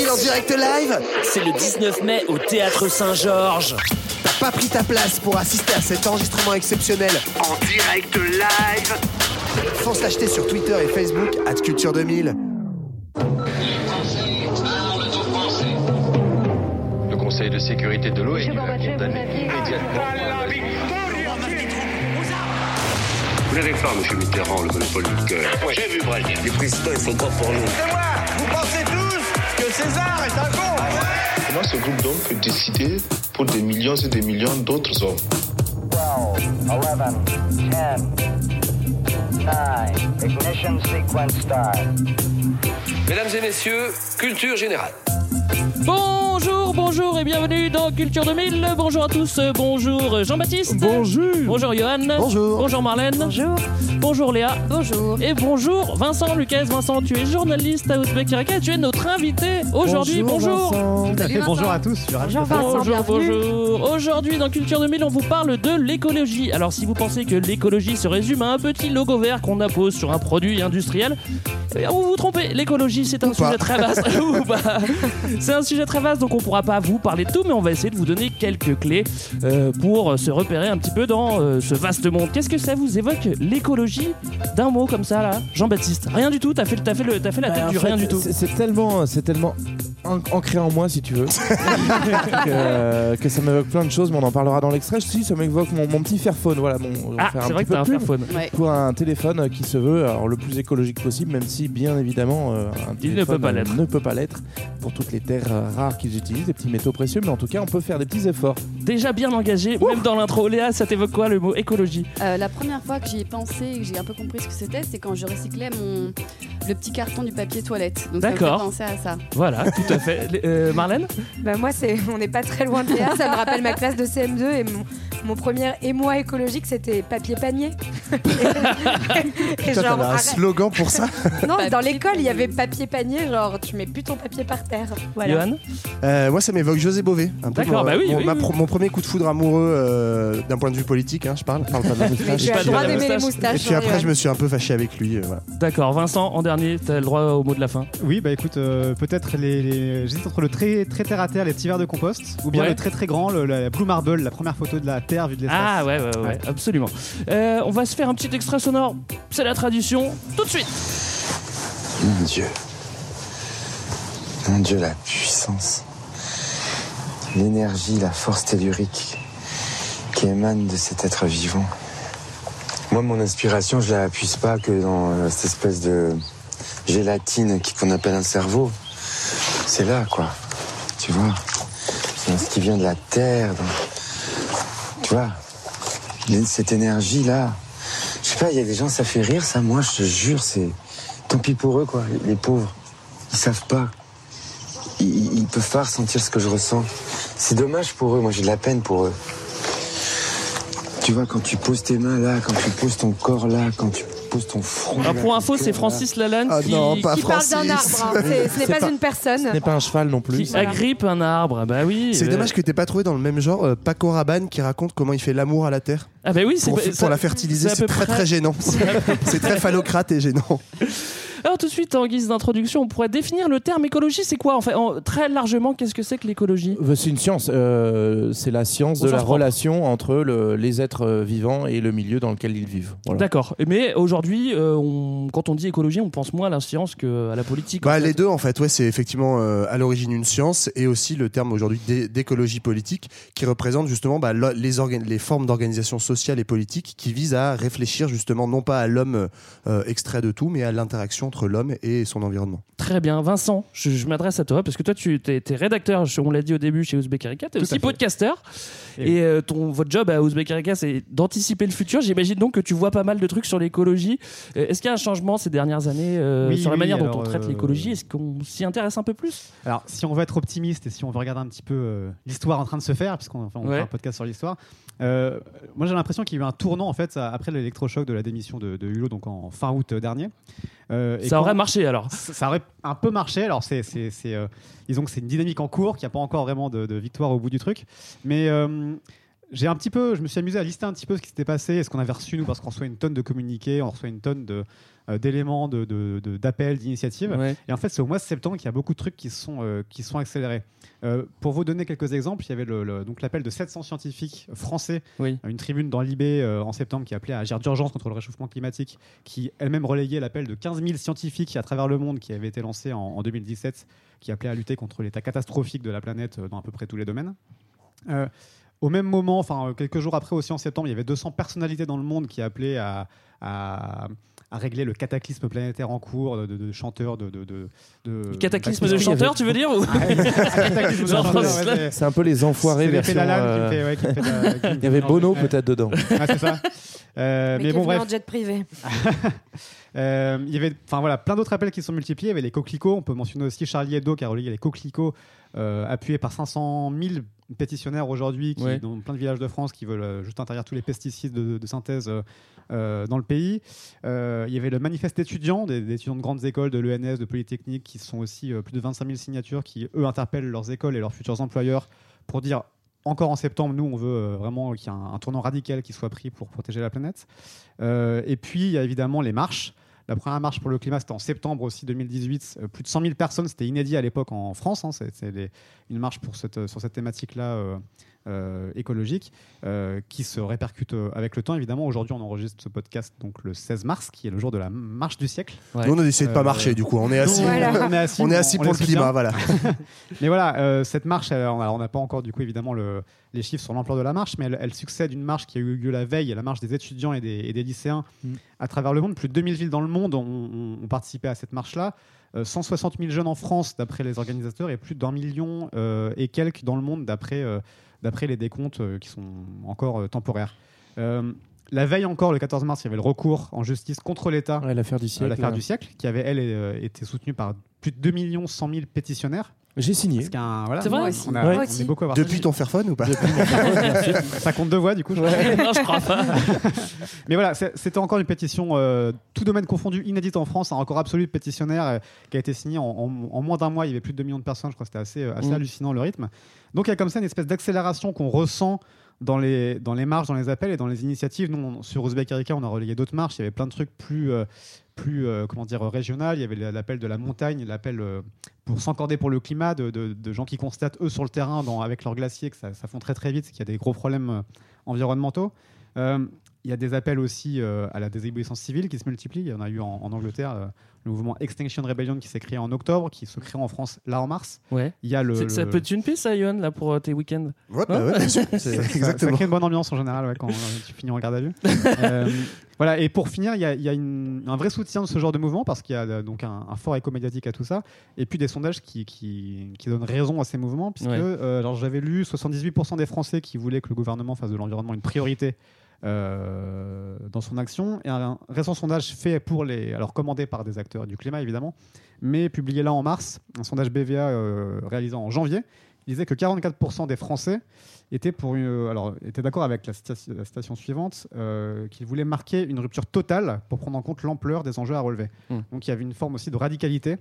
2000 en direct live C'est le 19 mai au Théâtre Saint-Georges. T'as pas pris ta place pour assister à cet enregistrement exceptionnel en direct live Fonce l'acheter sur Twitter et Facebook à Culture 2000. Le Conseil de sécurité de l'ONU a condamné immédiatement. Vous n'avez pas, M. Mitterrand, le monopole du cœur. J'ai vu Brazil. Les présidents, ils sont pas pour nous. C'est moi Vous pensez que César est un con Comment ce groupe d'hommes peut décider pour des millions et des millions d'autres hommes 12, 11, 10, 9, ignition sequence start. Mesdames et messieurs, culture générale. Bonjour, bonjour et bienvenue dans Culture 2000. Bonjour à tous, bonjour Jean-Baptiste. Bonjour. Bonjour Johan. Bonjour. Bonjour Marlène. Bonjour. Bonjour Léa. Bonjour. Et bonjour Vincent Lucas. Vincent, tu es journaliste à Iraka. Tu es notre invité aujourd'hui. Bonjour. Bonjour à tous. Je suis ravi Bonjour Vincent, Bonjour, bonjour. Aujourd'hui, dans Culture 2000, on vous parle de l'écologie. Alors, si vous pensez que l'écologie se résume à un petit logo vert qu'on appose sur un produit industriel, eh bien, vous vous trompez. L'écologie, c'est un Ou pas. sujet très vaste. C'est un sujet très vaste, donc on pourra pas vous parler de tout, mais on va essayer de vous donner quelques clés euh, pour se repérer un petit peu dans euh, ce vaste monde. Qu'est-ce que ça vous évoque l'écologie d'un mot comme ça là, Jean-Baptiste Rien du tout. T'as fait, fait, le, t'as fait la tête Bah, en du fait, rien du tout. C'est tellement, c'est tellement an- ancré en moi, si tu veux, que, que ça m'évoque plein de choses. Mais on en parlera dans l'extrait. Si, ça m'évoque mon, mon petit Fairphone. Voilà, mon, Ah, faire un c'est vrai petit que t'as un Fairphone. Ouais. Pour un téléphone qui se veut alors, le plus écologique possible, même si bien évidemment euh, un Il ne peut pas euh, l'être. ne peut pas l'être pour toutes les terres euh, rares qu'ils utilisent, des petits métaux précieux. Mais en tout cas, on peut faire des petits efforts. Déjà bien engagé, même dans l'intro. Léa, ça t'évoque quoi le mot écologie? Euh, la première fois que j'y ai pensé et que j'ai un peu compris ce que c'était, c'est quand je recyclais mon le petit carton du papier toilette. Donc ça me fait D'accord. penser à ça. Voilà, tout à fait. Les- euh, Marlène Bah moi, c'est, on n'est pas très loin de Léa. Ça me rappelle ma classe de CM2 et mon, mon premier émoi écologique, c'était papier panier. et genre, un arrête- slogan pour ça non, Papier dans l'école, il y avait papier panier, genre tu mets plus ton papier par terre. Voilà. Johan Euh, Moi, ça m'évoque José Bové. Un peu D'accord, mon, bah oui, mon, oui, ma oui. pro- mon premier coup de foudre amoureux euh, d'un point de vue politique, hein, je parle. Je parle pas de la Mais tu as le droit d'aimer les moustache. Et moustaches. puis après, je me suis un peu fâché avec lui. euh, voilà. D'accord, Vincent, en dernier, t'as le droit au mot de la fin. Oui, bah écoute, peut-être les, les- j'hésite entre le très très terre à terre, les petits verres de compost, ou bien Ouais. le très très grand, le, la Blue Marble, la première photo de la terre vue de l'espace. Ah ouais, ouais, ouais, Ouais. absolument. Euh, on va se faire un petit extrait sonore, c'est la tradition, tout de suite. Mon Dieu. Mon Dieu, la puissance. L'énergie, la force tellurique qui émane de cet être vivant. Moi, mon inspiration, je la puise pas que dans euh, cette espèce de gélatine qui- qu'on appelle un cerveau. C'est là, quoi. Tu vois ce qui vient de la terre. Tu vois Cette énergie-là. Je sais pas, il y a des gens, ça fait rire, ça. Moi, je te jure, c'est. Tant pis pour eux, quoi, les pauvres. Ils savent pas. Ils- ils peuvent pas ressentir ce que je ressens. C'est dommage pour eux, moi j'ai de la peine pour eux. Tu vois, quand tu poses tes mains là, quand tu poses ton corps là, quand tu poses ton front. Alors là, pour info, c'est. Francis Lalanne Ah qui, non, pas Qui parle d'un arbre. hein. Ce n'est pas, pas- une personne. Ce n'est pas un cheval non plus. qui agrippe un arbre. Bah oui. C'est euh, dommage que t'aies pas trouvé dans le même genre euh, Paco Rabanne qui raconte comment il fait l'amour à la terre Ah bah oui, c'est pour, pour ça- la fertiliser. c'est très près- très gênant. C'est très phallocrate et gênant. Alors tout de suite, en guise d'introduction, on pourrait définir le terme écologie. C'est quoi en fait en- Très largement, qu'est-ce que c'est que l'écologie? Euh, C'est une science, euh, c'est la science Au de la propre. relation entre le- les êtres euh, vivants et le milieu dans lequel ils vivent. Voilà. D'accord. Mais aujourd'hui, euh, on- quand on dit écologie, on pense moins à la science qu'à la politique. Bah, en fait. les deux, en fait, ouais, c'est effectivement euh, à l'origine une science et aussi le terme aujourd'hui d'é- d'écologie politique qui représente justement bah, les, les formes d'organisation sociale et politique qui visent à réfléchir justement non pas à l'homme euh, extrait de tout, mais à l'interaction entre l'homme et son environnement. Très bien. Vincent, je, je m'adresse à toi parce que toi, tu es, rédacteur, on l'a dit au début chez Ouzbek Erika, tu es Tout aussi podcasteur. Et Et euh, ton, votre job à Ouzbek Erika, c'est d'anticiper le futur. J'imagine donc que tu vois pas mal de trucs sur l'écologie. Euh, Est-ce qu'il y a un changement ces dernières années euh, Oui, sur la oui, manière dont on traite euh, l'écologie? Est-ce qu'on s'y intéresse un peu plus? Alors, si on veut être optimiste et si on veut regarder un petit peu euh, l'histoire en train de se faire, puisqu'on enfin, on Ouais. fait un podcast sur l'histoire, euh, moi j'ai l'impression qu'il y a eu un tournant en fait après l'électrochoc de la démission de, de Hulot, donc en fin août dernier. Euh, et Ça aurait marché alors ça ça aurait un peu marché. Alors, c'est, c'est, c'est, euh, disons que c'est une dynamique en cours, qu'il n'y a pas encore vraiment de, de victoire au bout du truc. Mais euh, j'ai un petit peu, je me suis amusé à lister un petit peu ce qui s'était passé, est-ce qu'on avait reçu nous parce qu'on reçoit une tonne de communiqués, on reçoit une tonne de d'éléments, de, de- de- d'appels, d'initiatives. Ouais. Et en fait, c'est au mois de septembre qu'il y a beaucoup de trucs qui sont euh, qui sont accélérés. Euh, pour vous donner quelques exemples, il y avait le, le- donc l'appel de 700 scientifiques français, Oui. une tribune dans l'IB euh, en septembre qui appelait à agir d'urgence contre le réchauffement climatique, qui elle-même relayait l'appel de 15 000 scientifiques à travers le monde qui avait été lancé en, en 2017, qui appelait à lutter contre l'état catastrophique de la planète euh, dans à peu près tous les domaines. Euh, au même moment, enfin euh, quelques jours après aussi en septembre, il y avait 200 personnalités dans le monde qui appelaient à, à, à régler le cataclysme planétaire en cours de, de- de chanteurs de, de, de, de- Cataclysme de chanteurs, tu veux dire ou Ah, c'est- un peu les enfoirés version. Lalanne qui me euh, fait- ouais, qui me fait la- qui me Il y avait fait Bono peut-être dedans. Ah, c'est ça. Euh, Mais, bon, bref. en jet privé. Euh, il y avait enfin voilà, plein d'autres appels qui sont multipliés. Il y avait les coquelicots. On peut mentionner aussi Charlie Hebdo qui a relayé les coquelicots, euh, appuyés par 500 000 pétitionnaires aujourd'hui qui- Ouais. dans plein de villages de France qui veulent euh, juste interdire tous les pesticides de, de synthèse euh, dans le pays. Euh, il y avait le manifeste étudiant, des, des étudiants de grandes écoles, de l'ENS, de Polytechnique, qui sont aussi euh, plus de 25 000 signatures, qui eux interpellent leurs écoles et leurs futurs employeurs pour dire encore en septembre, nous, on veut euh, vraiment qu'il y ait un, tournant radical qui soit pris pour protéger la planète. Euh, et puis, il y a évidemment les marches. La première marche pour le climat, c'était en septembre aussi 2018. Euh, plus de 100 000 personnes, c'était inédit à l'époque en France. hein. Les- une marche sur cette thématique-là euh, écologique euh, qui se répercute euh, avec le temps. Évidemment, aujourd'hui, on enregistre ce podcast donc le 16 mars, qui est le jour de la marche du siècle. Nous, on essaie de pas marcher, du coup. On est assis. Voilà. on est assis, On est assis on pour le climat, voilà. Mais voilà, euh, cette marche, elle, alors, on n'a pas encore du coup évidemment le- les chiffres sur l'ampleur de la marche, mais elle, elle succède une marche qui a eu lieu la veille, la marche des étudiants et des, et des lycéens Mm. à travers le monde. Plus de 2000 villes dans le monde ont, ont- ont participé à cette marche-là. Euh, 160 000 jeunes en France d'après les organisateurs et plus d'un million euh, et quelques dans le monde d'après euh, les décomptes euh, qui sont encore euh, temporaires. Euh, la veille encore, le 14 mars, il y avait le recours en justice contre l'État Ouais, L'affaire du euh, siècle. l'affaire là. du siècle, qui avait, elle, euh, été soutenue par plus de 2 100 000 pétitionnaires. J'ai signé. Voilà, C'est vrai on, aussi. a- Ouais. on aussi. beaucoup à avoir Depuis ça. ton Fairphone ou pas Ça compte deux voix, du coup. je crois. Non, je crois pas. Mais voilà, c'était encore une pétition, euh, tout domaine confondu, inédite en France, un record absolu de pétitionnaires euh, qui a été signé en, en- en moins d'un mois. Il y avait plus de 2 millions de personnes, je crois que c'était assez, euh, assez Mm. hallucinant le rythme. Donc il y a comme ça une espèce d'accélération qu'on ressent dans les, dans les marches, dans les appels et dans les initiatives. Nous, on- sur Uzbek Erika, on a relayé d'autres marches. Il y avait plein de trucs plus, euh, plus euh, comment dire, régional. Il y avait l'appel de la montagne, l'appel euh, pour s'encorder pour le climat, de, gens qui constatent, eux, sur le terrain, avec leurs glaciers, que ça, ça fond très très vite, qu'il y a des gros problèmes euh, environnementaux. Y a des appels aussi euh, à la désobéissance civile qui se multiplient. Il y en a eu en, en Angleterre, euh, le mouvement Extinction Rebellion qui s'est créé en octobre, qui se crée en France là en mars. Ouais. Il y a le, C'est- Ça peut être une piste, ça, Yohan, là, pour euh, tes week-ends? Ouais, bah ouais, bien sûr. C'est ça, crée une bonne ambiance en général ouais, quand euh, tu finis en garde à vue. Euh, voilà, et pour finir, il y a, il y a une- un vrai soutien de ce genre de mouvement parce qu'il y a donc un, un fort écho médiatique à tout ça, et puis des sondages qui, qui, qui donnent raison à ces mouvements, puisque Ouais. euh, alors j'avais lu 78% des Français qui voulaient que le gouvernement fasse de l'environnement une priorité. Euh, dans son action. Et un récent sondage fait pour les alors commandé par des acteurs du climat évidemment mais publié là en mars un sondage BVA euh, réalisé en janvier disait que 44% des Français étaient, pour une- alors, étaient d'accord avec la, citation suivante, euh, qu'ils voulaient marquer une rupture totale pour prendre en compte l'ampleur des enjeux à relever. Mm. Donc il y avait une forme aussi de radicalité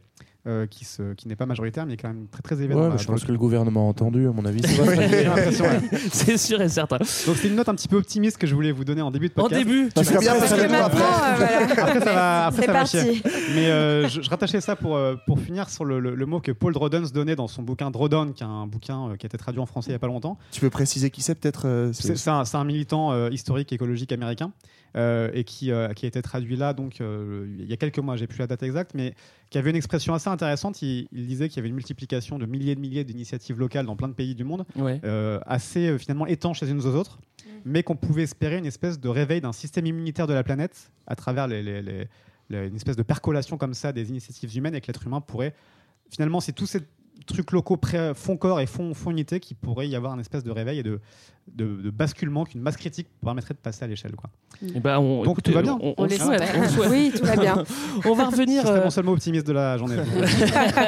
euh, qui, se- qui n'est pas majoritaire, mais qui est quand même très très élevée. Ouais, je pense que le gouvernement a entendu, à mon avis. C'est sûr et certain. Donc c'est une note un petit peu optimiste que je voulais vous donner en début de En podcast. début, Tu fais bien après. euh. Après ça va, après, C'est ça va chier. Mais euh, je, je rattachais ça pour, euh, pour finir sur le, le- le mot que Paul Drodons donnait dans son bouquin Drodon, qui est un bouquin euh, qui a été traduit en français il n'y a pas longtemps. Tu peux préciser qui c'est peut-être euh, C'est un, militant euh, historique écologique américain euh, et qui, euh, qui a été traduit là donc euh, il y a quelques mois, j'ai plus la date exacte, mais qui avait une expression assez intéressante. Il, il disait qu'il y avait une multiplication de milliers et de milliers d'initiatives locales dans plein de pays du monde, Ouais. euh, assez euh, finalement étanches les unes aux autres, mais qu'on pouvait espérer une espèce de réveil d'un système immunitaire de la planète à travers les, les- les- les- une espèce de percolation comme ça des initiatives humaines et que l'être humain pourrait finalement, c'est tous ces trucs locaux pré- font corps et font, font unité qui pourrait y avoir un espèce de réveil et de, de, de basculement qu'une masse critique permettrait de passer à l'échelle. quoi. Eh ben, on, Donc, tout va bien. On, on On le souhaite, on. Oui, tout va bien. On va revenir. Ce serait euh, mon seul mot optimiste de la journée.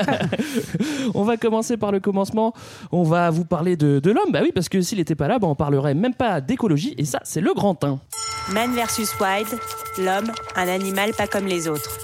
on va commencer par le commencement. On va vous parler de, de l'homme. Bah oui, parce que s'il n'était pas là, bah, on parlerait même pas d'écologie. Et ça, c'est le grand 1. Man versus Wild, l'homme, un animal pas comme les autres.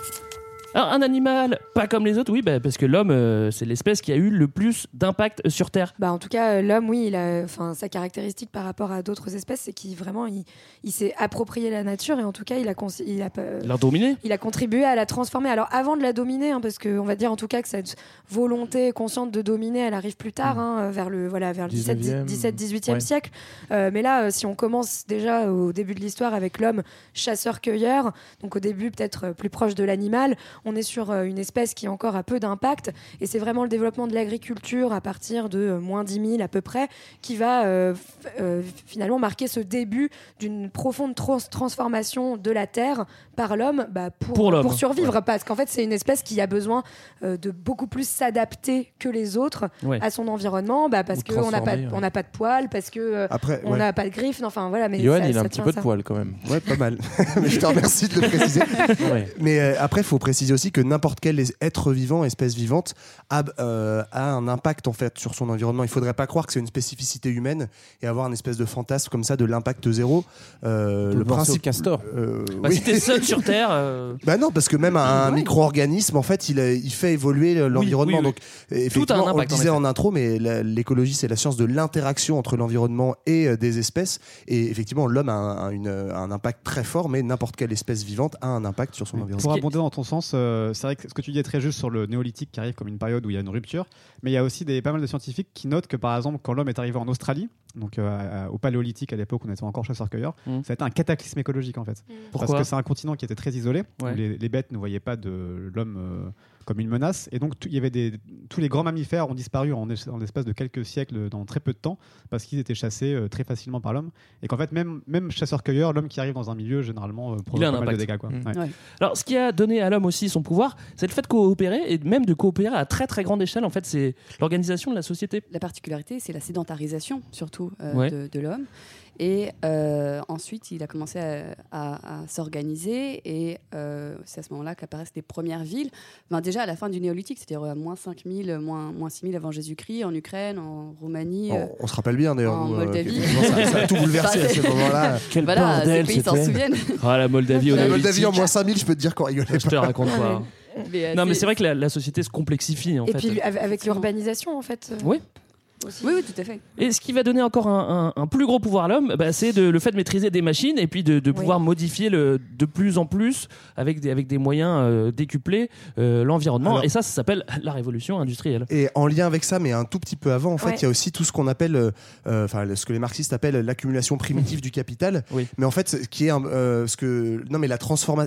Alors, un animal pas comme les autres, oui, bah, parce que l'homme, euh, c'est l'espèce qui a eu le plus d'impact sur Terre. Bah, en tout cas, euh, l'homme, oui, il a, enfin, sa caractéristique par rapport à d'autres espèces, c'est qu'il vraiment, il, il s'est approprié la nature et en tout cas, il a, il a, euh, L'a dominé il a contribué à la transformer. Alors, avant de la dominer, hein, parce qu'on va dire en tout cas que cette volonté consciente de dominer, elle arrive plus tard, hein, euh, vers le, voilà, vers le 17, 19e, 17 18e ouais. siècle. Euh, mais là, euh, si on commence déjà au début de l'histoire avec l'homme chasseur-cueilleur, donc au début peut-être euh, plus proche de l'animal, on est sur euh, une espèce qui encore a peu d'impact. Et c'est vraiment le développement de l'agriculture à partir de euh, moins 10 000 à peu près qui va euh, euh, finalement marquer ce début d'une profonde trans- transformation de la terre par l'homme bah, pour, Pour l'homme. survivre. Parce qu'en fait, c'est une espèce qui a besoin euh, de beaucoup plus s'adapter que les autres Ouais. à son environnement, bah, parce qu'on n'a pas, ouais. on pas de poils, parce que Après, on ouais. n'a pas de griffes. Enfin voilà, mais ça- il a un petit peu de ça. poil quand même. Ouais, pas mal. Mais je te remercie de le préciser. Ouais. Mais euh, après, il faut préciser aussi que n'importe quel être vivant, espèce vivante, a, euh, a un impact en fait sur son environnement. Il faudrait pas croire que c'est une spécificité humaine et avoir un espèce de fantasme comme ça de l'impact zéro. Euh, le principe castor. euh, Bah, oui. Si t'es seul sur Terre. euh, Bah non, parce que même un Ouais. micro-organisme, en fait, il, il fait évoluer le- l'environnement. oui, oui. Donc, effectivement, on le en disait en intro, mais l'écologie, c'est la science de l'interaction entre l'environnement et euh, des espèces. Et effectivement, l'homme a un, un- une- un impact très fort, mais n'importe quelle espèce vivante a un impact sur son Pour environnement. abonder dans ton sens, euh, c'est vrai que ce que tu dis est très juste sur le néolithique qui arrive comme une période où il y a une rupture, mais il y a aussi des, pas mal de scientifiques qui notent que par exemple quand l'homme est arrivé en Australie, donc euh, au paléolithique à l'époque où on était encore chasseur-cueilleur, Mm. ça a été un cataclysme écologique en fait. Pourquoi Parce que c'est un continent qui était très isolé, Ouais. où les, les bêtes ne voyaient pas de l'homme euh, comme une menace, et donc tout- il y avait des, tous les grands mammifères ont disparu en, en l'espace de quelques siècles, dans très peu de temps, parce qu'ils étaient chassés euh, très facilement par l'homme, et qu'en fait même, même chasseur-cueilleur, l'homme qui arrive dans un milieu généralement euh, provoque a un pas mal de impact. dégâts. Quoi. Mm. Ouais. Ouais. Alors, ce qui a donné à l'homme aussi son pouvoir, c'est le fait de coopérer et même de coopérer à très très grande échelle. En fait, c'est l'organisation de la société. La particularité, c'est la sédentarisation, surtout euh, Ouais. de, de l'homme. Et euh, ensuite, il a commencé à, à- à s'organiser. Et euh, c'est à ce moment-là qu'apparaissent les premières villes. Ben, déjà à la fin du néolithique, c'est-à-dire à moins 5000, moins, moins 6000 avant Jésus-Christ, en Ukraine, en Roumanie. euh, On, on se rappelle bien d'ailleurs. en euh, Moldavie. ça, ça a tout bouleversé à ce moment-là. Quel voilà, bordel ces pays s'en c'était. souviennent. Ah, la Moldavie au La. Moldavie en moins 5000, je peux te dire qu'on rigolait Je te raconte pas. Mais, euh, Non, mais c'est- vrai que la, la société se complexifie en Et fait. puis avec, l'urbanisation, en fait. euh, Oui. Aussi. Oui, oui, tout à fait. Et ce qui va donner encore un, un- un plus gros pouvoir à l'homme, bah, c'est de- le fait de maîtriser des machines et puis de, de Oui. pouvoir modifier le, de plus en plus avec des, avec des moyens euh, décuplés euh, l'environnement. Alors- et ça, ça s'appelle la révolution industrielle. Et en lien avec ça, mais un tout petit peu avant, en fait, il Ouais. y a aussi tout ce qu'on appelle, euh, euh, enfin, ce que les marxistes appellent l'accumulation primitive du capital. Oui. Mais en fait, ce qui est un- euh, ce que, non, mais la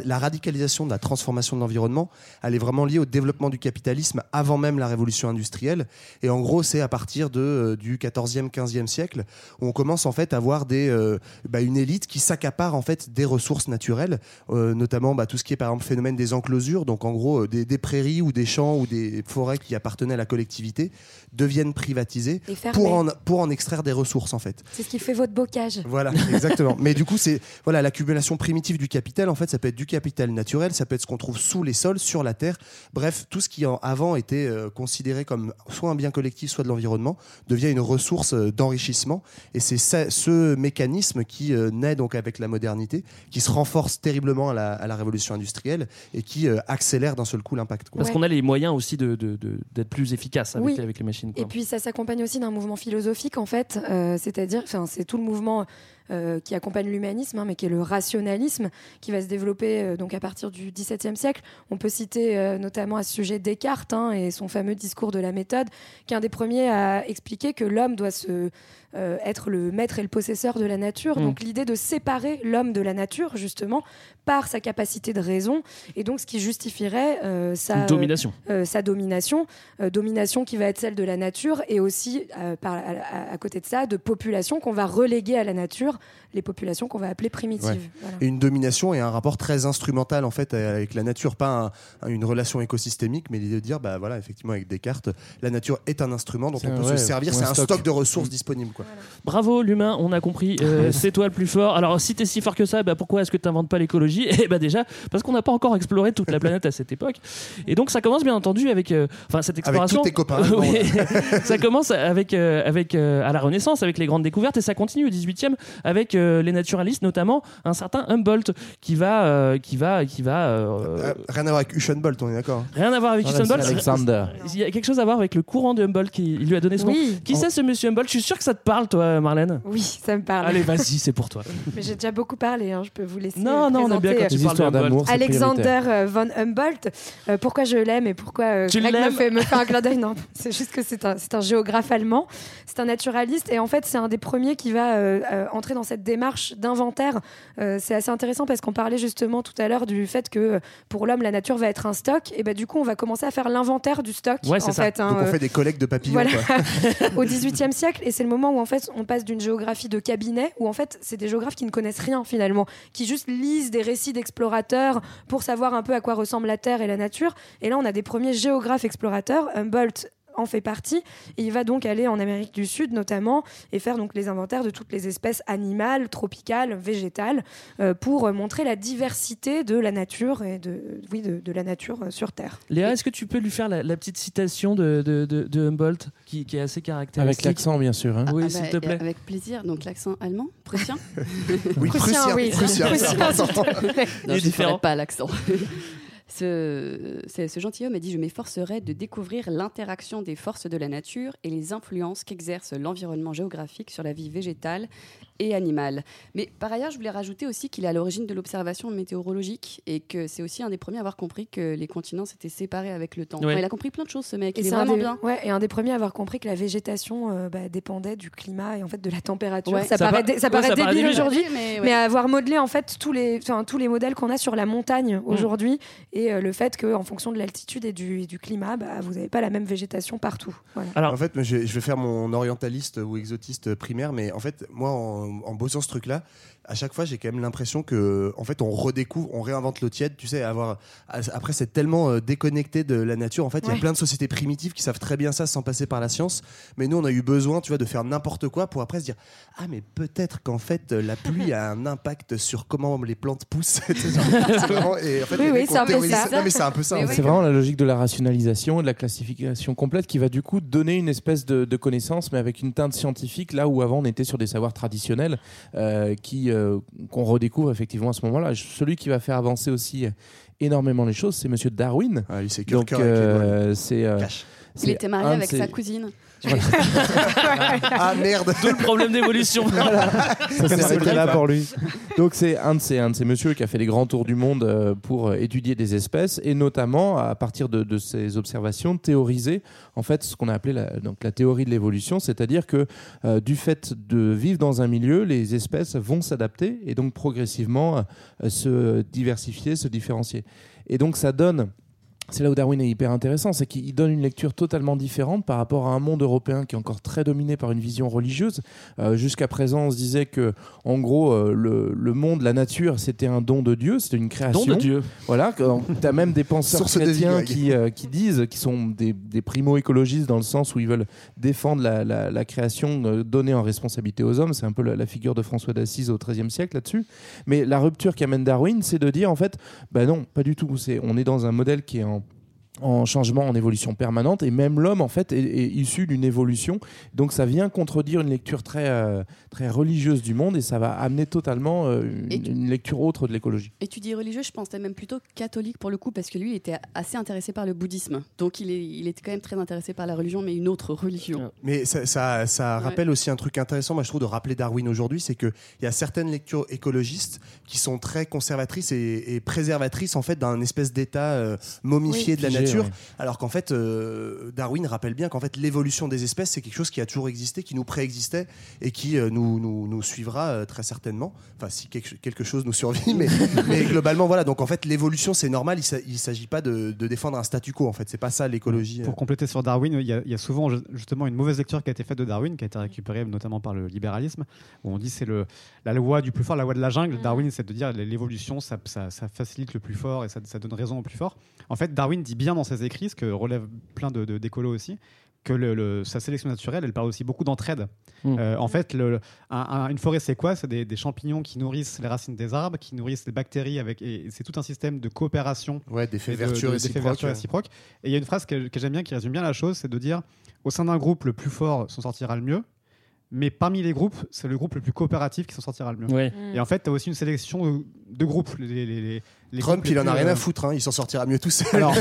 la radicalisation de la transformation de l'environnement, elle est vraiment liée au développement du capitalisme avant même la révolution industrielle. Et en gros, c'est à partir de euh, du 14e, 15e siècle où on commence en fait à voir des, euh, bah, une élite qui s'accapare en fait des ressources naturelles, euh, notamment bah, tout ce qui est par exemple phénomène des enclosures, donc en gros des prairies ou des champs ou des forêts qui appartenaient à la collectivité deviennent privatisées pour en, pour en extraire des ressources en fait. C'est ce qui fait votre bocage. Voilà, exactement. Mais du coup, c'est voilà l'accumulation primitive du capital. En fait, ça peut être du capital naturel, ça peut être ce qu'on trouve sous les sols, sur la terre. Bref, tout ce qui en avant était euh, considéré comme soit un bien collectif, soit de l'environnement, devient une ressource euh, d'enrichissement. Et c'est ce mécanisme qui euh, naît donc avec la modernité, qui se renforce terriblement à la, à la révolution industrielle et qui euh, accélère d'un seul coup l'impact. Parce Ouais. qu'on a les moyens aussi de, de- de- d'être plus efficace avec, Oui. avec les machines. Quoi. Et puis ça s'accompagne aussi d'un mouvement philosophique en fait, euh, c'est-à-dire, enfin c'est tout le mouvement euh, qui accompagne l'humanisme, hein, mais qui est le rationalisme, qui va se développer euh, donc à partir du XVIIe siècle. On peut citer euh, notamment à ce sujet Descartes hein, et son fameux discours de la méthode, qui est un des premiers à expliquer que l'homme doit se être le maître et le possesseur de la nature. Mm. Donc l'idée de séparer l'homme de la nature justement par sa capacité de raison, et donc ce qui justifierait sa domination. sa domination, domination qui va être celle de la nature et aussi par, à, à- à côté de ça de populations qu'on va reléguer à la nature, les populations qu'on va appeler primitives. Ouais. Voilà. Et une domination et un rapport très instrumental en fait avec la nature, pas un- une relation écosystémique, mais l'idée de dire bah voilà effectivement avec Descartes, la nature est un instrument dont on peut ouais, se servir, c'est un stock. stock, de ressources disponibles quoi. Bravo l'humain, on a compris. Euh, c'est toi le plus fort. Alors si t'es si fort que ça, bah, pourquoi est-ce que t'inventes pas l'écologie? Eh bah déjà parce qu'on n'a pas encore exploré toute la planète à cette époque. Et donc ça commence bien entendu avec, euh, enfin cette Avec exploration. tous tes copains. Ça commence avec, euh, avec euh, à la Renaissance, avec les grandes découvertes, et ça continue au 18e avec euh, les naturalistes, notamment un certain Humboldt qui va, euh, qui va, qui va. euh, Euh, rien à voir avec Usain Bolt, on est d'accord Rien à voir avec Usain Bolt. c'est Alexander. Il y a quelque chose à voir avec le courant de Humboldt qui il lui a donné nom. Oui. Qui c'est ce monsieur Humboldt? Je suis sûr que ça te parle, toi, Marlène. Oui, ça me parle. Allez, vas-y, c'est pour toi. Mais j'ai déjà beaucoup parlé, hein, je peux vous laisser. Non, non, on aime bien quand tu Les parles d'amour. Alexander von Humboldt. Euh, pourquoi je l'aime et pourquoi euh, Tu Greg me l'aimes fait, me fait un clin d'œil? Non, c'est juste que c'est un, c'est un géographe allemand. C'est un naturaliste et en fait, c'est un des premiers qui va euh, euh, dans cette démarche d'inventaire. Euh, c'est assez intéressant parce qu'on parlait justement tout à l'heure du fait que euh, pour l'homme, la nature va être un stock. Et bah, du coup, on va commencer à faire l'inventaire du stock. Ouais, c'est en ça. fait, hein, Donc on fait des collectes de papillons. voilà. quoi. au XVIIIe siècle, et c'est le moment où en fait on passe d'une géographie de cabinet, où en fait c'est des géographes qui ne connaissent rien finalement, qui juste lisent des récits d'explorateurs pour savoir un peu à quoi ressemble la Terre et la nature. Et là on a des premiers géographes explorateurs. Humboldt en fait partie et il va donc aller en Amérique du Sud notamment et faire donc les inventaires de toutes les espèces animales, tropicales, végétales euh, pour montrer la diversité de la nature et de oui de, de la nature euh, sur Terre. Léa, est-ce que tu peux lui faire la, la petite citation de, de, de, de Humboldt qui, qui est assez caractéristique? Avec l'accent, bien sûr. hein. Oui, Ah s'il bah, te plaît. Avec plaisir. Donc l'accent allemand, prussien? Oui, Prussien, prussien, oui. prussien, c'est Prussien. Non, je ne ferai pas l'accent. Ce, ce, gentilhomme a dit Je m'efforcerai de découvrir l'interaction des forces de la nature et les influences qu'exerce l'environnement géographique sur la vie végétale et animale. Mais par ailleurs, je voulais rajouter aussi qu'il est à l'origine de l'observation météorologique et que c'est aussi un des premiers à avoir compris que les continents s'étaient séparés avec le temps. Ouais. Enfin, il a compris plein de choses, ce mec. Et il est vraiment des, bien. ouais, et un des premiers à avoir compris que la végétation euh, bah, dépendait du climat et en fait de la température. Ouais. Ça, Ça paraît, pa- dé- ça ouais, paraît ça paraît débile débile. aujourd'hui, mais, mais avoir modelé en fait tous les, tous les modèles qu'on a sur la montagne aujourd'hui et euh, le fait qu'en fonction de l'altitude et du, et du climat, bah, vous n'avez pas la même végétation partout. Voilà. Alors, En fait, moi, je vais, je vais faire mon orientaliste ou exotiste primaire, mais en fait, moi, en, en bossant ce truc-là, à chaque fois, j'ai quand même l'impression que, en fait, on redécouvre, on réinvente l'eau tiède. Tu sais, avoir après, c'est tellement euh, déconnecté de la nature. En fait, il y a plein de sociétés primitives qui savent très bien ça sans passer par la science. Mais nous, on a eu besoin, tu vois, de faire n'importe quoi pour après se dire, ah, mais peut-être qu'en fait, euh, la pluie a un impact sur comment les plantes poussent. C'est vraiment- et en fait, Oui, oui, c'est un peu ça. Non, mais c'est un peu ça. C'est vraiment la logique de la rationalisation et de la classification complète qui va du coup donner une espèce de, de connaissance, mais avec une teinte scientifique, là où avant on était sur des savoirs traditionnels euh, qui euh, qu'on redécouvre effectivement à ce moment-là. Celui qui va faire avancer aussi énormément les choses, c'est Monsieur Darwin. Ah, c'est euh, c'est euh. Il était marié avec sa cousine. Ah merde D'où le problème d'évolution. Ça s'est C'est arrêté vrai, là pour lui. Donc c'est un de ces un de ces messieurs qui a fait des grands tours du monde euh, pour euh, étudier des espèces et notamment à partir de, de ces observations théoriser en fait ce qu'on a appelé la, donc la théorie de l'évolution, c'est-à-dire que euh, du fait de vivre dans un milieu, les espèces vont s'adapter et donc progressivement euh, se diversifier, se différencier. Et donc ça donne c'est là où Darwin est hyper intéressant, c'est qu'il donne une lecture totalement différente par rapport à un monde européen qui est encore très dominé par une vision religieuse. Euh, Jusqu'à présent, on se disait que, en gros, euh, le, le monde, la nature, c'était un don de Dieu, c'était une création. Don de Dieu. Voilà, tu as même des penseurs chrétiens qui, euh, qui disent, qui sont des, des primo-écologistes dans le sens où ils veulent défendre la, la- la création donnée en responsabilité aux hommes. C'est un peu la, la figure de François d'Assise au XIIIe siècle là-dessus. Mais la rupture qu'amène Darwin, c'est de dire, en fait, bah non, pas du tout. C'est, on est dans un modèle qui est en en changement, en évolution permanente, et même l'homme en fait est, est issu d'une évolution. Donc ça vient contredire une lecture très euh, très religieuse du monde, et ça va amener totalement euh, une, tu- une lecture autre de l'écologie. Et tu dis religieux, je pensais même plutôt catholique pour le coup, parce que lui, il était assez intéressé par le bouddhisme. Donc il, est, il était quand même très intéressé par la religion, mais une autre religion. Mais ça, ça, ça Ouais. rappelle aussi un truc intéressant, moi je trouve, de rappeler Darwin aujourd'hui, c'est qu'il y a certaines lectures écologistes qui sont très conservatrices et, et préservatrices en fait d'un espèce d'état euh, momifié Oui. de la Figé, nature, ouais. alors qu'en fait euh, Darwin rappelle bien qu'en fait l'évolution des espèces c'est quelque chose qui a toujours existé, qui nous préexistait et qui euh, nous, nous, nous suivra euh, très certainement. Enfin si quelque, chose nous survit, mais, mais globalement voilà. Donc en fait l'évolution c'est normal, il ne s'agit pas de, de défendre un statu quo en fait, c'est pas ça l'écologie. Pour compléter sur Darwin, il y, a, il y a souvent ju- justement une mauvaise lecture qui a été faite de Darwin, qui a été récupérée notamment par le libéralisme, où on dit c'est le la loi du plus fort, la loi de la jungle. Darwin, c'est de dire l'évolution, ça, ça- ça facilite le plus fort et ça, ça donne raison au plus fort. En fait, Darwin dit bien dans ses écrits, ce que relèvent plein de, d'écolos aussi, que le- le- sa sélection naturelle, elle parle aussi beaucoup d'entraide. Mm. Euh, en fait, le- un- un- une forêt, c'est quoi? C'est des, des champignons qui nourrissent les racines des arbres, qui nourrissent des bactéries, avec, et c'est tout un système de coopération Ouais, d'effets et de- vertueux de- réciproques, vertueux ouais. réciproques. Et il y a une phrase que, que j'aime bien qui résume bien la chose, c'est de dire au sein d'un groupe, le plus fort s'en sortira le mieux. Mais parmi les groupes, c'est le groupe le plus coopératif qui s'en sortira le mieux. Ouais. Mm. Et en fait, tu as aussi une sélection de, de groupes. Les, les- les- les Trump, il en a rien euh, à foutre, hein, il s'en sortira mieux tout seul. Alors,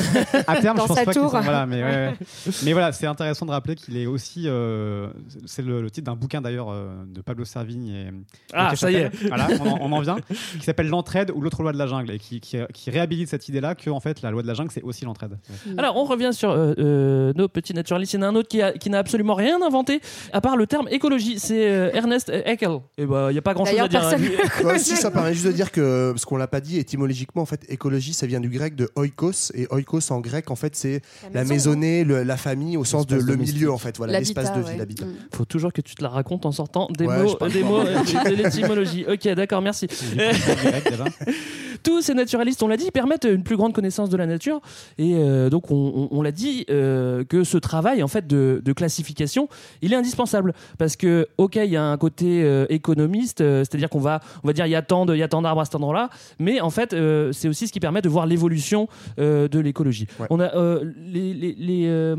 à terme, Dans je pense pas qu'il tour. s'en- Voilà, mais, ouais, ouais. mais voilà, c'est intéressant de rappeler qu'il est aussi. euh, c'est le, le titre d'un bouquin d'ailleurs euh, de Pablo Servigne et. Ah, et ça y est. Voilà, on en, on en vient. Qui s'appelle L'entraide ou l'autre loi de la jungle et qui, qui, qui réhabilite cette idée-là que en fait la loi de la jungle c'est aussi l'entraide. Alors, on revient sur euh, euh, nos petits naturalistes. Il y en a un autre qui, a- qui n'a absolument rien inventé, à part le terme écologie. C'est euh, Ernest Haeckel. Et bah, il n'y a pas grand-chose à dire. hein. personne si ça permet juste de dire que ce qu'on l'a pas dit étymologiquement en fait écologie ça vient du grec de oikos et oikos en grec en fait c'est la maison. maisonnée le- la famille au sens de le milieu en fait voilà l'espace de vie ouais. l'habitat Mm. Faut toujours que tu te la racontes en sortant des Ouais, mots, des mots euh, de l'étymologie. Ok, d'accord, merci. Tous ces naturalistes, on l'a dit, permettent une plus grande connaissance de la nature. Et euh, donc, on, on- on l'a dit euh, que ce travail en fait de, de classification, il est indispensable parce que, ok, il y a un côté euh, économiste, euh, c'est-à-dire qu'on va, on va dire il y a tant de, il y a tant d'arbres à cet endroit-là, mais en fait, euh, c'est aussi ce qui permet de voir l'évolution euh, de l'écologie. Ouais. On a euh, les, les, les, euh,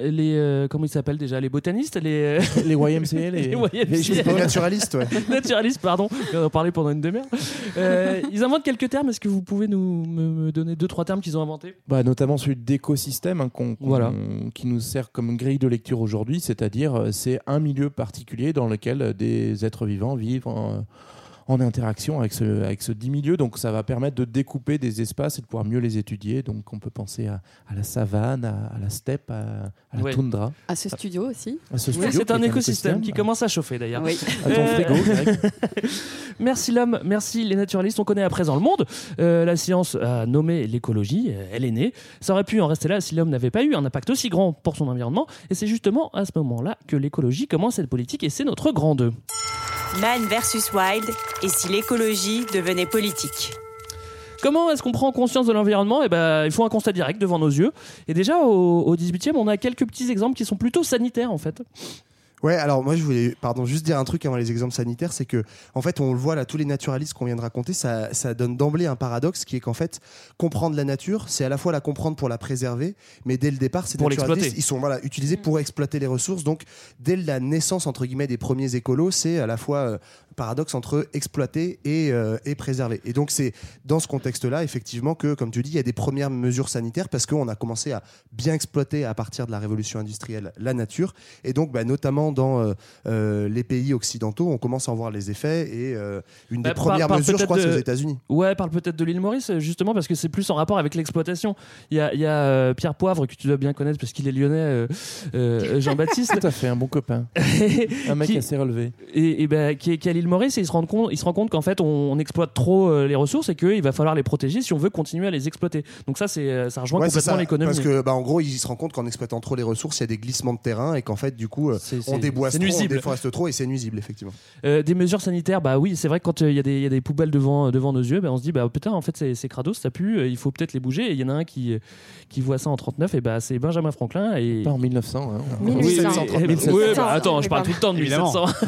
les, comment ils s'appellent déjà, les botanistes, les, Les YMCA, les, YMCA. naturalistes ouais naturalistes, pardon, on en parlé pendant une demi-heure. Ils inventent quelques termes. Est-ce que vous pouvez nous me, me donner deux trois termes qu'ils ont inventés? Bah, notamment celui d'écosystème hein, Voilà. qui nous sert comme grille de lecture aujourd'hui, c'est-à-dire c'est un milieu particulier dans lequel des êtres vivants vivent en, en interaction avec ce, avec ce dit milieu. Donc ça va permettre de découper des espaces et de pouvoir mieux les étudier. Donc on peut penser à, à la savane, à, à la steppe, à, à la Ouais. toundra. À ce studio aussi. À ce Oui, studio c'est un écosystème qui commence à chauffer d'ailleurs. Oui. À ton Euh, frigo. Merci l'homme, merci les naturalistes. On connaît à présent le monde. Euh, la science a nommé l'écologie. euh, Elle est née. Ça aurait pu en rester là si l'homme n'avait pas eu un impact aussi grand pour son environnement. Et c'est justement à ce moment-là que l'écologie commence à être politique. Et c'est notre grand 2. Man versus Wild, et si l'écologie devenait politique Comment est-ce qu'on prend conscience de l'environnement? Eh ben, il faut un constat direct devant nos yeux. Et déjà, au, au 18e, on a quelques petits exemples qui sont plutôt sanitaires, en fait. Ouais, alors moi je voulais, pardon, juste dire un truc avant les exemples sanitaires, c'est que en fait on le voit là, tous les naturalistes qu'on vient de raconter, ça, ça donne d'emblée un paradoxe qui est qu'en fait comprendre la nature, c'est à la fois la comprendre pour la préserver, mais dès le départ, ces Pour l'exploiter. ils sont voilà utilisés pour exploiter les ressources. Donc dès la naissance entre guillemets des premiers écolos, c'est à la fois euh, paradoxe entre exploiter et, euh, et préserver. Et donc c'est dans ce contexte-là effectivement que, comme tu dis, il y a des premières mesures sanitaires parce qu'on a commencé à bien exploiter à partir de la révolution industrielle la nature et donc bah, notamment dans euh, euh, les pays occidentaux, on commence à en voir les effets et euh, une des Bah, par- premières mesures, je crois, peut-être c'est aux États-Unis. Ouais, parle peut-être de l'île Maurice, justement, parce que c'est plus en rapport avec l'exploitation. Il y a, il y a, euh, Pierre Poivre, que tu dois bien connaître, parce qu'il est lyonnais, euh, euh, Jean-Baptiste. Tout à fait, un bon copain. Un mec Qui- assez relevé. et, et ben, qui, est, qui l'île Maurice et il se rend compte, il se rend compte qu'en fait on, on exploite trop euh, les ressources et qu'il va falloir les protéger si on veut continuer à les exploiter. Donc ça, c'est, euh, ça rejoint Ouais, complètement l'économie. Parce que, bah, en gros, ils se rendent compte qu'en exploitant trop les ressources, il y a des glissements de terrain et qu'en fait, du coup, euh, C'est- on c'est- déboise c'est trop, on déforeste trop et c'est nuisible, effectivement. Euh, des mesures sanitaires, bah oui, c'est vrai que quand euh, il y, a des- il y a des poubelles devant, devant nos yeux, bah, on se dit, bah putain, en fait, c'est, c'est crados, ça pue, euh, il faut peut-être les bouger. Et il y en a un qui, euh, qui voit ça en 39, et bah c'est Benjamin Franklin. Et... Pas en 1900. hein. Oui, 1700. oui, bah, attends, je parle tout le temps de Évidemment. 1700.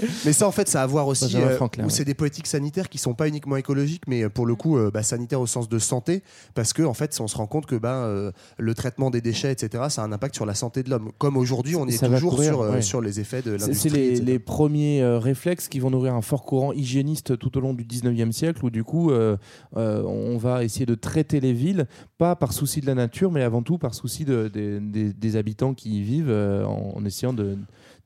Mais ça, en fait, ça voir aussi euh, Franklin, où ouais. c'est des politiques sanitaires qui sont pas uniquement écologiques, mais euh, pour le coup, euh, bah, sanitaires au sens de santé, parce que en fait, on se rend compte que bah, euh, le traitement des déchets, etc., ça a un impact sur la santé de l'homme. Comme aujourd'hui, on est toujours courir, sur, ouais. sur les effets de l'industrie. C'est les, premiers réflexes qui vont nourrir un fort courant hygiéniste tout au long du 19e siècle, où du coup, on va essayer de traiter les villes, pas par souci de la nature, mais avant tout par souci de- des- des- des habitants qui y vivent, en, en essayant de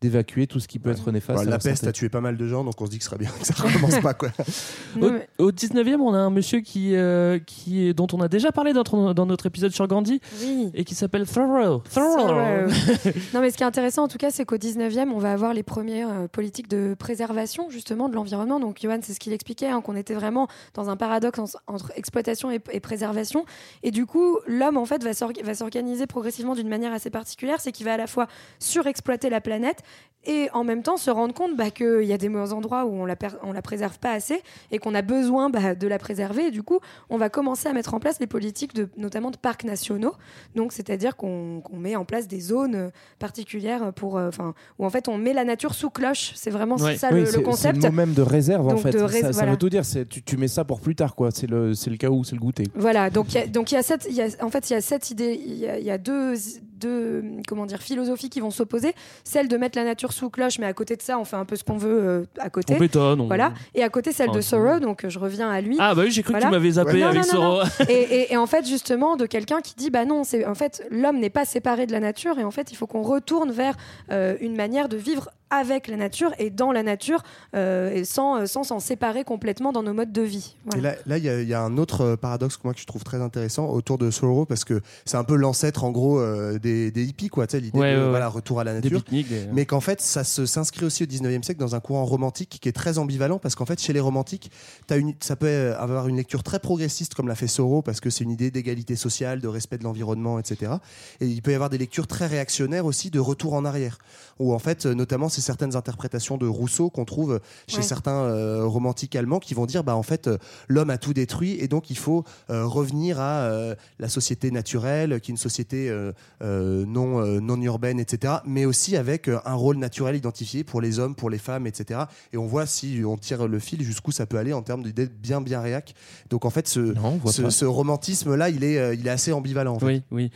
d'évacuer tout ce qui peut être néfaste. Bah, la peste santé. a tué pas mal de gens, donc on se dit que ce serait bien que ça recommence pas. Quoi. Au, au 19e, on a un monsieur qui, euh, qui est, dont on a déjà parlé dans, notre- dans notre épisode sur Gandhi Oui. et qui s'appelle Thoreau. Thoreau. Thoreau. non, mais ce qui est intéressant en tout cas, c'est qu'au 19e, on va avoir les premières euh, politiques de préservation justement de l'environnement. Donc, Johan, c'est ce qu'il expliquait, hein, qu'on était vraiment dans un paradoxe en- entre exploitation et, et préservation. Et du coup, l'homme en fait va s'organiser progressivement d'une manière assez particulière, c'est qu'il va à la fois surexploiter la planète et en même temps se rendre compte bah, qu'il y a des endroits où on la, on la préserve pas assez et qu'on a besoin bah, de la préserver. Et du coup, on va commencer à mettre en place les politiques, de, notamment de parcs nationaux. Donc, c'est-à-dire qu'on qu'on met en place des zones particulières pour, euh, enfin, où en fait on met la nature sous cloche. C'est vraiment Ouais. ça Oui, le, c'est- le C'est concept. le mot même de réserve en fait. de ça, rés- ça voilà. veut tout dire. c'est- Tu, tu mets ça pour plus tard, quoi. C'est le, c'est le cas où c'est le goûter. Voilà, donc il y a, donc il y a cette, y a, en fait, il y a cette idée, il y a, il y a deux, deux comment dire, philosophies qui vont s'opposer. Celle de mettre la nature sous cloche, mais à côté de ça, on fait un peu ce qu'on veut euh, à côté. On bétonne, on- Voilà. Et à côté, celle Enfin, de Sorrow, donc euh, je reviens à lui. Ah bah oui, j'ai cru que tu m'avais zappé avec non, non, Soro. non. Et, et- et en fait, justement, de quelqu'un qui dit bah non, c'est en fait l'homme n'est pas séparé de la nature et en fait il faut qu'on retourne vers euh, une manière de vivre avec la nature et dans la nature euh, et sans euh, sans s'en séparer complètement dans nos modes de vie. Et Voilà. là, là, il y, a- il y a un autre euh, paradoxe que moi que je trouve très intéressant autour de Sorrow parce que c'est un peu l'ancêtre en gros euh, des, des hippies quoi, l'idée Ouais, de ouais, voilà retour à la nature. des- Mais qu'en fait, ça s'inscrit aussi au 19e siècle dans un courant romantique qui est très ambivalent parce qu'en fait, chez les romantiques, as une, ça peut avoir une lecture très progressiste comme l'a fait Soro parce que c'est une idée d'égalité sociale, de respect de l'environnement, etc. Et il peut y avoir des lectures très réactionnaires aussi de retour en arrière où en fait, notamment, c'est certaines interprétations de Rousseau qu'on trouve chez Ouais. certains euh, romantiques allemands qui vont dire, bah en fait, euh, l'homme a tout détruit et donc il faut euh, revenir à euh, la société naturelle, qui est une société euh, euh, non euh, non urbaine, etc. Mais aussi avec euh, un rôle naturel identifié pour les hommes, pour les femmes, etc. Et on voit si on tire le fil jusqu'où ça peut aller en termes d'idées bien bien réac. Donc en fait, ce, romantisme là, il est euh, il est assez ambivalent. En fait. Oui, oui.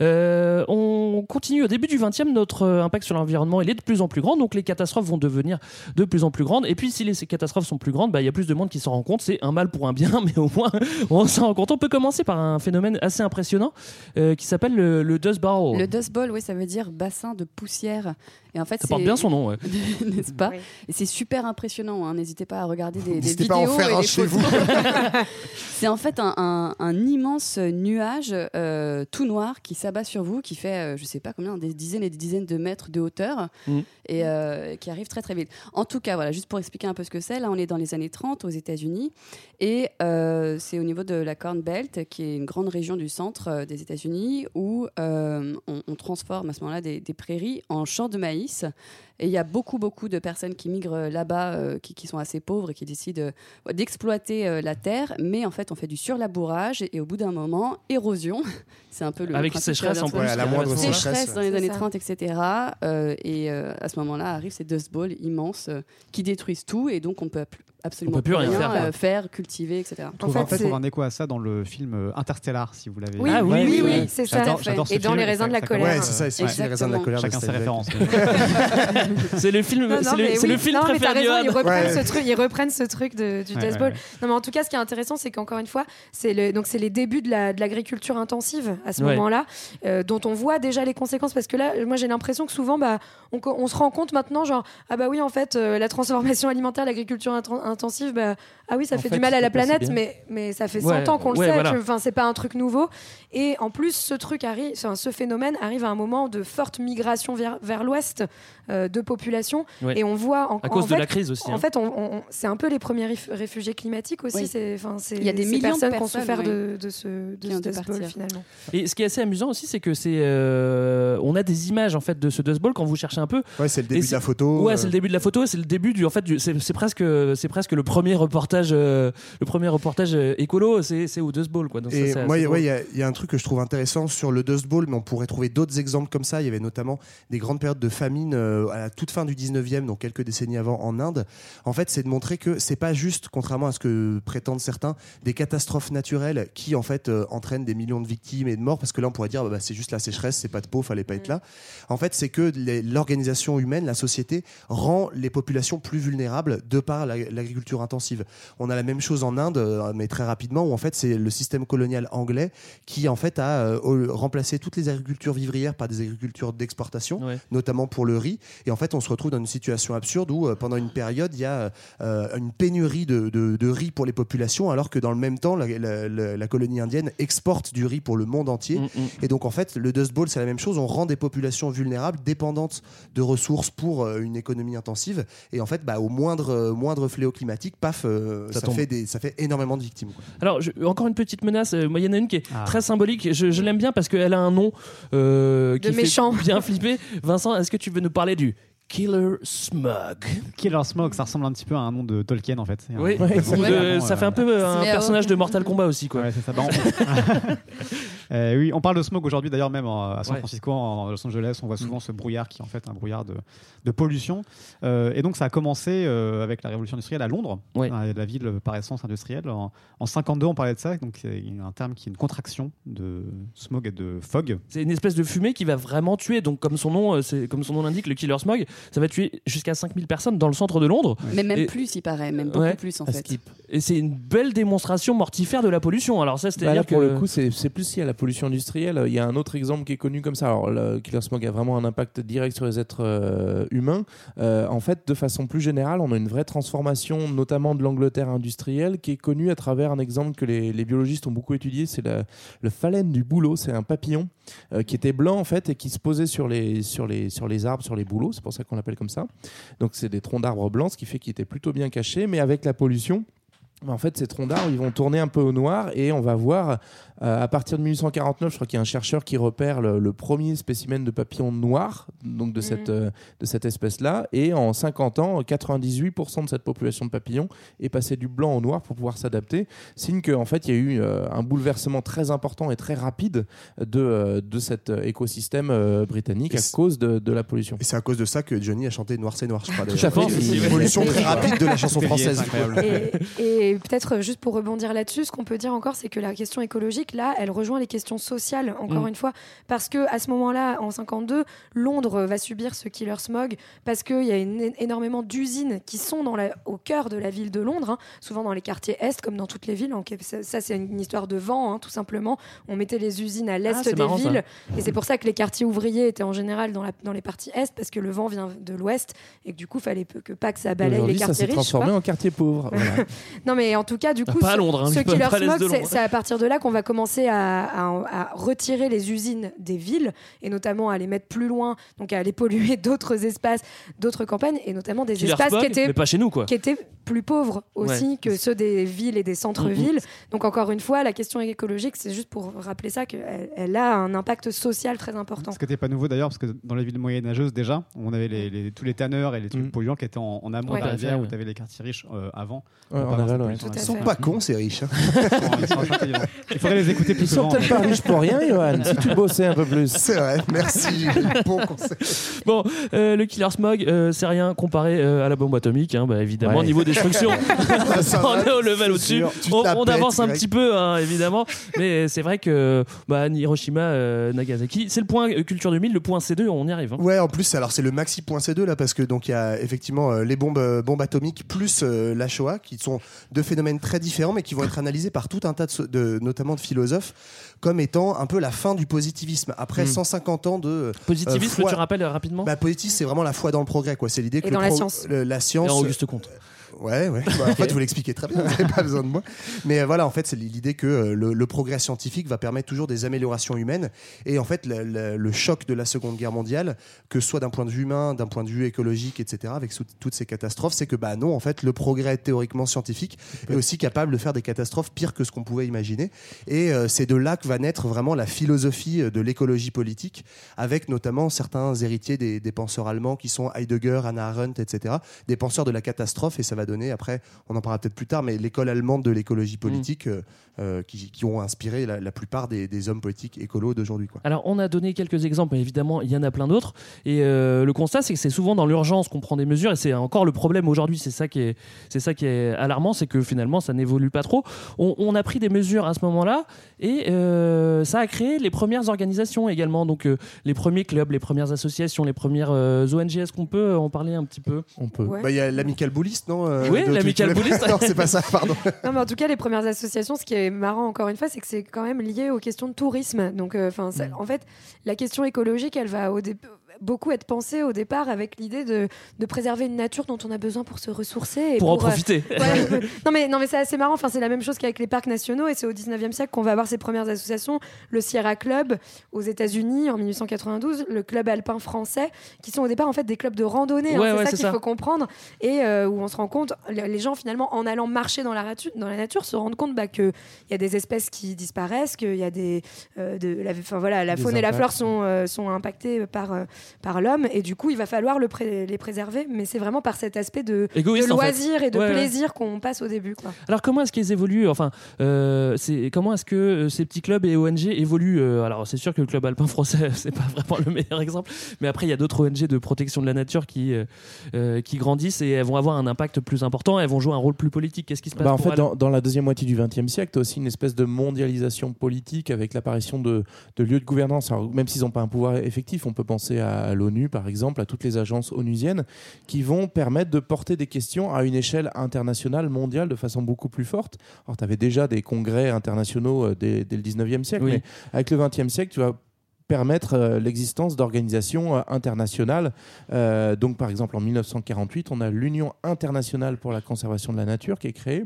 Euh, on continue au début du 20e, notre euh, impact sur l'environnement il est de plus en plus grand, donc les catastrophes vont devenir de plus en plus grandes. Et puis si les ces catastrophes sont plus grandes, bah, il y a plus de monde qui s'en rend compte. C'est un mal pour un bien, mais au moins on s'en rend compte. On peut commencer par un phénomène assez impressionnant euh, qui s'appelle le, le Dust Bowl. Le Dust Bowl, oui, ça veut dire bassin de poussière. Et en fait, Ça porte bien son nom, ouais. n'est-ce pas Et c'est super impressionnant. hein. N'hésitez pas à regarder des, des N'hésitez vidéos pas à en faire un chez photos. c'est en fait un, un- un immense nuage euh, tout noir qui s'abat sur vous, qui fait, euh, je sais pas combien, des dizaines et des dizaines de mètres de hauteur Mm. et euh, qui arrive très très vite. En tout cas, voilà, juste pour expliquer un peu ce que c'est, là on est dans les années 30 aux États-Unis et euh, c'est au niveau de la Corn Belt, qui est une grande région du centre des États-Unis où on, on transforme à ce moment-là des, des prairies en champs de maïs. Et il y a beaucoup, beaucoup de personnes qui migrent euh, là-bas, euh, qui, qui sont assez pauvres et qui décident euh, d'exploiter euh, la terre. Mais en fait, on fait du surlabourage et au bout d'un moment, érosion. C'est un peu le. Avec sécheresse de en plus, Ouais, la sécheresse, moindre sécheresse dans les années ça. 30, etc. Euh, et euh, à ce moment-là, arrivent ces dust balls immenses euh, qui détruisent tout et donc on peut plus- absolument On peut plus rien faire, euh, faire, cultiver, etc. On trouve en fait, un écho à ça dans le film euh, Interstellar, si vous l'avez Oui, vu? Ah oui, oui, oui, Ouais. c'est ça. Et dans les raisins de la colère. Ouais, c'est ça, c'est aussi les raisins de la colère Chacun ses références. c'est le film, Non, non, c'est le, oui. film préféré ils reprennent, Ouais. ce truc, ils reprennent ce truc de- du ouais. Non, mais en tout cas, ce qui est intéressant, c'est qu'encore une fois, c'est le, donc c'est les débuts de la- de l'agriculture intensive à ce moment-là, euh, dont on voit déjà les conséquences. Parce que là, moi, j'ai l'impression que souvent, bah, on, se rend compte maintenant, genre, ah bah oui, en fait, la transformation alimentaire, l'agriculture inten- intensive, bah, ah oui, ça En fait, fait, du mal à la planète, mais, mais ça fait 100 Ouais, ans qu'on le sait. voilà. Enfin, c'est pas un truc nouveau. Et en plus, ce truc arrive, enfin, ce phénomène arrive à un moment de forte migration vers, vers l'ouest euh, de population. Ouais. Et on voit en, À cause en de fait- la crise aussi, En hein. fait, on- on- c'est un peu les premiers réf- réfugiés climatiques aussi. Oui. Enfin, Il y a des millions de personnes qui ont souffert ouais, de, de ce, de ce finalement. Et ce qui est assez amusant aussi, c'est que c'est, euh, on a des images en fait de ce Dust Bowl quand vous cherchez un peu. Ouais, c'est le début de la photo. Ouais, euh, c'est le début de la photo. C'est le début du. En fait, c'est presque, c'est presque le premier reportage, euh, le premier reportage euh, écolo. C'est c'est au Dust Bowl quoi. Donc Et moi, il ouais, y, a- il y a un truc que je trouve intéressant sur le Dust Bowl, mais on pourrait trouver d'autres exemples comme ça. Il y avait notamment des grandes périodes de famine euh, à la toute fin du 19e, donc quelques décennies avant en Inde. En fait, c'est de montrer que c'est pas juste, contrairement à ce que prétendent certains, des catastrophes naturelles qui en fait euh, entraînent des millions de victimes et de morts, parce que là on pourrait dire bah, bah, c'est juste la sécheresse, c'est pas de peau, fallait pas être là. En fait, c'est que l'organisation humaine, la société, rend les populations plus vulnérables de par la- l'agriculture intensive. On a la même chose en Inde, euh, mais très rapidement, où en fait c'est le système colonial anglais qui en fait a euh, remplacé toutes les agricultures vivrières par des agricultures d'exportation, notamment pour le riz. Et en fait, on se retrouve dans une situation absurde où euh, pendant une période, il y a euh, une pénurie de, de- de riz pour les populations, alors que dans le même temps, la, la- la- la colonie indienne exporte du riz pour le monde entier. Et donc en fait, le Dust Bowl, c'est la même chose. On rend des populations vulnérables, dépendantes de ressources pour une économie intensive. Et en fait, bah, au moindre, moindre fléau climatique, paf, euh, Ça fait des, ça fait énormément de victimes. quoi. Alors, je- encore une petite menace. euh, moi, il y en a une qui est Ah. très symbolique. Je, je l'aime bien parce qu'elle a un nom euh, qui De fait méchant. bien flipper. Vincent, est-ce que tu veux nous parler du Killer Smug? Killer Smoke, ça ressemble un petit peu à un nom de Tolkien en fait. Oui, de- ça fait un peu euh, un personnage de Mortal Kombat aussi, quoi. Ouais, c'est ça. Bah, Euh, oui, on parle de smog aujourd'hui d'ailleurs même en- à San Ouais. Francisco, en Los Angeles, on voit souvent ce brouillard qui est en fait un brouillard de, de pollution. Euh, et donc ça a commencé euh, avec la révolution industrielle à Londres, hein, la ville par essence industrielle. En, en 52, on parlait de ça, donc c'est un terme qui est une contraction de smog et de fog. C'est une espèce de fumée qui va vraiment tuer. Donc, comme son nom, euh, c'est comme son nom l'indique, le killer smog, ça va tuer jusqu'à 5000 personnes dans le centre de Londres. Mais même Et- plus, il paraît, même beaucoup Ouais. plus en fait. Et c'est une belle démonstration mortifère de la pollution. Alors ça, Bah c'est-à-dire là, pour que le coup, c'est c'est plus lié à la industrielle. Il y a un autre exemple qui est connu comme ça. Alors, le killer smog a vraiment un impact direct sur les êtres euh, humains. Euh, en fait, de façon plus générale, on a une vraie transformation, notamment de l'Angleterre industrielle, qui est connue à travers un exemple que les, biologistes ont beaucoup étudié. C'est le phalène du bouleau. C'est un papillon euh, qui était blanc en fait et qui se posait sur les, sur les, sur les arbres, sur les bouleaux. C'est pour ça qu'on l'appelle comme ça. Donc, c'est des troncs d'arbres blancs, ce qui fait qu'il était plutôt bien caché. Mais avec la pollution, en fait, ces troncs d'arbres, ils vont tourner un peu au noir et on va voir, à partir de 1849, je crois qu'il y a un chercheur qui repère le, le premier spécimen de papillon noir, donc de cette, euh, de cette espèce-là. Et en 50 ans, 98% de cette population de papillons est passée du blanc au noir pour pouvoir s'adapter. Signe qu'en fait, il y a eu euh, un bouleversement très important et très rapide de, euh, de cet euh, écosystème euh, britannique Et à cause de, de la pollution. Et c'est à cause de ça que Johnny a chanté Noir c'est Noir, je crois. Tout à fait. C'est une évolution très rapide de la chanson française. Et, et peut-être juste pour rebondir là-dessus, ce qu'on peut dire encore, c'est que la question écologique, là, elle rejoint les questions sociales, encore Mm. une fois, parce que à ce moment-là, en 52, Londres va subir ce killer smog, parce qu'il y a une- énormément d'usines qui sont dans la- au cœur de la ville de Londres, hein, souvent dans les quartiers est, comme dans toutes les villes. Donc, ça, ça, c'est une histoire de vent, hein, tout simplement. On mettait les usines à l'est Ah, des marrant, ça. villes, et c'est pour ça que les quartiers ouvriers étaient en général dans, la- dans les parties est, parce que le vent vient de l'ouest, et que du coup, fallait peu- que pas que ça balaye les ça quartiers s'est riches. transformé en quartier pauvre. Voilà. Non, mais en tout cas, du coup, Pas à ce- Londres, hein, ce pas- killer pas smog, c'est à partir de là qu'on va commencer à, à- à retirer les usines des villes et notamment à les mettre plus loin, donc à aller polluer d'autres espaces, d'autres campagnes et notamment des Killer espaces qui étaient mais pas chez nous, quoi. qui étaient plus pauvres aussi Ouais. que ceux des villes et des centres-villes. Mm, Donc encore une fois, la question écologique, c'est juste pour rappeler ça qu'elle elle a un impact social très important. Ce qui n'était pas nouveau d'ailleurs, parce que dans les villes moyenâgeuses déjà, on avait les, les- tous les tanneurs et les trucs polluants qui étaient en, en amont Ouais. de la rivière, Ouais. où tu avais les quartiers riches euh, avant. Ils sont pas cons, ces riches. hein. Ils sont intelligents. Il faudrait les écouter plus Ils sont souvent. peut-être pas riches pour rien, Johan. Si tu bossais un peu plus. C'est vrai, merci. Bon conseil. Bon, euh, le killer smog, euh, c'est rien comparé euh, à la bombe atomique, hein, bah, évidemment. Ouais. Niveau destruction, ça on va, est au level au-dessus. sûr. Tu te On, la on pètes, avance un mec. petit peu, hein, évidemment. Mais c'est vrai que bah, Hiroshima, euh, Nagasaki, c'est le point euh, culture 2000, le point C2, on y arrive. hein. Ouais, en plus, alors c'est le maxi.c2 là, parce que donc il y a effectivement euh, les bombes, euh, bombes atomiques plus euh, la Shoah, qui sont deux phénomènes très différents, mais qui vont être analysés par tout un tas de, so- de- notamment de philosophes, comme étant un peu la fin du positivisme. Après Mm. 150 ans de euh, Positivisme, foi- tu rappelles euh, rapidement? Bah, positivisme, c'est vraiment la foi dans le progrès, quoi. C'est l'idée que Et la science. le- la Et science. Auguste Comte. Ouais, ouais. Bah, en fait, vous l'expliquez très bien, vous n'avez pas besoin de moi. Mais euh, voilà, en fait, c'est l'idée que euh, le, le progrès scientifique va permettre toujours des améliorations humaines. Et en fait, le, le- le choc de la Seconde Guerre mondiale, que ce soit d'un point de vue humain, d'un point de vue écologique, etc., avec toutes ces catastrophes, c'est que bah non, en fait, le progrès théoriquement scientifique est aussi capable de faire des catastrophes pires que ce qu'on pouvait imaginer. Et euh, c'est de là que va naître vraiment la philosophie de l'écologie politique, avec notamment certains héritiers des, des penseurs allemands qui sont Heidegger, Hannah Arendt, etc., des penseurs de la catastrophe. Et ça va donner, après, on en parlera peut-être plus tard, mais l'école allemande de l'écologie politique euh, euh, qui, qui ont inspiré la, la plupart des, des hommes politiques écolos d'aujourd'hui. quoi. Alors, on a donné quelques exemples, mais évidemment, il y en a plein d'autres. Et euh, le constat, c'est que c'est souvent dans l'urgence qu'on prend des mesures, et c'est encore le problème aujourd'hui. C'est ça qui est, c'est ça qui est alarmant, c'est que finalement, ça n'évolue pas trop. On, on a pris des mesures à ce moment-là, et euh, ça a créé les premières organisations également. Donc, euh, les premiers clubs, les premières associations, les premières euh, ONG. Est-ce qu'on peut en parler un petit peu? On peut. Ouais. Bah, Il y a l'amical bouliste, non euh, Oui, de- l'Amical tu- tu- Bouliste. non, c'est pas ça, pardon. Non, mais en tout cas, les premières associations, ce qui est marrant encore une fois, c'est que c'est quand même lié aux questions de tourisme. Donc, euh, enfin, ça- en fait, la question écologique, elle va au dé- beaucoup être pensée au départ avec l'idée de, de préserver une nature dont on a besoin pour se ressourcer et pour en euh, profiter Ouais. non mais non mais c'est assez marrant. Enfin c'est la même chose qu'avec les parcs nationaux et c'est au 19e siècle qu'on va avoir ces premières associations. Le Sierra Club aux États-Unis en 1892, le club alpin français, qui sont au départ en fait des clubs de randonnée. hein, c'est ouais, ça qu'il faut comprendre et euh, où on se rend compte, les gens finalement en allant marcher dans la, dans la nature se rendent compte bah, que il y a des espèces qui disparaissent, qu'il y a des euh, de la, voilà, la faune et la flore sont euh, sont impactées par par l'homme, et du coup, il va falloir le pré- les préserver. Mais c'est vraiment par cet aspect de, Égoïste, de en fait. loisir et de Ouais, ouais. plaisir qu'on passe au début. Quoi. Alors comment est-ce qu'ils évoluent Enfin, euh, c'est comment est-ce que euh, ces petits clubs et ONG évoluent euh, Alors c'est sûr que le club alpin français c'est pas vraiment le meilleur exemple, mais après il y a d'autres ONG de protection de la nature qui euh, qui grandissent et elles vont avoir un impact plus important, elles vont jouer un rôle plus politique. Qu'est-ce qui se passe Bah, en pour fait, dans, dans la deuxième moitié du XXe siècle, tu as aussi une espèce de mondialisation politique avec l'apparition de, de lieux de gouvernance. Alors, même s'ils n'ont pas un pouvoir effectif, on peut penser à l'ONU, par exemple, à toutes les agences onusiennes, qui vont permettre de porter des questions à une échelle internationale, mondiale, de façon beaucoup plus forte. Alors, tu avais déjà des congrès internationaux euh, dès, dès le 19e siècle, Oui. mais avec le 20e siècle, tu vas permettre euh, l'existence d'organisations euh, internationales. Euh, donc, par exemple, en 1948, on a l'Union internationale pour la conservation de la nature qui est créée.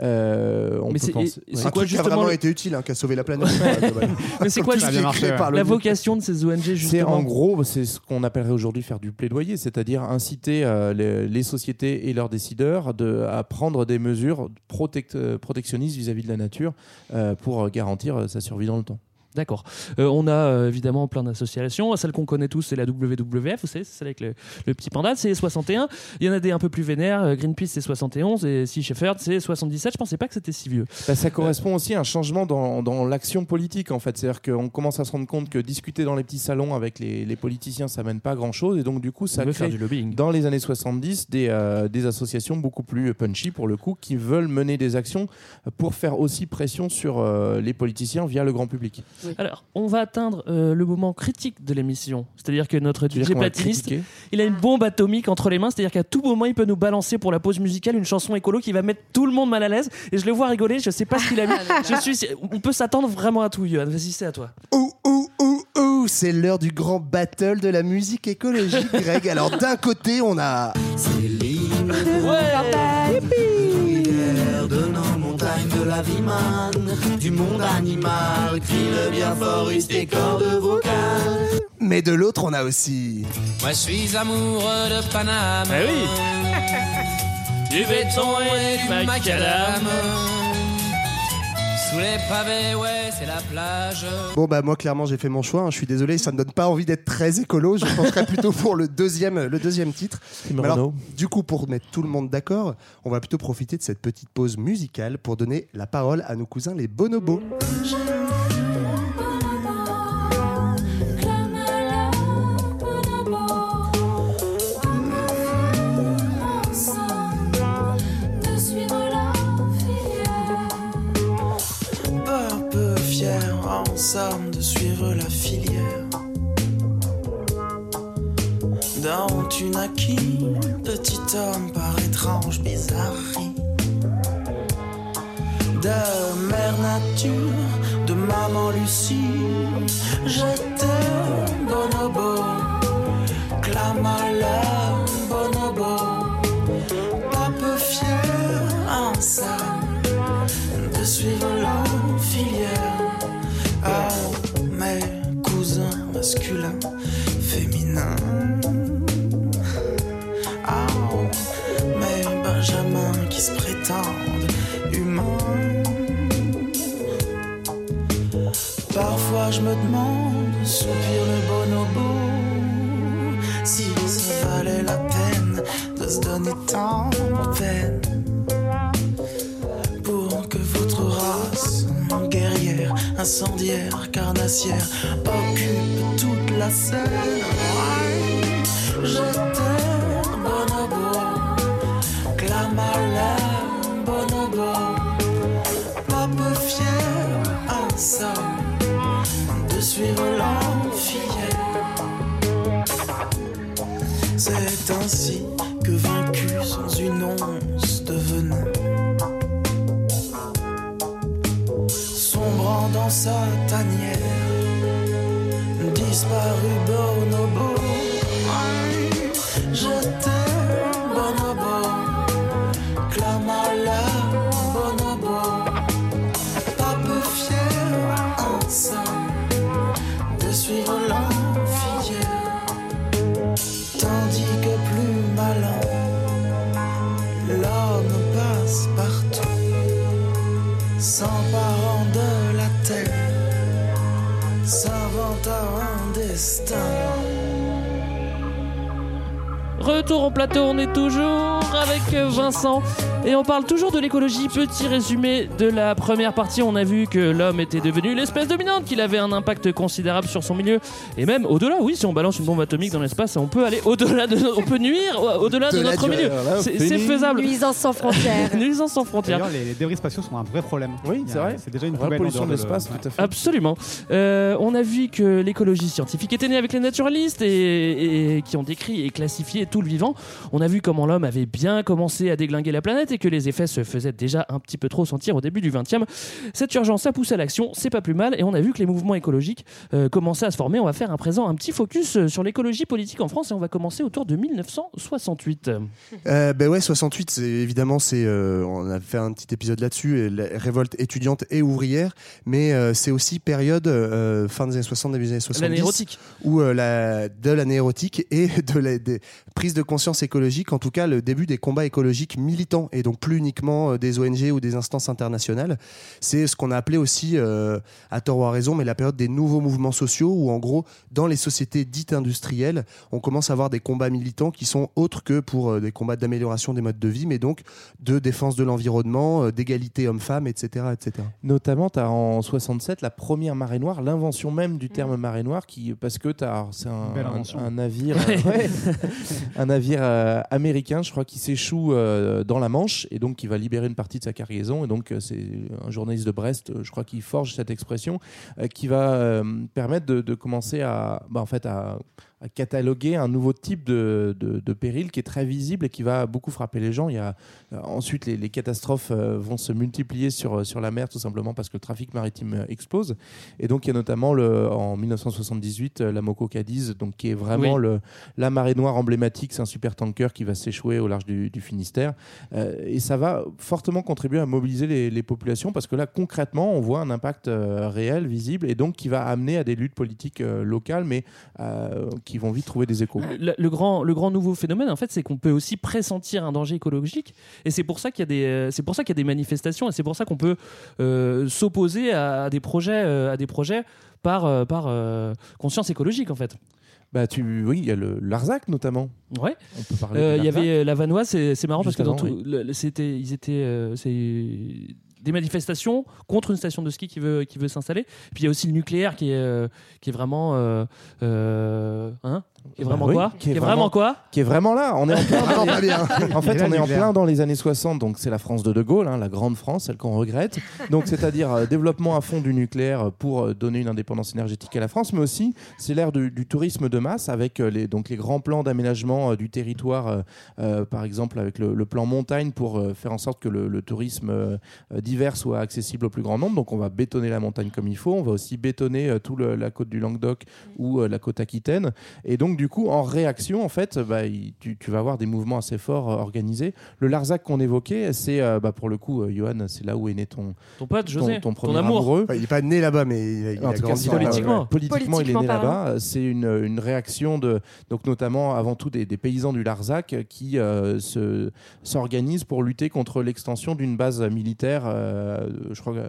Euh, on Mais peut c'est- penser- Un quoi, truc qui a vraiment le- été utile, hein, qui a sauvé la planète. Ouais. Mais c'est quoi créé par la vocation de ces ONG C'est justement en gros, c'est ce qu'on appellerait aujourd'hui faire du plaidoyer, c'est-à-dire inciter euh, les, les sociétés et leurs décideurs de, à prendre des mesures protect- protectionnistes vis-à-vis de la nature euh, pour garantir sa survie dans le temps. D'accord. Euh, on a euh, évidemment plein d'associations. Celle qu'on connaît tous, c'est la WWF, vous savez, c'est celle avec le, le petit panda, c'est 61. Il y en a des un peu plus vénères. euh, Greenpeace, c'est 71. Et Sea Shepherd, c'est 77. Je pensais pas que c'était si vieux. Bah, ça correspond aussi à un changement dans, dans l'action politique en fait. C'est-à-dire qu'on commence à se rendre compte que discuter dans les petits salons avec les, les politiciens, ça mène pas à grand-chose. Et donc du coup, ça crée faire du lobbying. dans les années 70 des, des associations beaucoup plus punchy pour le coup, qui veulent mener des actions pour faire aussi pression sur les politiciens via le grand public. Alors, on va atteindre euh, le moment critique de l'émission. C'est-à-dire que notre DJ platiniste, il a une bombe atomique entre les mains. C'est-à-dire qu'à tout moment, il peut nous balancer pour la pause musicale une chanson écolo qui va mettre tout le monde mal à l'aise. Et je le vois rigoler. Je sais pas ce qu'il a mis. je suis, on peut s'attendre vraiment à tout, Yoann. Vas-y, c'est à toi. Ouh, ouh, ouh, ouh, c'est l'heure du grand battle de la musique écologique, Greg. Alors, d'un côté, on a. de nos du monde animal, crie le bien fort, tes cordes vocales. Mais de l'autre, on a aussi. Moi je suis amoureux de Paname. Eh oui. Du béton et du macadam. Sous les pavés, ouais, c'est la plage. Bon, bah, moi, clairement, j'ai fait mon choix. hein. Je suis désolé, ça ne donne pas envie d'être très écolo. Je penserais plutôt pour le deuxième, le deuxième titre. Mais alors, Renaud. du coup, pour mettre tout le monde d'accord, on va plutôt profiter de cette petite pause musicale pour donner la parole à nos cousins les bonobos. Dont tu naquis, petit homme par étrange bizarrerie. De mère nature, de maman Lucie, j'étais bonobo, clama la bonobo, pas peu fier en somme de suivre la filière. Ah, mes cousins masculins, féminins. Benjamins qui se prétendent humains. Parfois je me demande, soupire le bonobo, si ça valait la peine de se donner tant de peine pour que votre race guerrière, incendiaire, carnassière occupe toute la scène. Ouais, euh, Vincent et on parle toujours de l'écologie. Petit résumé de la première partie, on a vu que l'homme était devenu l'espèce dominante, qu'il avait un impact considérable sur son milieu et même au-delà. Oui, si on balance une bombe atomique dans l'espace, on peut aller au-delà de, on peut nuire au-delà de, notre milieu. C'est faisable. Nuisance sans frontières. Nuisance sans frontières. D'ailleurs, les, les débris spatiaux sont un vrai problème. Oui, c'est vrai. C'est déjà une poubelle. pollution de l'espace, ouais. tout à fait. Absolument. Euh, on a vu que l'écologie scientifique était née avec les naturalistes et, et qui ont décrit et classifié tout le vivant. On a vu comment l'homme avait bien commencé à déglinguer la planète et que les effets se faisaient déjà un petit peu trop sentir au début du 20e. Cette urgence a poussé à l'action, c'est pas plus mal, et on a vu que les mouvements écologiques euh, commençaient à se former. On va faire à présent un petit focus euh, sur l'écologie politique en France et on va commencer autour de 1968. Euh, ben ouais, 68, c'est évidemment, c'est, euh, on a fait un petit épisode là-dessus, la révolte étudiante et ouvrière, mais c'est aussi période fin des années 60, début des années 70, L'année érotique. où la, de l'année érotique et de la des prises de conscience écologique, en tout cas le début des combats écologiques militants et donc plus uniquement euh, des ONG ou des instances internationales. C'est ce qu'on a appelé aussi, euh, à tort ou à raison, mais la période des nouveaux mouvements sociaux où en gros, dans les sociétés dites industrielles, on commence à avoir des combats militants qui sont autres que pour euh, des combats d'amélioration des modes de vie, mais donc de défense de l'environnement, euh, d'égalité homme-femme, etc., etc. Notamment, tu as en 67 la première marée noire, l'invention même du terme marée noire, qui, parce que t'as- c'est un, navire, euh, ouais, un navire euh, américain, je crois, qui s'échoue euh, dans la Manche et donc qui va libérer une partie de sa cargaison. Et donc, euh, c'est un journaliste de Brest, euh, je crois, qui forge cette expression, euh, qui va permettre de, de commencer à, bah, en fait, à, à cataloguer un nouveau type de, de- de péril qui est très visible et qui va beaucoup frapper les gens. Il y a, euh, ensuite, les, les catastrophes euh, vont se multiplier sur, sur la mer, tout simplement parce que le trafic maritime euh, explose. Et donc, il y a notamment le, en 1978 euh, la Moco Cadiz, donc, qui est vraiment Oui. le, la marée noire emblématique. C'est un super tanker qui va s'échouer au large du, du Finistère. Euh, et ça va fortement contribuer à mobiliser les, les populations parce que là, concrètement, on voit un impact euh, réel, visible, et donc qui va amener à des luttes politiques euh, locales, mais euh, qui vont vite trouver des échos. le, le grand, le grand nouveau phénomène, en fait, c'est qu'on peut aussi pressentir un danger écologique, et c'est pour ça qu'il y a des, euh, c'est pour ça qu'il y a des manifestations, et c'est pour ça qu'on peut euh, s'opposer à, à des projets, euh, à des projets par, par euh, conscience écologique, en fait. Bah, tu, oui, il y a le Larzac notamment. Ouais. On peut parler. Euh, Il y avait la Vanoise, c'est c'est marrant Juste parce que dans avant, tout, le- c'était, ils étaient, euh, c'est des manifestations contre une station de ski qui veut, qui veut s'installer. Puis il y a aussi le nucléaire qui est, euh, vraiment, euh, euh, hein, qui est Bah vraiment oui, quoi Qui est vraiment quoi Qui est vraiment là. On est en plein. Pas bien. En fait, on est en plein dans les années 60, donc c'est la France de De Gaulle, hein, la grande France, celle qu'on regrette. Donc, c'est-à-dire euh, développement à fond du nucléaire pour euh, donner une indépendance énergétique à la France, mais aussi c'est l'ère du, du tourisme de masse avec euh, les, donc les grands plans d'aménagement euh, du territoire, euh, euh, par exemple avec le, le plan montagne pour euh, faire en sorte que le, le tourisme euh, euh, d'hiver soit accessible au plus grand nombre. Donc, on va bétonner la montagne comme il faut, on va aussi bétonner euh, tout le- la côte du Languedoc ou euh, la côte aquitaine. Et donc, du coup, en réaction, en fait, bah, il- tu, tu vas avoir des mouvements assez forts euh, organisés. Le Larzac qu'on évoquait, c'est euh, bah, pour le coup, euh, Johan, c'est là où est né ton, Ton pote, José, ton, ton amour. amoureux. Enfin, il n'est pas né là-bas, mais il a, il En a tout cas, grandi c'est- là-bas, politiquement. Politiquement, il est né là-bas. C'est une, une réaction de, donc notamment avant tout des, des paysans du Larzac qui euh, se- s'organisent pour lutter contre l'extension d'une base militaire, euh, je crois, euh,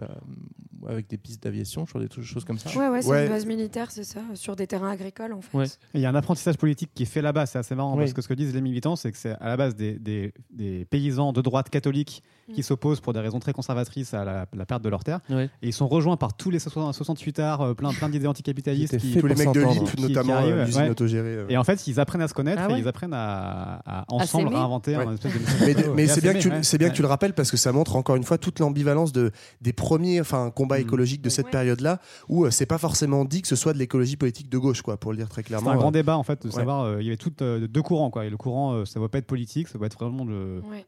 avec des pistes d'aviation, je crois, des choses comme ça. Ouais, ouais, c'est Ouais. une base militaire, c'est ça, sur des terrains agricoles en fait. Ouais. Il y a un apprentissage politique qui est fait là-bas, c'est assez marrant, Oui. parce que ce que disent les militants, c'est que c'est à la base des, des- des paysans de droite catholique qui s'opposent pour des raisons très conservatrices à la, la perte de leurs terres. Ouais. Et ils sont rejoints par tous les 68 arts, euh, plein, plein d'idées anticapitalistes. Qui Tous les mecs de l'IP, notamment qui arrivent, euh, l'usine ouais. autogérée. euh. Et en fait, ils apprennent à se connaître Ah et ils apprennent à, à ensemble s'aimer. réinventer Ouais. un espèce de Mais, c'est à bien, que tu, s'aimer, ouais. c'est bien que tu Ouais. le rappelles parce que ça montre encore une fois toute l'ambivalence de, des premiers enfin, combats Mm. écologiques de cette Ouais. période-là où euh, c'est pas forcément dit que ce soit de l'écologie politique de gauche, quoi, pour le dire très C'est clairement. un grand débat en fait de savoir. il y avait deux courants quoi. Et le courant, ça ne va pas être politique, ça va être vraiment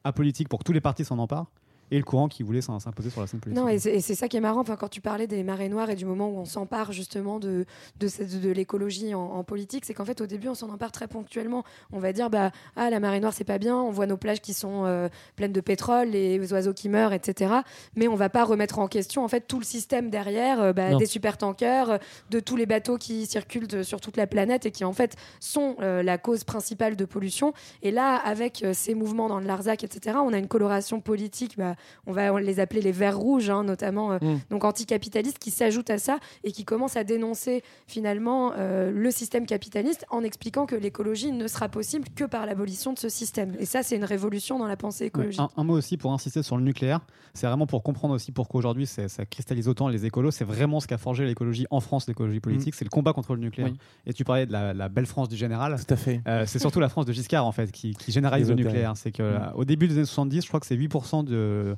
apolitique pour que tous les partis s'en emparent. Et le courant qui voulait s'im- s'imposer sur la scène politique. Non, et c'est ça qui est marrant. Enfin, quand tu parlais des marées noires et du moment où on s'empare justement de, de, l'écologie en, en politique, c'est qu'en fait, au début, on s'en empare très ponctuellement. On va dire, bah, ah, la marée noire, c'est pas bien. On voit nos plages qui sont euh, pleines de pétrole, les oiseaux qui meurent, etc. Mais on va pas remettre en question en fait tout le système derrière, euh, bah, des super tankers, euh, de tous les bateaux qui circulent de- sur toute la planète et qui en fait sont euh, la cause principale de pollution. Et là, avec euh, ces mouvements dans le Larzac, etc., on a une coloration politique bah, on va les appeler les verts rouges, hein, notamment, euh, Mm. donc anticapitalistes, qui s'ajoutent à ça et qui commencent à dénoncer finalement euh, le système capitaliste en expliquant que l'écologie ne sera possible que par l'abolition de ce système. Et ça, c'est une révolution dans la pensée Ouais, écologique. un, un mot aussi pour insister sur le nucléaire, c'est vraiment pour comprendre aussi pourquoi aujourd'hui ça cristallise autant les écolos. C'est vraiment ce qu'a forgé l'écologie en France, l'écologie politique, c'est le combat contre le nucléaire. Oui. Et tu parlais de la, la belle France du général. Tout à fait. Euh, c'est surtout la France de Giscard en fait qui, qui généralise le nucléaire. C'est que Mm. au début des années 70, je crois que c'est 8% de euh,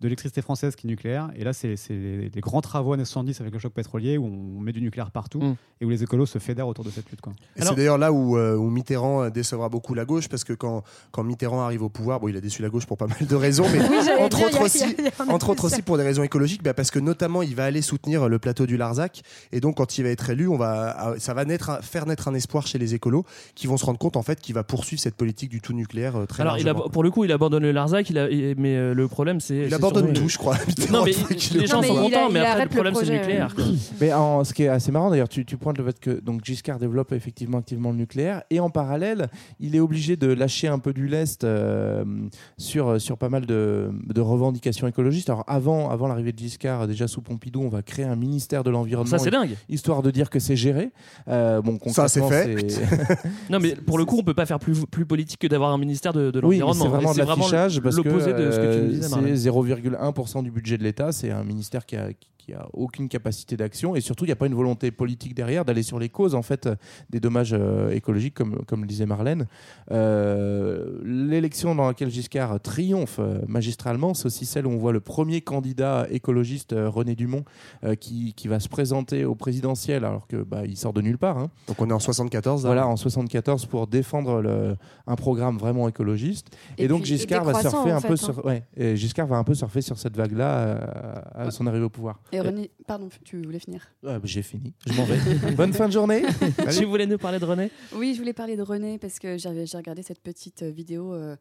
de l'électricité française qui est nucléaire. Et là, c'est c'est les, les grands travaux années 70 avec le choc pétrolier où on met du nucléaire partout Mm. et où les écolos se fédèrent autour de cette lutte. Quoi. Et c'est d'ailleurs là où, euh, où Mitterrand euh, décevra beaucoup la gauche, parce que quand, quand Mitterrand arrive au pouvoir, bon, il a déçu la gauche pour pas mal de raisons, mais Oui, entre dire, autres a- aussi, a entre autres aussi pour des raisons écologiques, bah, parce que notamment il va aller soutenir le plateau du Larzac, et donc quand il va être élu, on va, ah, ça va naître, faire naître un espoir chez les écolos qui vont se rendre compte en fait qu'il va poursuivre cette politique du tout nucléaire euh, très Alors, il largement. a, pour le coup, il abandonne le Larzac, il a- il- mais euh, le problème, c'est. Il c'est leur donne tout, je crois. Non, mais les gens sont contents, mais après, le problème, c'est le nucléaire. Mais ce qui est assez marrant, d'ailleurs, tu pointes le fait que donc Giscard développe effectivement activement le nucléaire, et en parallèle, il est obligé de lâcher un peu du lest euh, sur, euh, sur pas mal de, revendications écologistes. Alors, avant, avant l'arrivée de Giscard, déjà sous Pompidou, on va créer un ministère de l'environnement. Ça, c'est dingue. Histoire de dire que c'est géré. Euh, bon, ça, c'est fait. non, mais pour le coup, on ne peut pas faire plus, plus politique que d'avoir un ministère de, l'environnement. Oui, c'est vraiment, de l'affichage parce que l'opposé de ce que tu disais. Euh, c'est 0,1 1,1% du budget de l'État. C'est un ministère qui a, a aucune capacité d'action et surtout il n'y a pas une volonté politique derrière d'aller sur les causes en fait des dommages euh, écologiques comme comme le disait Marlène. Euh, L'élection dans laquelle Giscard triomphe euh, magistralement, c'est aussi celle où on voit le premier candidat écologiste euh, René Dumont euh, qui, qui va se présenter au présidentiel alors que bah, il sort de nulle part. hein. Donc on est en 74. là. Voilà, en 74 pour défendre le- un programme vraiment écologiste. Et, Et donc puis- et Giscard va surfer en un fait, peu hein. sur, ouais, et Giscard va un peu surfer sur cette vague-là euh, à son arrivée au pouvoir. Et René, pardon, tu voulais finir Ouais, bah, J'ai fini, je m'en vais. Bonne fin de journée. Tu voulais nous parler de René? Oui, je voulais parler de René parce que j'ai regardé cette petite euh, vidéo euh,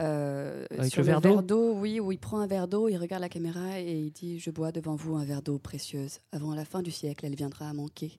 euh, Avec sur le verre d'eau, oui, où il prend un verre d'eau, il regarde la caméra et il dit "Je bois devant vous un verre d'eau précieuse. Avant la fin du siècle, elle viendra à manquer."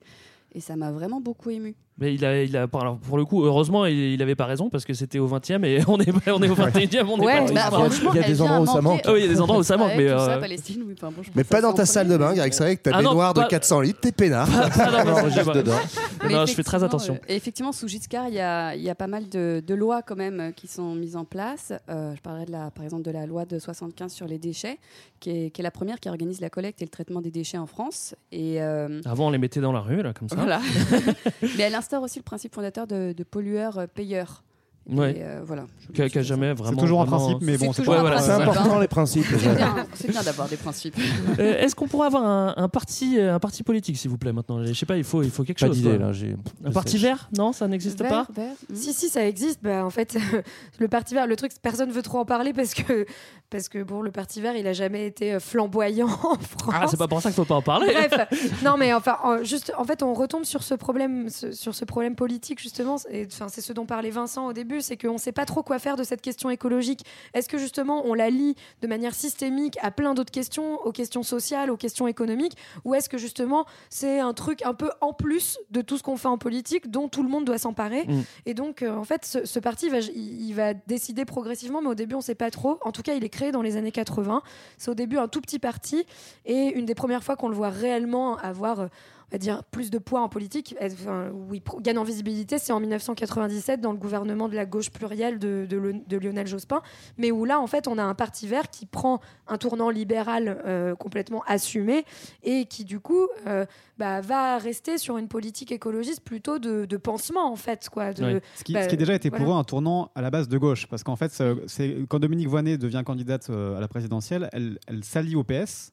Et ça m'a vraiment beaucoup ému. Mais il a, il a, alors, pour le coup, heureusement, il, il avait pas raison parce que c'était au 20e et on est, on est au 21e. On est Ouais, bah, franchement, il y a des endroits où ça manque. Ah oui, il y a des endroits où ça manque, mais, tout ça, euh, Palestine, oui, enfin, bon, je Mais pas ça dans ta salle de bain, Greg. C'est vrai que ta Ah baignoire pas- de 400 litres, t'es peinard. Ah non, Non, je fais très attention. euh, effectivement, sous Giscard, il y a, il y a pas mal de, de lois quand même euh, qui sont mises en place. Euh, je parlerai de la, par exemple de la loi de 75 sur les déchets, qui est, qui est la première qui organise la collecte et le traitement des déchets en France. Et euh, Avant, on les mettait dans la rue, là, comme ça. voilà. Mais elle instaure aussi le principe fondateur de, de pollueur-payeur. Et, Ouais. euh, voilà. A jamais vraiment. toujours un vraiment- principe, mais bon, C'est c'est un voilà, C'est important les principes. C'est bien, c'est bien d'avoir des principes. Euh, Est-ce qu'on pourrait avoir un, un parti, euh, un parti politique, s'il vous plaît, maintenant? Je sais pas, il faut, il faut quelque Pas chose. là. j'ai- Un parti vert? Non, ça n'existe pas? Vert, vert, hmm. Si, si, ça existe. Bah, en fait, le Parti vert, le truc, personne veut trop en parler parce que, parce que bon, le Parti vert, il a jamais été euh, flamboyant en France. Ah, c'est pas pour ça qu'il faut pas en parler. Bref, non, mais enfin, en- juste, en fait, on retombe sur ce problème, ce- sur ce problème politique justement. Et enfin, c'est ce dont parlait Vincent au début, c'est qu'on ne sait pas trop quoi faire de cette question écologique. Est-ce que justement, on la lie de manière systémique à plein d'autres questions, aux questions sociales, aux questions économiques, ou est-ce que justement, c'est un truc un peu en plus de tout ce qu'on fait en politique, dont tout le monde doit s'emparer Mm. Et donc, euh, en fait, ce, ce parti, va, il, va décider progressivement, mais au début, on ne sait pas trop. En tout cas, il est créé dans les années 80. C'est au début un tout petit parti et une des premières fois qu'on le voit réellement avoir euh, va dire plus de poids en politique, enfin, où il gagne en visibilité, c'est en 1997 dans le gouvernement de la gauche plurielle de, de Le- de Lionel Jospin, mais où là en fait on a un parti vert qui prend un tournant libéral euh, complètement assumé et qui du coup euh, bah, va rester sur une politique écologiste plutôt de, de pansement en fait quoi. de-. Ce qui, bah, ce qui a déjà été voilà. pour eux un tournant à la base de gauche, parce qu'en fait, c'est- quand Dominique Voynet devient candidate euh, à la présidentielle, elle, elle s'allie au PS.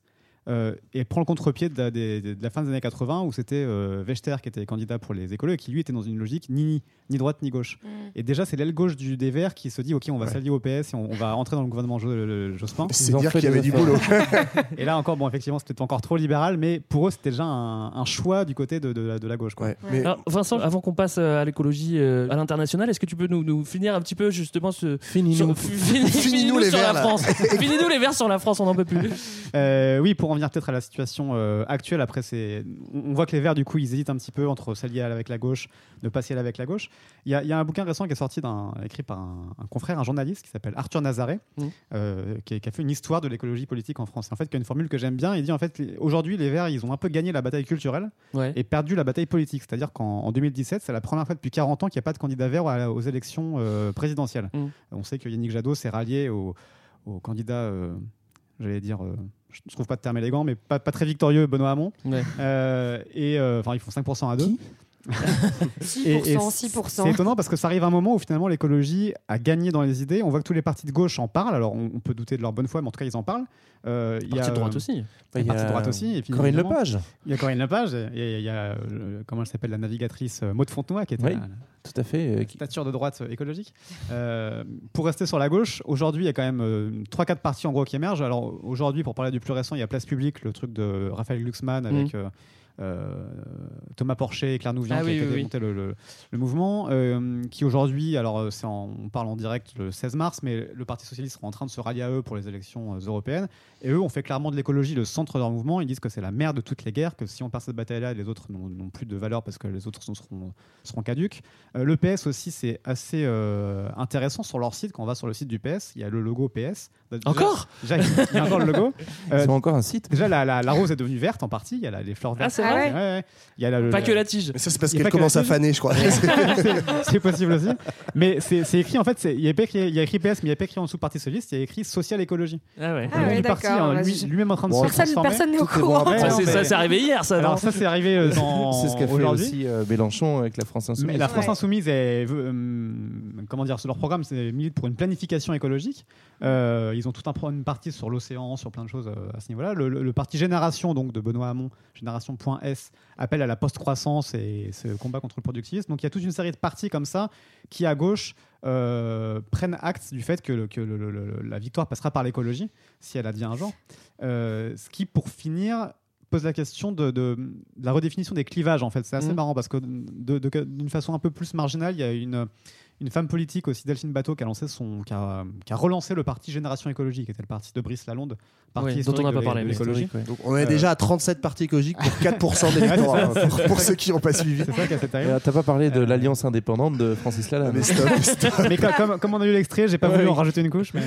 Euh, et prend le contre-pied de, la- des- de la fin des années 80 où c'était euh, Vechter qui était candidat pour les écolos et qui lui était dans une logique ni, ni, droite ni gauche. Mm. Et déjà c'est l'aile gauche du, des Verts qui se dit ok on va Ouais. s'allier au PS et on, on va entrer dans le gouvernement Jo- le- Jospin. C'est dire qu'il y avait du boulot. Et là encore bon effectivement c'était encore trop libéral mais pour eux c'était déjà un, un choix du côté de, de la, de la gauche. Quoi. Ouais. Mais Alors, Vincent, avant qu'on passe euh, à l'écologie euh, à l'international, est-ce que tu peux nous, nous finir un petit peu justement ce. Finis-nous finis-nous les sur la. France. Finis-nous les verts sur la France, on n'en peut plus. Euh, oui, pour en revenir peut-être à la situation euh, actuelle, après, c'est, on voit que les Verts, du coup, ils hésitent un petit peu entre s'allier avec la gauche, ne pas s'y aller avec la gauche. Il y y a un bouquin récent qui est sorti, d'un, écrit par un, un confrère, un journaliste qui s'appelle Arthur Nazaret, Mmh. euh, qui, a- qui a fait une histoire de l'écologie politique en France. En fait, qui a une formule que j'aime bien. Il dit, en fait, aujourd'hui, les Verts, ils ont un peu gagné la bataille culturelle Ouais. et perdu la bataille politique. C'est-à-dire qu'en en 2017, c'est la première fois depuis 40 ans qu'il n'y a pas de candidat vert aux élections euh, présidentielles. Mm. On sait que Yannick Jadot s'est rallié au, au candidat, j'allais dire, euh, je ne trouve pas de terme élégant, mais pas, pas très victorieux, Benoît Hamon. Ouais. Euh, et euh, enfin, ils font 5% à deux. 6%, c'est- 6%. C'est étonnant parce que ça arrive un moment où finalement l'écologie a gagné dans les idées. On voit que tous les partis de gauche en parlent. Alors on, on peut douter de leur bonne foi, mais en tout cas ils en parlent. Euh, il y a, Parti de droite euh, aussi. Il y partis a de droite aussi. Et puis, Corinne Lepage. Il y a Corinne Lepage. Et il y a, euh, comment elle s'appelle, la navigatrice euh, Maud Fontenoy, qui était Oui, la- tout à fait. euh, stature de droite euh, écologique. Euh, pour rester sur la gauche, aujourd'hui, il y a quand même euh, 3-4 partis en gros qui émergent. Alors aujourd'hui, pour parler du plus récent, il y a Place Publique, le truc de Raphaël Glucksmann avec Mhm. Euh, Thomas Porcher et Claire Nouvian Ah qui oui, a été oui, oui. démonté le, le- le mouvement, euh, qui aujourd'hui, alors euh, c'est en- on parle en direct le 16 mars, mais le Parti Socialiste sera en train de se rallier à eux pour les élections européennes. Et eux ont fait clairement de l'écologie le centre de leur mouvement. Ils disent que c'est la mère de toutes les guerres, que si on perd cette bataille-là, les autres n'ont plus de valeur parce que les autres sont- seront, seront caduques. Euh, le PS aussi, c'est assez euh, intéressant sur leur site. Quand on va sur le site du PS, il y a le logo PS. Déjà- Encore? Déjà, il y a encore le logo. Euh, Ils ont encore un site? Déjà, la, la- la rose est devenue verte en partie. Il y a la- les fleurs vertes. c'est vrai Ouais, ouais. Il y a la- le- Pas que la tige. Mais ça, c'est parce Il y a qu'elle pas que commence la à faner, je crois. C'est- c'est possible aussi. Mais c'est c'est écrit, en fait, c'est- il y, a pas écrit, il y a écrit PS, mais il n'y a pas écrit en dessous Parti Socialiste, il y a écrit Social Écologie. Ah ouais. Ah Le nom ouais, du parti, d'accord, hein, lui- je- lui-même en train de se Personne, transformer. personne n'est au Tout est bon courant. après. Ça, non, c'est- mais- ça, c'est arrivé hier, ça. Alors ça, c'est arrivé euh, dans- C'est ce qu'a fait aujourd'hui. aussi euh, Mélenchon avec la France Insoumise. Mais la France Ouais. Insoumise veut, euh, comment dire, leur programme c'est milite pour une planification écologique. Euh, ils ont tout un pro- une partie sur l'océan, sur plein de choses euh, à ce niveau-là. Le, le- le parti Génération donc de Benoît Hamon, Génération.s, appelle à la post-croissance et ce combat contre le productivisme. Donc il y a toute une série de partis comme ça qui à gauche euh, prennent acte du fait que, le- que le- le- le- la victoire passera par l'écologie, si elle advient un jour. Euh, ce qui, pour finir, pose la question de, de- de la redéfinition des clivages. En fait, c'est assez Mhm. marrant parce que d'une façon un peu plus marginale, il y a une une femme politique aussi, Delphine Bateau, qui a, lancé son, qui a, qui a relancé le parti Génération Écologie, qui était le parti de Brice Lalonde, parti Ouais, dont on n'a pas l'é- parlé, l'écologie. ouais. On est Euh, déjà à 37 partis écologiques pour 4% d'électorat. Ouais, hein, c'est ça. pour, pour ceux qui n'ont pas suivi. Là, T'as pas parlé de Euh, l'alliance indépendante de Francis Lalanne. Mais stop, stop. mais co- comme, comme on a eu l'extrait, j'ai pas Ouais, voulu oui. en rajouter une couche. Mais,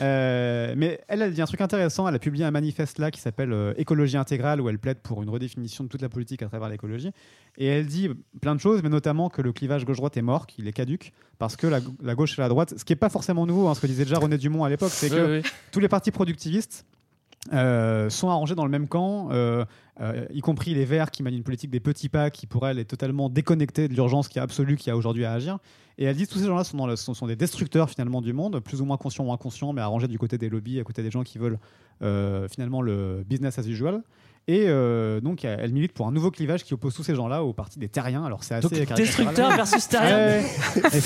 euh, mais elle, elle dit un truc intéressant. Elle a publié un manifeste là qui s'appelle euh, Écologie intégrale, où elle plaide pour une redéfinition de toute la politique à travers l'écologie. Et elle dit plein de choses, mais notamment que le clivage gauche-droite est mort, qu'il est caduque, parce que la, la gauche et la droite, ce qui est pas forcément nouveau, hein, ce que disait déjà René Dumont à l'époque, c'est que tous les partis productivistes euh, sont arrangés dans le même camp, euh, euh, y compris les Verts qui mènent une politique des petits pas qui, pour elle, est totalement déconnectée de l'urgence qui est absolue qu'il y a aujourd'hui à agir. Et elle dit que tous ces gens-là sont, le- sont, sont des destructeurs finalement du monde, plus ou moins conscients ou inconscients, mais arrangés du côté des lobbies, à côté des gens qui veulent finalement le business as usual. Et euh, donc, elle milite pour un nouveau clivage qui oppose tous ces gens-là au parti des terriens. Alors, c'est assez Donc, destructeur versus terrien. Ouais,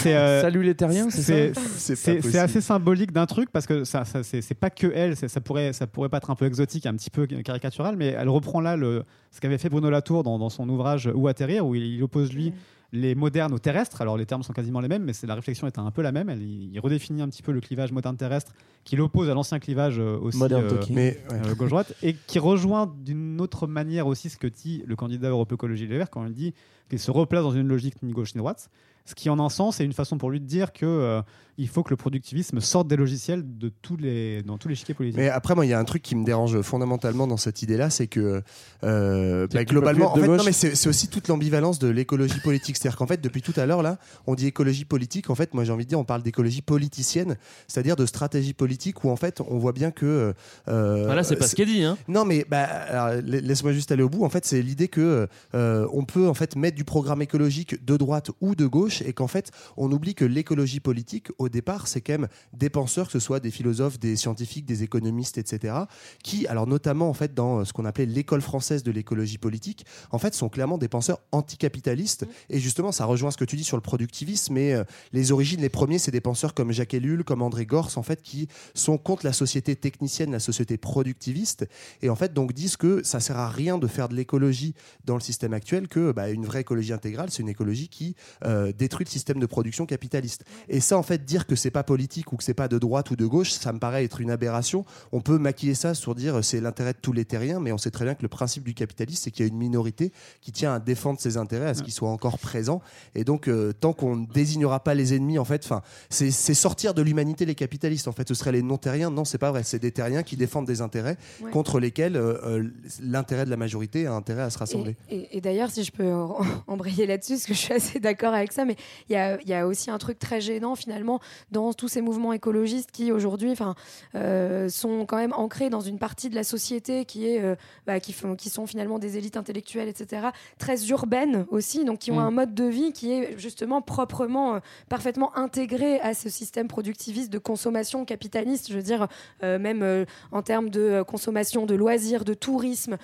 euh, Salut les terriens, c'est c'est assez symbolique d'un truc parce que ça, ça- c'est pas que elle, ça pourrait, ça pourrait pas être un peu exotique, un petit peu caricatural, mais elle reprend là le, ce qu'avait fait Bruno Latour dans, dans son ouvrage Où atterrir, où il, il oppose lui les modernes aux terrestres. Alors les termes sont quasiment les mêmes, mais c'est la réflexion est un peu la même. Elle, il redéfinit un petit peu le clivage moderne terrestre qu'il oppose à l'ancien clivage euh, aussi Modern euh, talking. Mais ouais. euh, gauche-droite et qui rejoint d'une autre manière aussi ce que dit le candidat Europe Écologie Les Verts quand il dit qu'il se replace dans une logique ni gauche ni droite. Ce qui, en un sens, est une façon pour lui de dire que euh, il faut que le productivisme sorte des logiciels de tous les, dans tous les chiquiers politiques. Mais après, moi, il y a un truc qui me dérange fondamentalement dans cette idée-là, c'est que euh, bah, globalement, en fait, non, mais c'est aussi toute l'ambivalence de l'écologie politique. C'est-à-dire qu'en fait, depuis tout à l'heure, là, on dit écologie politique. En fait, moi, j'ai envie de dire, on parle d'écologie politicienne, c'est-à-dire de stratégie politique où, en fait, on voit bien que. euh, Voilà, c'est pas ce qu'elle dit. Hein. Non, mais bah, laisse-moi juste aller au bout. En fait, c'est l'idée que euh, on peut en fait mettre du programme écologique de droite ou de gauche, et qu'en fait, on oublie que l'écologie politique, au départ, c'est quand même des penseurs, que ce soit des philosophes, des scientifiques, des économistes, etc., qui, alors notamment en fait dans euh, ce qu'on appelait l'école française de l'écologie politique, en fait, sont clairement des penseurs anticapitalistes. Et justement, ça rejoint ce que tu dis sur le productivisme. Mais euh, les origines, les premiers, c'est des penseurs comme Jacques Ellul, comme André Gors, en fait, qui sont contre la société technicienne, la société productiviste, et en fait donc disent que ça sert à rien de faire de l'écologie dans le système actuel, que bah, une vraie écologie intégrale, c'est une écologie qui euh, détruit le système de production capitaliste. Et ça, en fait, dire que c'est pas politique ou que c'est pas de droite ou de gauche, ça me paraît être une aberration. On peut maquiller ça sur dire euh, c'est l'intérêt de tous les terriens, mais on sait très bien que le principe du capitalisme, c'est qu'il y a une minorité qui tient à défendre ses intérêts, à ce qu'ils soient encore présents. Et donc, euh, tant qu'on ne désignera pas les ennemis, en fait, c'est sortir de l'humanité les capitalistes. En fait, ce seraient les non-terriens. Non, c'est pas vrai. C'est des terriens qui défendent des intérêts Ouais. contre lesquels euh, l'intérêt de la majorité a intérêt à se rassembler. Et, et- et d'ailleurs, si je peux embrayer là-dessus, parce que je suis assez d'accord avec ça, mais il y a, il y a aussi un truc très gênant finalement dans tous ces mouvements écologistes qui aujourd'hui enfin, euh, sont quand même ancrés dans une partie de la société qui, est, euh, bah, qui, font, qui sont finalement des élites intellectuelles, etc., très urbaines aussi, donc qui ont Mm. un mode de vie qui est justement proprement, euh, parfaitement intégré à ce système productiviste de consommation capitaliste, je veux dire, même en termes de consommation, de loisirs, de tourisme,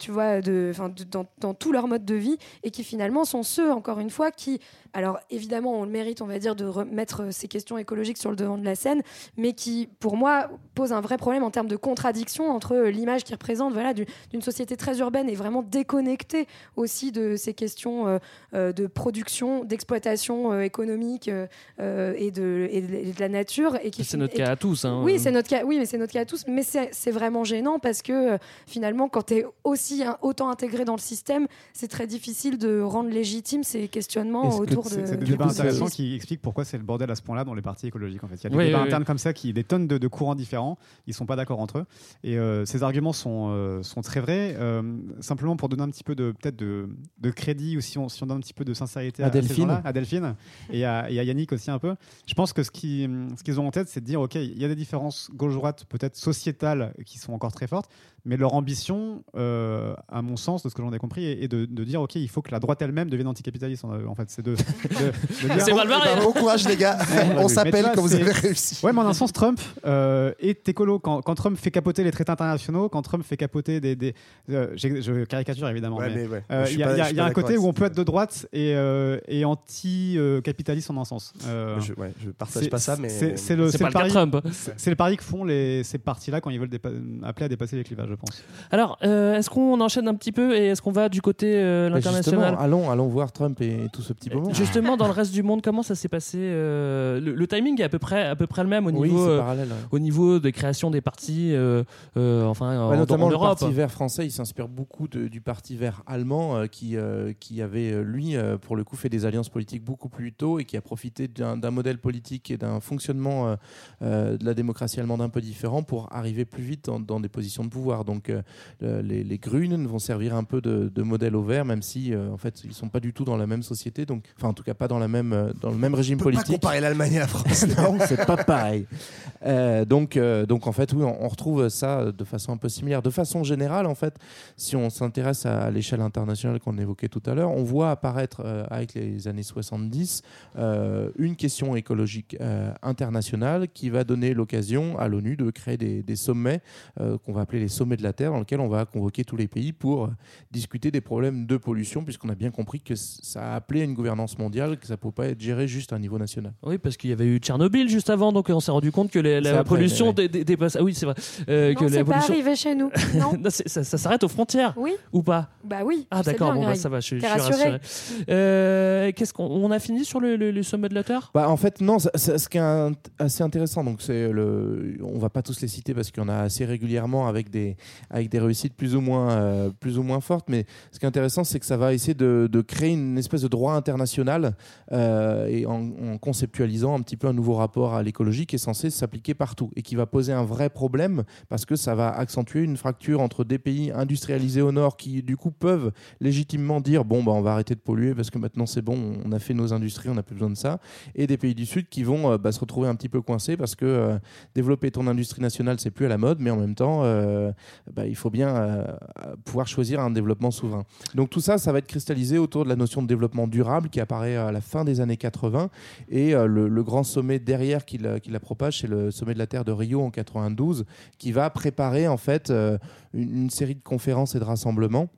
tu vois, de, enfin, de- dans, dans tout leur mode de vie, et qui finalement sont ceux, encore une fois, qui, alors évidemment, ont le mérite, on va dire, de remettre ces questions écologiques sur le devant de la scène, mais qui, pour moi, posent un vrai problème en termes de contradiction entre euh, l'image qu'ils représentent, voilà, du- d'une société très urbaine et vraiment déconnectée aussi de ces questions euh, euh, de production, d'exploitation euh, économique euh, et, de, et de- et de la nature. Et qui C'est notre et cas qui- à tous. hein. oui, c'est notre cas. Oui, mais c'est notre cas à tous. Mais c'est vraiment gênant parce que finalement, quand tu es aussi hein, autant intégré dans le système, c'est très difficile de rendre légitime ces questionnements autour de. C'est c'est des débats intéressants qui expliquent pourquoi c'est le bordel à ce point-là? Dans les partis écologiques. En fait, il y a des Oui, débats oui, internes oui. comme ça, qui des tonnes de, de courants différents. Ils sont pas d'accord entre eux. Et euh, ces arguments sont euh, sont très vrais. Euh, simplement pour donner un petit peu de peut-être de, de crédit ou si on, si on donne un petit peu de sincérité À Delphine. à Delphine et à, et à Yannick aussi un peu. Je pense que ce qui ce qu'ils ont en tête, c'est de dire ok, il y a des différences gauche-droite peut-être sociétales qui sont encore très fortes, mais leur ambition, euh, à mon sens, de ce que j'en ai compris, est, est de, de dire ok, il faut que la droite elle-même devienne anticapitaliste. En, en fait, c'est de, de- de dire- C'est mal barré, bon courage, les gars. Ouais, On s'appelle quand vous avez réussi. Ouais, mais en un sens, Trump euh, est écolo. Quand, quand Trump fait capoter les traités internationaux, quand Trump fait capoter des. des euh, je caricature évidemment. Ouais, mais, mais ouais. euh, Il y a, pas- il y a- y a un côté où on peut être de droite et, euh, et anti-capitaliste en un sens. Euh, Je, ouais, je partage c'est- pas ça, mais c'est le, pari. c'est- le pari que font les, ces partis-là quand ils veulent appeler à dépasser les clivages, pense. Alors, euh, est-ce qu'on enchaîne un petit peu et est-ce qu'on va du côté euh, Mais l'international allons, allons voir Trump et, tout ce petit moment. Justement, dans le reste du monde, comment ça s'est passé euh, le, le timing est à peu près, à peu près le même au Oui, niveau, euh, parallèle, ouais. au niveau des créations des partis, enfin Ouais, notamment en le. Parti vert français, il s'inspire beaucoup de- du Parti vert allemand qui, qui avait, lui, pour le coup, fait des alliances politiques beaucoup plus tôt et qui a profité d'un modèle politique et d'un fonctionnement de la démocratie allemande un peu différent pour arriver plus vite dans, dans des positions de pouvoir. Donc euh, le- les, les Grünen vont servir un peu de, de modèle au vert, même si euh, en fait ils sont pas du tout dans la même société, donc enfin en tout cas pas dans la même euh, dans le même régime on peut pas politique. comparer l'Allemagne et la France. non, c'est pas pareil. Donc, donc en fait, oui, on, on retrouve ça de façon un peu similaire. De façon générale, en fait, si on s'intéresse à, l'échelle internationale qu'on évoquait tout à l'heure, on voit apparaître euh, avec les années 70 euh, une question écologique euh, internationale qui va donner l'occasion à l'ONU de créer des, des sommets qu'on va appeler les sommets de la Terre, dans lesquels on va convoquer tous les pays pour discuter des problèmes de pollution, puisqu'on a bien compris que ça a appelé à une gouvernance mondiale, que ça ne peut pas être géré juste à un niveau national. Oui, parce qu'il y avait eu Tchernobyl juste avant, donc on s'est rendu compte que les- la après, pollution ouais. dépasse. Ah oui, c'est vrai. Euh, que la pas arrivé chez nous. Non. Non, c'est- ça ça s'arrête aux frontières Oui. ou pas? Bah oui. Ah d'accord, bon bah, ça va, je, je suis rassuré rassuré. Euh, Qu'est-ce qu'on on a fini sur le, le- le sommet de la Terre? Bah, en fait, non, ce qui est un- assez intéressant, donc c'est le, on va pas tous les citer parce qu'il y en a assez régulièrement avec des, avec des réussites plus ou moins, euh, plus ou moins fortes, mais ce qui est intéressant, c'est que ça va essayer de, de créer une espèce de droit international euh, et en, en conceptualisant un petit peu un nouveau rapport à l'écologie qui est censé s'appliquer partout et qui va poser un vrai problème parce que ça va accentuer une fracture entre des pays industrialisés au nord qui, du coup, peuvent légitimement dire bon, bah, on va arrêter de polluer parce que maintenant c'est bon, on a fait nos industries, on n'a plus besoin de ça, et des pays du Sud qui vont euh, bah, se retrouver un petit peu coincés parce que euh, développer ton industrie nationale, c'est plus à la mode, mais en même temps, euh, bah, il faut bien pouvoir choisir un développement souverain. Donc tout ça, ça va être cristallisé autour de la notion de développement durable qui apparaît à la fin des années 80, et le, grand sommet derrière qui la, propage, c'est le sommet de la Terre de Rio en 92, qui va préparer en fait une série de conférences et de rassemblements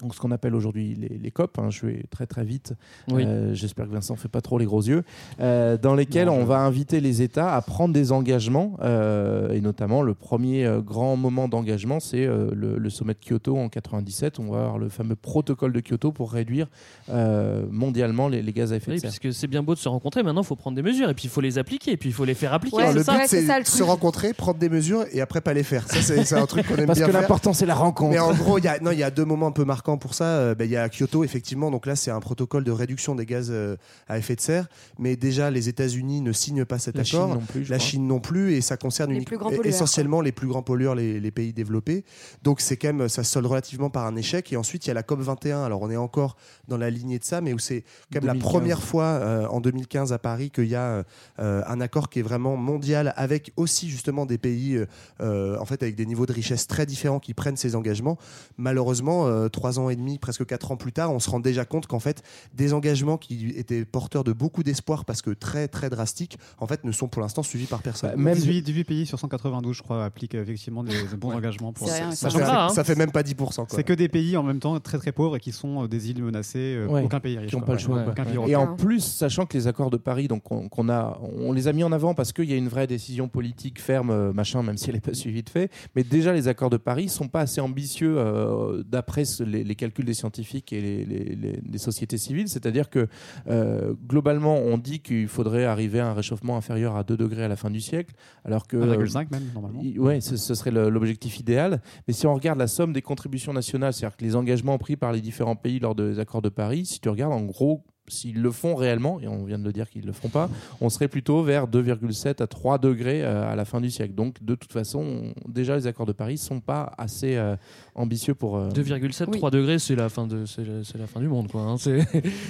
donc ce qu'on appelle aujourd'hui les, les COP, hein, je vais très très vite, Oui. Euh, j'espère que Vincent fait pas trop les gros yeux, euh, dans lesquels Non, je- on va inviter les États à prendre des engagements, euh, et notamment le premier euh, grand moment d'engagement, c'est euh, le, le sommet de Kyoto en 97, on va avoir le fameux protocole de Kyoto pour réduire euh, mondialement les, les gaz à effet Oui, de serre. parce que c'est bien beau de se rencontrer, maintenant il faut prendre des mesures et puis il faut les appliquer et puis il faut les faire appliquer. Ouais, c'est le ça but, c'est ça, le c'est truc. se rencontrer, prendre des mesures et après pas les faire. Ça, c'est un truc qu'on aime Parce bien que faire. l'important c'est la rencontre. Mais en gros, il y a deux moments un peu marquants pour ça. Euh, ben, Il y a Kyoto, effectivement. Donc là, c'est un protocole de réduction des gaz euh, à effet de serre. Mais déjà, les États-Unis ne signent pas cet La Chine accord. non plus, je la crois. Chine non plus. Et ça concerne Les unique- pollueurs, essentiellement les plus grands pollueurs, les, les pays développés. Donc c'est quand même, ça se solde relativement par un échec. Et ensuite, il y a la COP 21. Alors on est encore dans la lignée de ça, mais où c'est quand même la 2015. première fois euh, en 2015 à Paris qu'il y a euh, un accord qui est vraiment mondial avec aussi justement des pays euh, en fait avec des niveaux de richesse très différents qui prennent ces engagements. Malheureusement, euh, trois ans et demi, presque quatre ans plus tard, on se rend déjà compte qu'en fait des engagements qui étaient porteurs de beaucoup d'espoir parce que très très drastiques, en fait ne sont pour l'instant suivis par personne. Bah, même- 18, 18 pays sur 192, je crois, appliquent effectivement des, bons engagements. Pour rien, ça, ça fait, va, hein. ça fait même pas 10%. quoi. C'est que des pays en même temps très très pauvres et qui sont euh, des îles menacées. euh, Ouais, aucun pays riche. qui ont quoi. pas le Ouais, choix, aucun quoi. pays Et en plus, sachant que les accords de Paris, donc qu'on a, on les a mis en avant parce qu'il y a une vraie décision politique ferme, euh, machin, même si elle n'est pas suivie de fait. Mais déjà, les accords de Paris sont pas assez ambitieux euh, d'après les, les calculs des scientifiques et les, les- les- les sociétés civiles. C'est-à-dire que euh, globalement, on dit qu'il faudrait arriver à un réchauffement inférieur à 2 degrés à la fin du siècle, alors que 1,5 même, normalement. Ouais, ce, ce serait l'objectif idéal. Mais si on regarde la somme des contributions nationales, c'est-à-dire que les engagements pris par les différents pays lors des accords de Paris, si tu regardes en gros, s'ils le font réellement, et on vient de le dire qu'ils ne le feront pas, on serait plutôt vers 2,7 à 3 degrés euh, à la fin du siècle. Donc de toute façon, on- déjà les accords de Paris ne sont pas assez euh, ambitieux pour... euh, 2,7, Oui. 3 degrés, c'est la fin de, c'est la, c'est la fin du monde, quoi. hein. C'est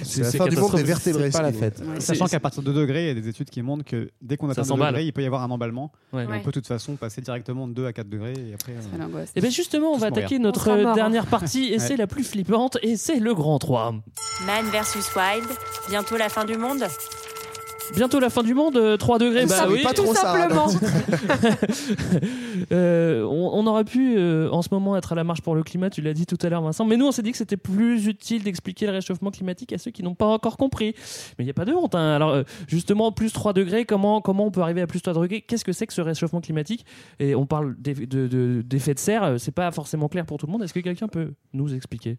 C'est la fin du monde des vertébrés. c'est pas la fête. Ouais. Sachant C'est- qu'à partir de 2 degrés, il y a des études qui montrent que dès qu'on atteint 2 s'emballe. degrés, il peut y avoir un emballement. Ouais. Ouais. on peut de toute façon passer directement de 2 à 4 degrés. Et après, euh, C'est l'angoisse. Et bien Eh ben, justement, on va attaquer notre dernière partie et Ouais. c'est la plus flippante et c'est le grand 3. Man versus Wild, bientôt la fin du monde Bientôt la fin du monde, euh, 3 degrés, bah oui. pas tout trop ça, simplement. Euh, on, on aurait pu euh, en ce moment être à la marche pour le climat, tu l'as dit tout à l'heure Vincent, mais nous on s'est dit que c'était plus utile d'expliquer le réchauffement climatique à ceux qui n'ont pas encore compris. Mais il n'y a pas de honte. hein. Alors euh, justement, plus 3 degrés, comment, comment on peut arriver à plus 3 degrés? Qu'est-ce que c'est que ce réchauffement climatique? Et on parle d'eff- de- de- d'effet de serre, euh, c'est pas forcément clair pour tout le monde. Est-ce que quelqu'un peut nous expliquer?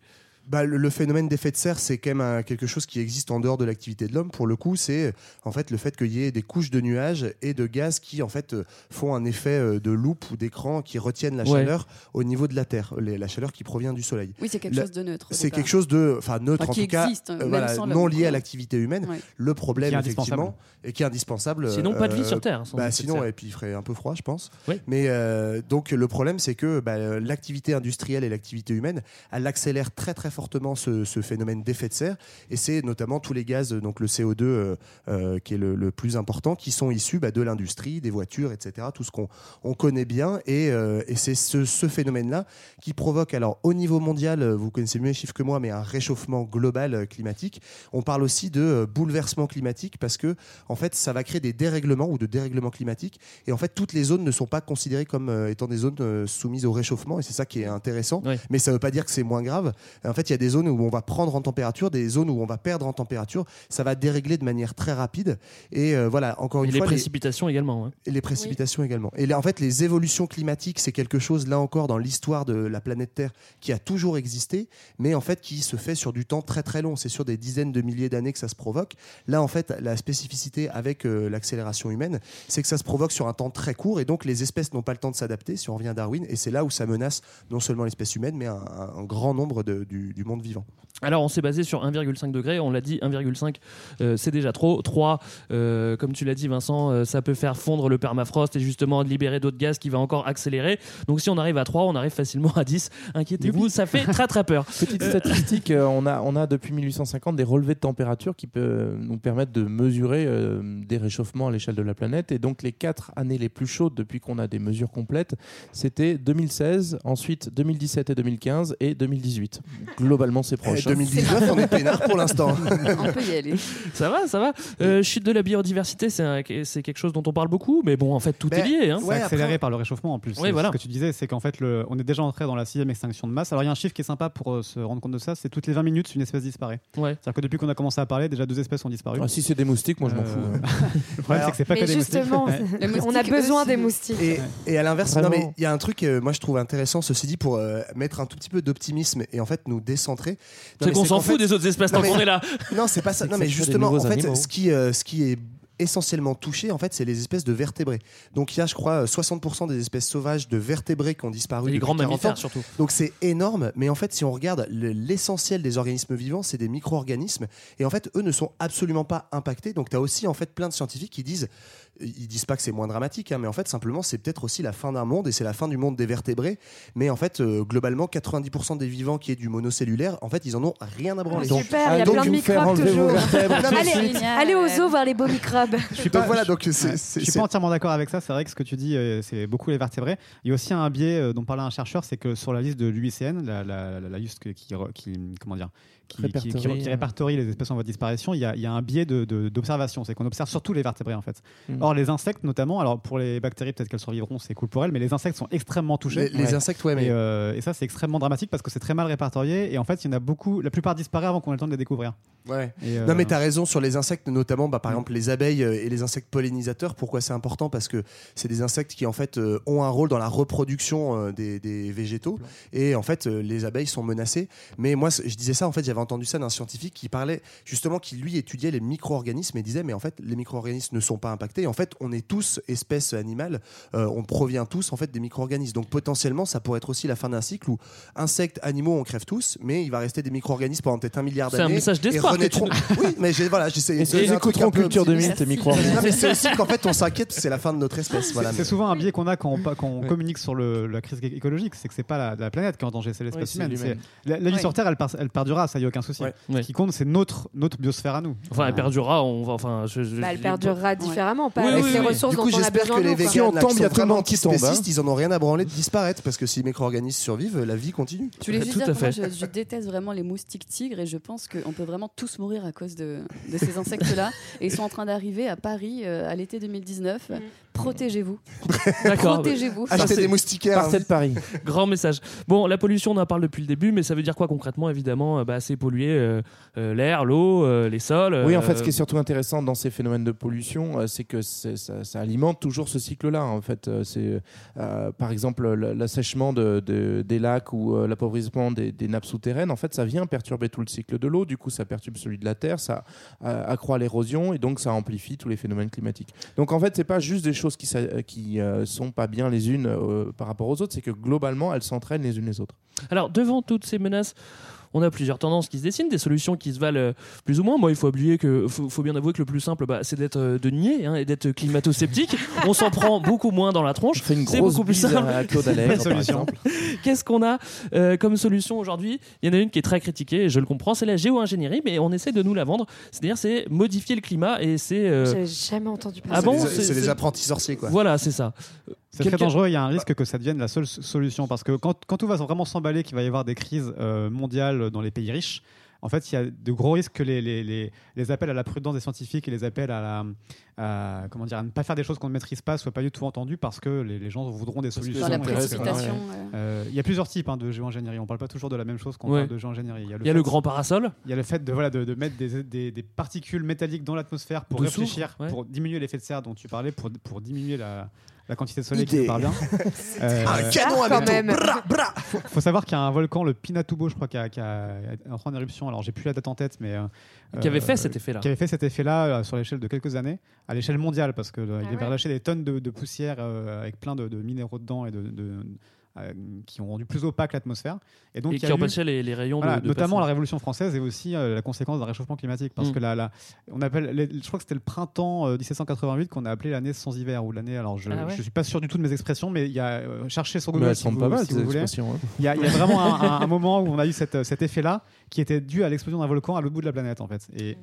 Bah, le, le phénomène d'effet de serre, c'est quand même un- quelque chose qui existe en dehors de l'activité de l'homme. Pour le coup, c'est euh, en fait le fait qu'il y ait des couches de nuages et de gaz qui en fait euh, font un effet euh, de loupe ou d'écran qui retiennent la Ouais. chaleur au niveau de la Terre, les- la chaleur qui provient du Soleil. Oui, c'est quelque La- chose de neutre. C'est quelque chose de, enfin neutre Enfin, en qui tout cas, existe, euh, même voilà, non lié à l'activité humaine. Ouais. Le problème effectivement et qui est indispensable. Sinon, pas de vie euh, sur Terre. sans Bah, sinon, et puis il ferait un peu froid, je pense. Oui. Mais euh, donc le problème, c'est que bah, euh, l'activité industrielle et l'activité humaine, elle accélère très très fortement ce, ce phénomène d'effet de serre. Et c'est notamment tous les gaz, donc le CO2 euh, euh, qui est le, le plus important, qui sont issus bah, de l'industrie, des voitures, etc. Tout ce qu'on on connaît bien. Et, euh, et c'est ce, ce phénomène-là qui provoque, alors au niveau mondial, vous connaissez mieux les chiffres que moi, mais un réchauffement global climatique. On parle aussi de bouleversement climatique parce que en fait, ça va créer des dérèglements ou de dérèglements climatiques. Et en fait, toutes les zones ne sont pas considérées comme étant des zones soumises au réchauffement. Et c'est ça qui est intéressant. Mais ça ne veut pas dire que c'est moins grave. En fait, il y a des zones où on va prendre en température, des zones où on va perdre en température. Ça va dérégler de manière très rapide. Et euh, voilà, encore une les fois, les- précipitations également. hein. et les précipitations également. Et là, en fait, les évolutions climatiques, c'est quelque chose, là encore, dans l'histoire de la planète Terre, qui a toujours existé, mais en fait, qui se fait sur du temps très très long. C'est sur des dizaines de milliers d'années que ça se provoque. Là, en fait, la spécificité avec euh, l'accélération humaine, c'est que ça se provoque sur un temps très court, et donc les espèces n'ont pas le temps de s'adapter, si on revient à Darwin, et c'est là où ça menace non seulement l'espèce humaine, mais un grand nombre de- du, du monde vivant. Alors on s'est basé sur 1,5 degré, on l'a dit 1,5 euh, c'est déjà trop. 3, euh, comme tu l'as dit Vincent, euh, ça peut faire fondre le permafrost et justement libérer d'autres gaz qui va encore accélérer. Donc si on arrive à 3, on arrive facilement à 10. Inquiétez-vous, ça fait très très peur. Petite statistique, euh, on, a, on a depuis 1850 des relevés de température qui peuvent nous permettre de mesurer euh, des réchauffements à l'échelle de la planète. Et donc les quatre années les plus chaudes depuis qu'on a des mesures complètes, c'était 2016, ensuite 2017 et 2015 et 2018. Globalement c'est Eh, proche. hein. 2019, on est peinard pour l'instant. On peut y aller. Ça va, ça va. Euh, chute de la biodiversité, c'est quelque chose dont on parle beaucoup, mais bon, en fait, tout est lié. Hein. C'est accéléré par le réchauffement en plus. Oui, C'est voilà. Ce que tu disais, c'est qu'en fait, le- on est déjà entré dans la sixième extinction de masse. Alors il y a un chiffre qui est sympa pour euh, se rendre compte de ça, c'est toutes les 20 minutes, une espèce disparaît. Ouais. C'est-à-dire que depuis qu'on a commencé à parler, déjà deux espèces ont disparu. Ah, si c'est des moustiques, moi je m'en Euh, fous. le problème, c'est que c'est pas Mais que des moustiques. justement, on a besoin aussi. des moustiques. Et, et à l'inverse, Vraiment. non mais il y a un truc, euh, moi je trouve intéressant, ceci dit, pour euh, mettre un tout petit peu d'optimisme et en fait nous décentrer. Non, C'est qu'on s'en fout des autres espèces tant qu'on est là. Non, c'est pas ça. Non, mais justement, en fait, animaux. ce qui, euh, ce qui est essentiellement touché, en fait, c'est les espèces de vertébrés. Donc il y a, je crois, 60% des espèces sauvages de vertébrés qui ont disparu Les grands 40 ans. mammifères surtout. Donc c'est énorme, mais en fait, si on regarde le- l'essentiel des organismes vivants, c'est des micro-organismes, et en fait, eux ne sont absolument pas impactés. Donc tu as aussi en fait plein de scientifiques qui disent, ils disent pas que c'est moins dramatique, hein, mais en fait simplement c'est peut-être aussi la fin d'un monde et c'est la fin du monde des vertébrés. Mais en fait, euh, globalement, 90% des vivants qui est du monocellulaire, en fait, ils en ont rien à branler. Super, il y a donc, plein de microbes toujours. Allez, allez au zoo voir les beaux microbes. Je suis Donc pas, voilà, je- donc c'est- ouais. c'est- je suis c'est- pas entièrement d'accord avec ça. C'est vrai que ce que tu dis, euh, c'est beaucoup les vertébrés. Il y a aussi un biais euh, dont parlait un chercheur, c'est que sur la liste de l'UICN, la, la, la- la liste qui, qui, qui- comment dire, qui, qui- qui- Répertorie, qui répertorie les espèces en voie de disparition, il y a, il y a un biais de- de- d'observation. c'est qu'on observe surtout les vertébrés en fait. Mm. Or les insectes notamment, alors pour les bactéries peut-être qu'elles survivront, c'est cool pour elles, mais les insectes sont extrêmement touchés. les, les insectes, ouais, mais Et, euh, et ça, c'est extrêmement dramatique parce que c'est très mal répertorié. Et en fait, il y en a beaucoup. La plupart disparaissent avant qu'on ait le temps de les découvrir. Ouais. Et, euh, Non mais tu as raison sur les insectes notamment bah, par exemple les abeilles euh, et les insectes pollinisateurs pourquoi c'est important? Parce que c'est des insectes qui en fait euh, ont un rôle dans la reproduction euh, des, des végétaux et en fait euh, les abeilles sont menacées mais moi je disais ça en fait j'avais entendu ça d'un scientifique qui parlait justement qui lui étudiait les micro-organismes et disait mais en fait les micro-organismes ne sont pas impactés en fait on est tous espèces animales euh, on provient tous en fait des micro-organismes donc potentiellement ça pourrait être aussi la fin d'un cycle où insectes animaux on crève tous mais il va rester des micro-organismes pendant peut-être un milliard C'est un d'années message d'espoir tu renaîtront- oui, mais j'ai- voilà, j'essaie qu'ils écouteront Culture 2000, tes micro Non, mais c'est aussi qu'en fait, on s'inquiète, c'est la fin de notre espèce. Voilà. C'est c'est souvent un biais qu'on a quand on, quand on communique sur le- la crise écologique, c'est que c'est pas la, la planète qui est en danger, c'est l'espèce Oui, c'est humaine. La, la vie Ouais. sur Terre, elle, elle perdurera, ça y a aucun souci. Ouais. Ce qui compte, c'est notre, notre biosphère à nous. Enfin, elle perdurera. On va, enfin, je- je- Bah, elle perdurera différemment, pas Oui, avec oui, les oui. ressources Du coup, dont on a j'espère besoin. que les nous. Si on tombe, qui il y a sont tout le vraiment monde qui tombe, antispécistes, ils en ont rien à branler de disparaître parce que si les micro-organismes survivent, la vie continue. Je voulais juste dire moi, je, je déteste vraiment les moustiques tigres et je pense qu'on peut vraiment tous mourir à cause de, de ces insectes-là. Et ils sont en train d'arriver à Paris euh, à l'été 2019. Mm. Protégez-vous. D'accord. Protégez-vous. C'est des moustiquaires. Partez de Paris. Grand message. Bon, la pollution, on en parle depuis le début, mais ça veut dire quoi concrètement Évidemment, euh, bah, c'est polluer euh, euh, l'air, l'eau, euh, les sols. Oui, en fait, ce qui est surtout intéressant dans ces phénomènes de pollution, euh, c'est que ça, ça alimente toujours ce cycle-là. En fait, Euh, c'est euh, par exemple l'assèchement de, de- des lacs ou euh, l'appauvrissement des, des nappes souterraines. En fait, ça vient perturber tout le cycle de l'eau. Du coup, ça perturbe celui de la terre, ça euh, accroît l'érosion et donc ça amplifie tous les phénomènes climatiques. Donc, en fait, c'est pas juste des choses qui, s'a- qui euh, sont pas bien les unes euh, par rapport aux autres, c'est que globalement, elles s'entraînent les unes les autres. Alors, devant toutes ces menaces, on a plusieurs tendances qui se dessinent, des solutions qui se valent euh, plus ou moins. Moi, il faut oublier que, faut, faut bien avouer que le plus simple, bah, c'est d'être euh, de nier hein, et d'être climato-sceptique. on s'en prend beaucoup moins dans la tronche. C'est beaucoup plus simple. à Claude Allègre, par solution. exemple. Qu'est-ce qu'on a euh, comme solution aujourd'hui? Il y en a une qui est très critiquée, et je le comprends, c'est la géo-ingénierie, mais on essaie de nous la vendre. C'est-à-dire, c'est modifier le climat et c'est. euh, J'ai jamais entendu parler. Ah bon? C'est c'est- apprentis sorciers, quoi. Voilà, c'est ça. C'est très dangereux, il y a un risque que ça devienne la seule solution parce que quand, quand tout va vraiment s'emballer, qu'il va y avoir des crises euh, mondiales dans les pays riches, en fait, il y a de gros risques que les, les, les, les appels à la prudence des scientifiques et les appels à, la, à, comment dire, à ne pas faire des choses qu'on ne maîtrise pas soient pas du tout entendus parce que les, les gens voudront des solutions. La précipitation. ouais. Euh, Il y a plusieurs types hein, de géo-ingénierie. On ne parle pas toujours de la même chose quand on Ouais. parle de géo-ingénierie. Il y a fait- le grand parasol. il y a le fait de, voilà, de, de mettre des, des, des particules métalliques dans l'atmosphère pour Dessous, réfléchir, ouais. pour diminuer l'effet de serre dont tu parlais, pour, pour diminuer la, la quantité de soleil qui nous parvient. Euh, Un canon à quand même. Bra, bra. faut, faut savoir qu'il y a un volcan, le Pinatubo, je crois, qui, a, qui a- est entré en éruption. Alors, j'ai plus la date en tête, mais. euh, Qui avait fait euh, cet effet-là. Qui avait fait cet effet-là euh, sur l'échelle de quelques années, à l'échelle mondiale, parce qu'il Ah avait ouais. relâché des tonnes de, de poussière euh, avec plein de, de minéraux dedans et de. de- euh, qui ont rendu plus opaque l'atmosphère. Et donc, et qui eu- empêchait les, les rayons de- voilà, de. notamment la. Révolution française et aussi euh, la conséquence d'un réchauffement climatique. Parce Mm. que la, la- on appelle, les- je crois que c'était le printemps euh, 1788 qu'on a appelé l'année sans hiver ou l'année. Alors je Ah ouais suis pas sûr du tout de mes expressions, mais il y a euh, cherchez sur Mais Google elles si sont vous, pas mal, si vous voulez. expressions. hein. Il y, a, il y a vraiment un, un- un moment où on a eu cette, cet effet-là qui était dû à l'explosion d'un volcan à l'autre bout de la planète en fait. Et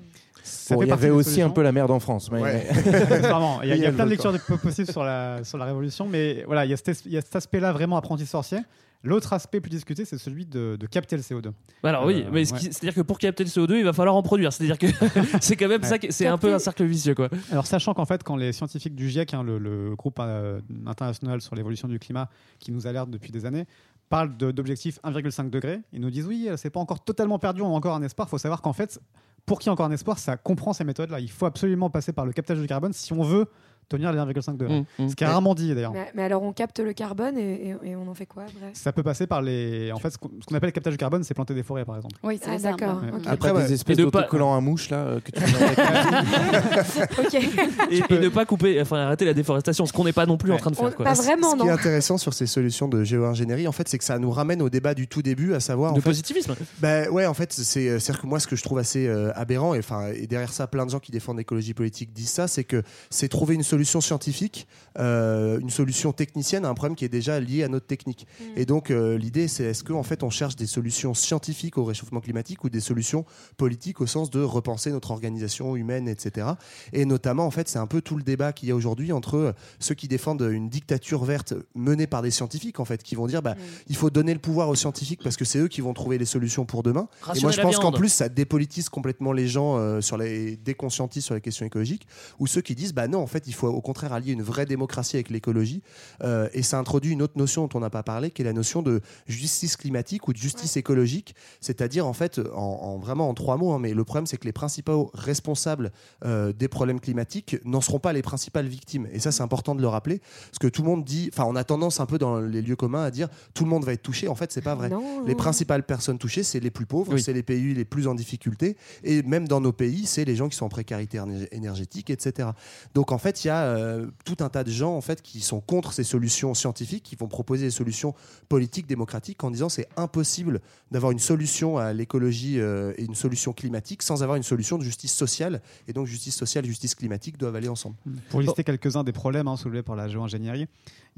ça Bon, fait il y partie avait des aussi solutions. un peu la merde en France. mais- Ouais. Vraiment, il y a, il y a Il y a le plein de lectures possibles sur la, sur la Révolution, mais voilà, il y a cet, cet aspect-là vraiment apprentissage anti-sorcier. L'autre aspect plus discuté, c'est celui de, de capter le CO2. Alors oui, Euh, mais ouais. c'est-à-dire que pour capter le CO2, il va falloir en produire. C'est-à-dire que c'est quand même Ouais. ça, c'est un peu un cercle vicieux, quoi. Alors, sachant qu'en fait, quand les scientifiques du GIEC, hein, le, le groupe euh, international sur l'évolution du climat, qui nous alerte depuis des années, parlent de- d'objectifs 1,5 degré, ils nous disent oui, euh, c'est pas encore totalement perdu, on a encore un espoir. Il faut savoir qu'en fait, pour qu'il y ait encore un espoir, ça comprend ces méthodes-là. Il faut absolument passer par le captage du carbone si on veut tenir les 1,5 degrés. Mmh, mmh. Ce qui est rarement dit d'ailleurs. Mais, mais alors on capte le carbone et, et- et on en fait quoi bref Ça peut passer par les. En fait, ce qu'on ce appelle le captage du carbone, c'est planter des forêts, par exemple. Oui, c'est Ah, d'accord. Ouais. ok. Après, ouais. des espèces de pas- d'autocollants à mouche là euh, que tu Ok. Et, et ne pas couper, enfin arrêter la déforestation, ce qu'on n'est pas non plus en train de faire. Quoi. pas vraiment Ce qui est non. intéressant sur ces solutions de géo-ingénierie, en fait, c'est que ça nous ramène au débat du tout début, à savoir. en De fait, positivisme. Bah ouais, en fait, c'est euh, c'est-à-dire que moi, ce que je trouve assez euh, aberrant, et, enfin, et derrière ça, plein de gens qui défendent l'écologie politique disent ça, c'est que c'est trouver une solution scientifique, euh, une solution technicienne à un problème qui est déjà lié à notre technique. Et donc, euh, l'idée, c'est est-ce qu'en fait, on cherche des solutions scientifiques au réchauffement climatique ou des solutions politiques au sens de repenser notre organisation humaine, etc. Et notamment, en fait, c'est un peu tout le débat qu'il y a aujourd'hui entre euh, ceux qui défendent une dictature verte menée par des scientifiques, en fait, qui vont dire, bah, il faut donner le pouvoir aux scientifiques parce que c'est eux qui vont trouver les solutions pour demain. Et moi, je pense qu'en plus, ça dépolitise complètement les gens euh, sur les déconscientise sur les questions écologiques, ou ceux qui disent, bah non, en fait, il faut au contraire allier une vraie démocratie avec l'écologie. Euh, et ça introduit une autre notion dont on n'a pas parlé, qui est la notion de justice climatique ou de justice écologique. C'est-à-dire, en fait, en, en- vraiment en trois mots, hein, mais le problème, c'est que les principaux responsables euh, des problèmes climatiques n'en seront pas les principales victimes. Et ça, c'est important de le rappeler, parce que tout le monde dit, enfin, on a tendance un peu dans les lieux communs à dire tout le monde va être touché. En fait, c'est pas vrai. Non. Les principales personnes touchées, c'est les plus pauvres, Oui. c'est les pays les plus en difficulté, et même dans nos pays, c'est les gens qui sont en précarité éner- énergétique, etc. Donc en fait, il y a euh, tout un tas de gens en fait qui sont contre ces solutions scientifiques, qui vont proposer des solutions politiques, démocratiques, en disant c'est impossible d'avoir une solution à l'écologie euh, et une solution climatique sans avoir une solution de justice sociale. Et donc justice sociale, justice climatique doivent aller ensemble. Pour lister quelques-uns des problèmes hein, soulevés par la géo-ingénierie,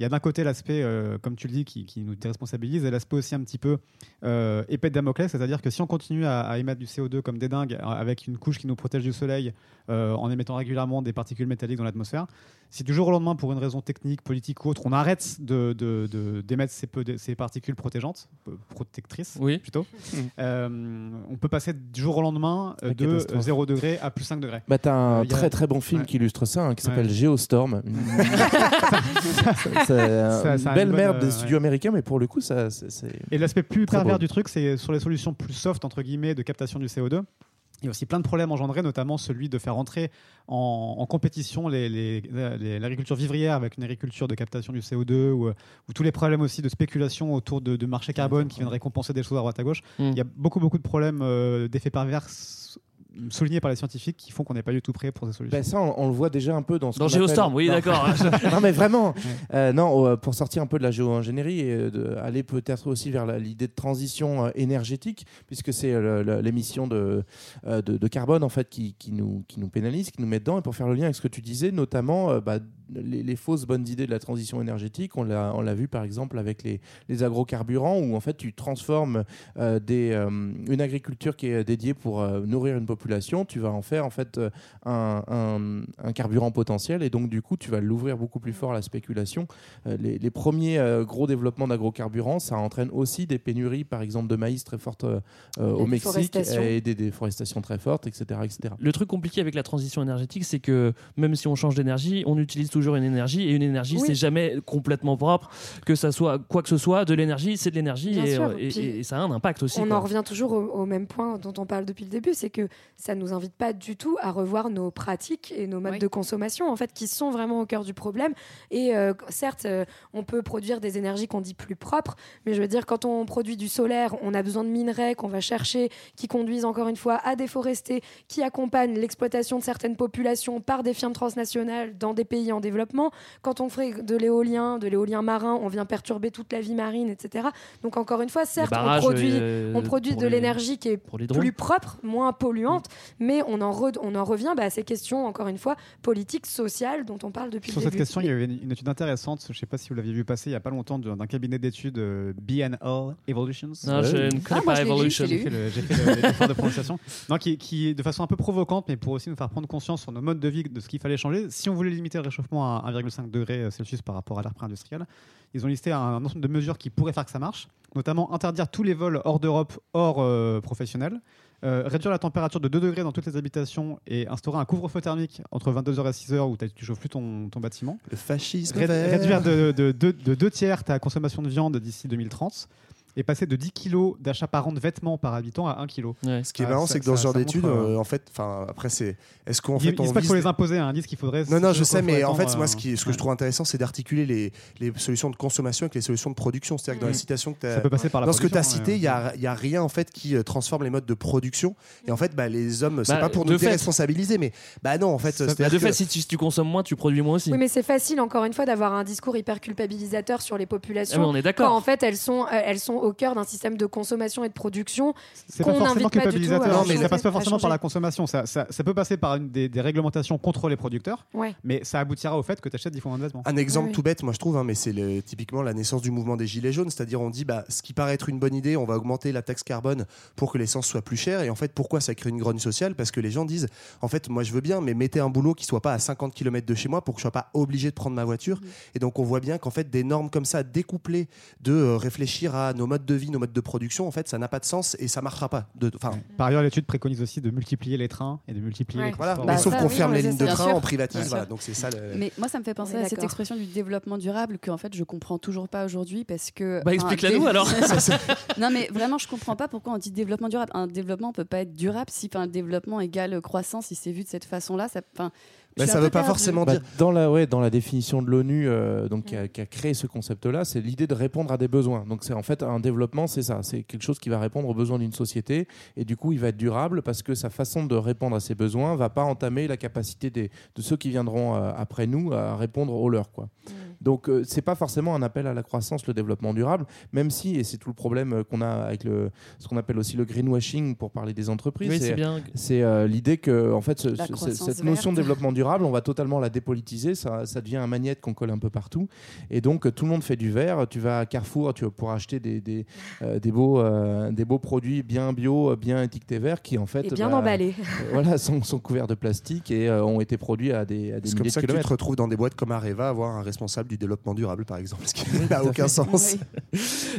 il y a d'un côté l'aspect, euh, comme tu le dis, qui, qui nous déresponsabilise, et l'aspect aussi un petit peu euh, épée de Damoclès, c'est-à-dire que si on continue à, à émettre du CO2 comme des dingues, euh, avec une couche qui nous protège du soleil, euh, en émettant régulièrement des particules métalliques dans l'atmosphère, si du jour au lendemain, pour une raison technique, politique ou autre, on arrête de- de- de- d'émettre ces, peu- ces particules protégeantes, protectrices Oui. plutôt, euh, on peut passer du jour au lendemain euh, de catastrophe. 0 degré à plus 5 degrés. Bah, t'as un Euh, a- très très bon film Ouais. qui illustre ça, hein, qui s'appelle Ouais. Geostorm. c'est Ça- une ça a belle une bonne, merde euh, des ouais. studios américains, mais pour le coup, ça, c'est-. Et l'aspect plus pervers beau. du truc, c'est sur les solutions plus soft, entre guillemets, de captation du CO2. Il y a aussi plein de problèmes engendrés, notamment celui de faire entrer en, en compétition les- les- les- l'agriculture vivrière avec une agriculture de captation du CO2 ou, euh, ou tous les problèmes aussi de spéculation autour de, de marchés carbone qui viendraient compenser des choses à droite à gauche. Mm. Il y a beaucoup, beaucoup de problèmes euh, d'effets pervers s- soulignés par les scientifiques qui font qu'on n'est pas du tout prêt pour ces solutions. Ben, ça, on, on le voit déjà un peu dans ce Dans Geostorm, oui, d'accord. non, mais vraiment. Euh, non, euh, pour sortir un peu de la géo-ingénierie et euh, de aller peut-être aussi vers l'idée de transition énergétique, puisque c'est l'émission de, de, de carbone en fait qui, qui nous, qui nous pénalise, qui nous met dedans. Et pour faire le lien avec ce que tu disais, notamment bah, les, les fausses bonnes idées de la transition énergétique, on l'a on l'a vu par exemple avec les, les agrocarburants, où en fait tu transformes euh, des, euh, une agriculture qui est dédiée pour euh, nourrir une population, tu vas en faire en fait un, un- un carburant potentiel et donc du coup tu vas l'ouvrir beaucoup plus fort à la spéculation. Euh, les, les premiers euh, gros développements d'agrocarburants, ça entraîne aussi des pénuries par exemple de maïs très fortes au Mexique et des déforestations très fortes, etc. etc. Le truc compliqué avec la transition énergétique, c'est que même si on change d'énergie, on utilise toujours une énergie et une énergie, Oui. c'est jamais complètement propre. Que ça soit quoi que ce soit, de l'énergie, c'est de l'énergie et, euh, et- ça a un impact aussi. On quoi. en revient toujours au, au même point dont on parle depuis le début, c'est que ça nous invite pas du tout à revoir nos pratiques et nos modes Oui. de consommation, en fait, qui sont vraiment au cœur du problème. Et euh, certes, euh, on peut produire des énergies qu'on dit plus propres, mais je veux dire, quand on produit du solaire, on a besoin de minerais qu'on va chercher, qui conduisent encore une fois à déforester, qui accompagnent l'exploitation de certaines populations par des firmes transnationales dans des pays en développement. Quand on fait de l'éolien, de l'éolien marin, on vient perturber toute la vie marine, etc. Donc encore une fois, certes, barrages, on produit, euh, on produit de l'énergie qui est plus propre, moins polluante, mais on en, re- on en revient bah, à ces questions, encore une fois, politiques, sociales, dont on parle depuis Sur le cette question, il y avait une, une étude intéressante, je ne sais pas si vous l'aviez vu passer il n'y a pas longtemps, d'un cabinet d'études euh, BNL Evolutions. Non, je ne connais Ah, pas Evolution. J'ai fait le- l'effort de prononciation. Non, qui, qui, de façon un peu provocante, mais pour aussi nous faire prendre conscience sur nos modes de vie de ce qu'il fallait changer. Si on voulait limiter le réchauffement à 1,5 degré Celsius par rapport à l'ère pré-industrielle. Ils ont listé un ensemble de mesures qui pourraient faire que ça marche, notamment interdire tous les vols hors d'Europe, hors euh, professionnel, euh, réduire la température de 2 degrés dans toutes les habitations et instaurer un couvre-feu thermique entre 22h et 6h où tu chauffes plus ton, ton bâtiment. Le fascisme. Ré- vert. réduire de, de, de- de deux tiers ta consommation de viande d'ici 2030 et passer de 10 kilos d'achat par an de vêtements par habitant à 1 kilo. Ce qui est Ah, marrant, c'est que dans ce genre d'études, euh, euh, en fait, enfin, après, c'est. Est-ce qu'en Ils fait, disent on pas qu'il faut les imposer, hein, ils disent qu'il faudrait. Non, non, je sais, mais en fait, moi, ce, qui, ce que je trouve intéressant, c'est d'articuler les, les solutions de consommation avec les solutions de production. C'est-à-dire que dans Mm. les citations que tu Ça peut passer par la Dans ce que tu as cité, ouais. il n'y a, il y a rien, en fait, qui euh, transforme les modes de production. Et en fait, bah, les hommes, c'est Bah, pas pour nous déresponsabiliser, mais bah non, en fait, c'est-à-dire de fait, si tu, si tu consommes moins, tu produis moins aussi. Oui, mais c'est facile, encore une fois, d'avoir un discours hyper culpabilisateur sur les populations. Ah, on est d'accord. En fait, elles sont, elles sont au cœur d'un système de consommation et de production C'est pas forcément n'invite pas du tout à culpabilisateur. changer, ça passe pas forcément par la consommation. Ça, ça, ça peut passer par une des, des réglementations contre les producteurs, Ouais. mais ça aboutira au fait que tu achètes 10 fois moins de vêtements. Un exemple Oui, oui. tout bête, moi je trouve, hein, mais c'est le- typiquement la naissance du mouvement des Gilets jaunes. C'est-à-dire, on dit, bah, ce qui paraît être une bonne idée, on va augmenter la taxe carbone pour que l'essence soit plus chère. Et en fait, pourquoi ça crée une grogne sociale? Parce que les gens disent, en fait, moi je veux bien, mais mettez un boulot qui soit pas à 50 km de chez moi pour que je sois pas obligé de prendre ma voiture. Et donc, on voit bien qu'en fait, des normes comme ça, découplées de euh, réfléchir à nos modes de vie, nos modes de production, en fait, ça n'a pas de sens et ça marchera pas. De- Enfin, Par ailleurs, l'étude préconise aussi de multiplier les trains et de multiplier Ouais. les voilà. Bah, sauf ça, qu'on oui, ferme les lignes de train, on privatise. Voilà. Donc c'est ça. le- Mais moi, ça me fait penser à cette expression du développement durable qu'en fait je comprends toujours pas aujourd'hui parce que. Bah, explique-la nous, alors. non, mais vraiment, je comprends pas pourquoi on dit développement durable. Un développement peut pas être durable si le développement égale croissance, si c'est vu de cette façon-là. Ça, Bah, suis ça un veut pas forcément Bah, dire. dans, la, ouais, dans la définition de l'ONU, euh, donc qui, a, qui a créé ce concept-là, c'est l'idée de répondre à des besoins. Donc c'est en fait un développement, c'est ça, c'est quelque chose qui va répondre aux besoins d'une société et du coup il va être durable parce que sa façon de répondre à ces besoins va pas entamer la capacité des, de ceux qui viendront euh, après nous à répondre aux leurs quoi. Donc euh, c'est pas forcément un appel à la croissance, le développement durable, même si et c'est tout le problème euh, qu'on a avec le ce qu'on appelle aussi le greenwashing pour parler des entreprises. Oui, c'est bien. Euh, l'idée que en fait ce- cette notion de développement durable, on va totalement la dépolitiser, ça, ça devient un magnète qu'on colle un peu partout. Et donc, tout le monde fait du verre. Tu vas à Carrefour, tu vas pour acheter des, des, euh, des beaux, euh, des beaux produits bien bio, bien étiquetés verts, qui en fait. et bien bah, emballés. euh, voilà, sont, sont couverts de plastique et euh, ont été produits à des, à des C'est comme milliers ça de que tu te kilomètres. retrouves dans des boîtes comme Areva, avoir un responsable du développement durable, par exemple, ce qui n'a aucun sens.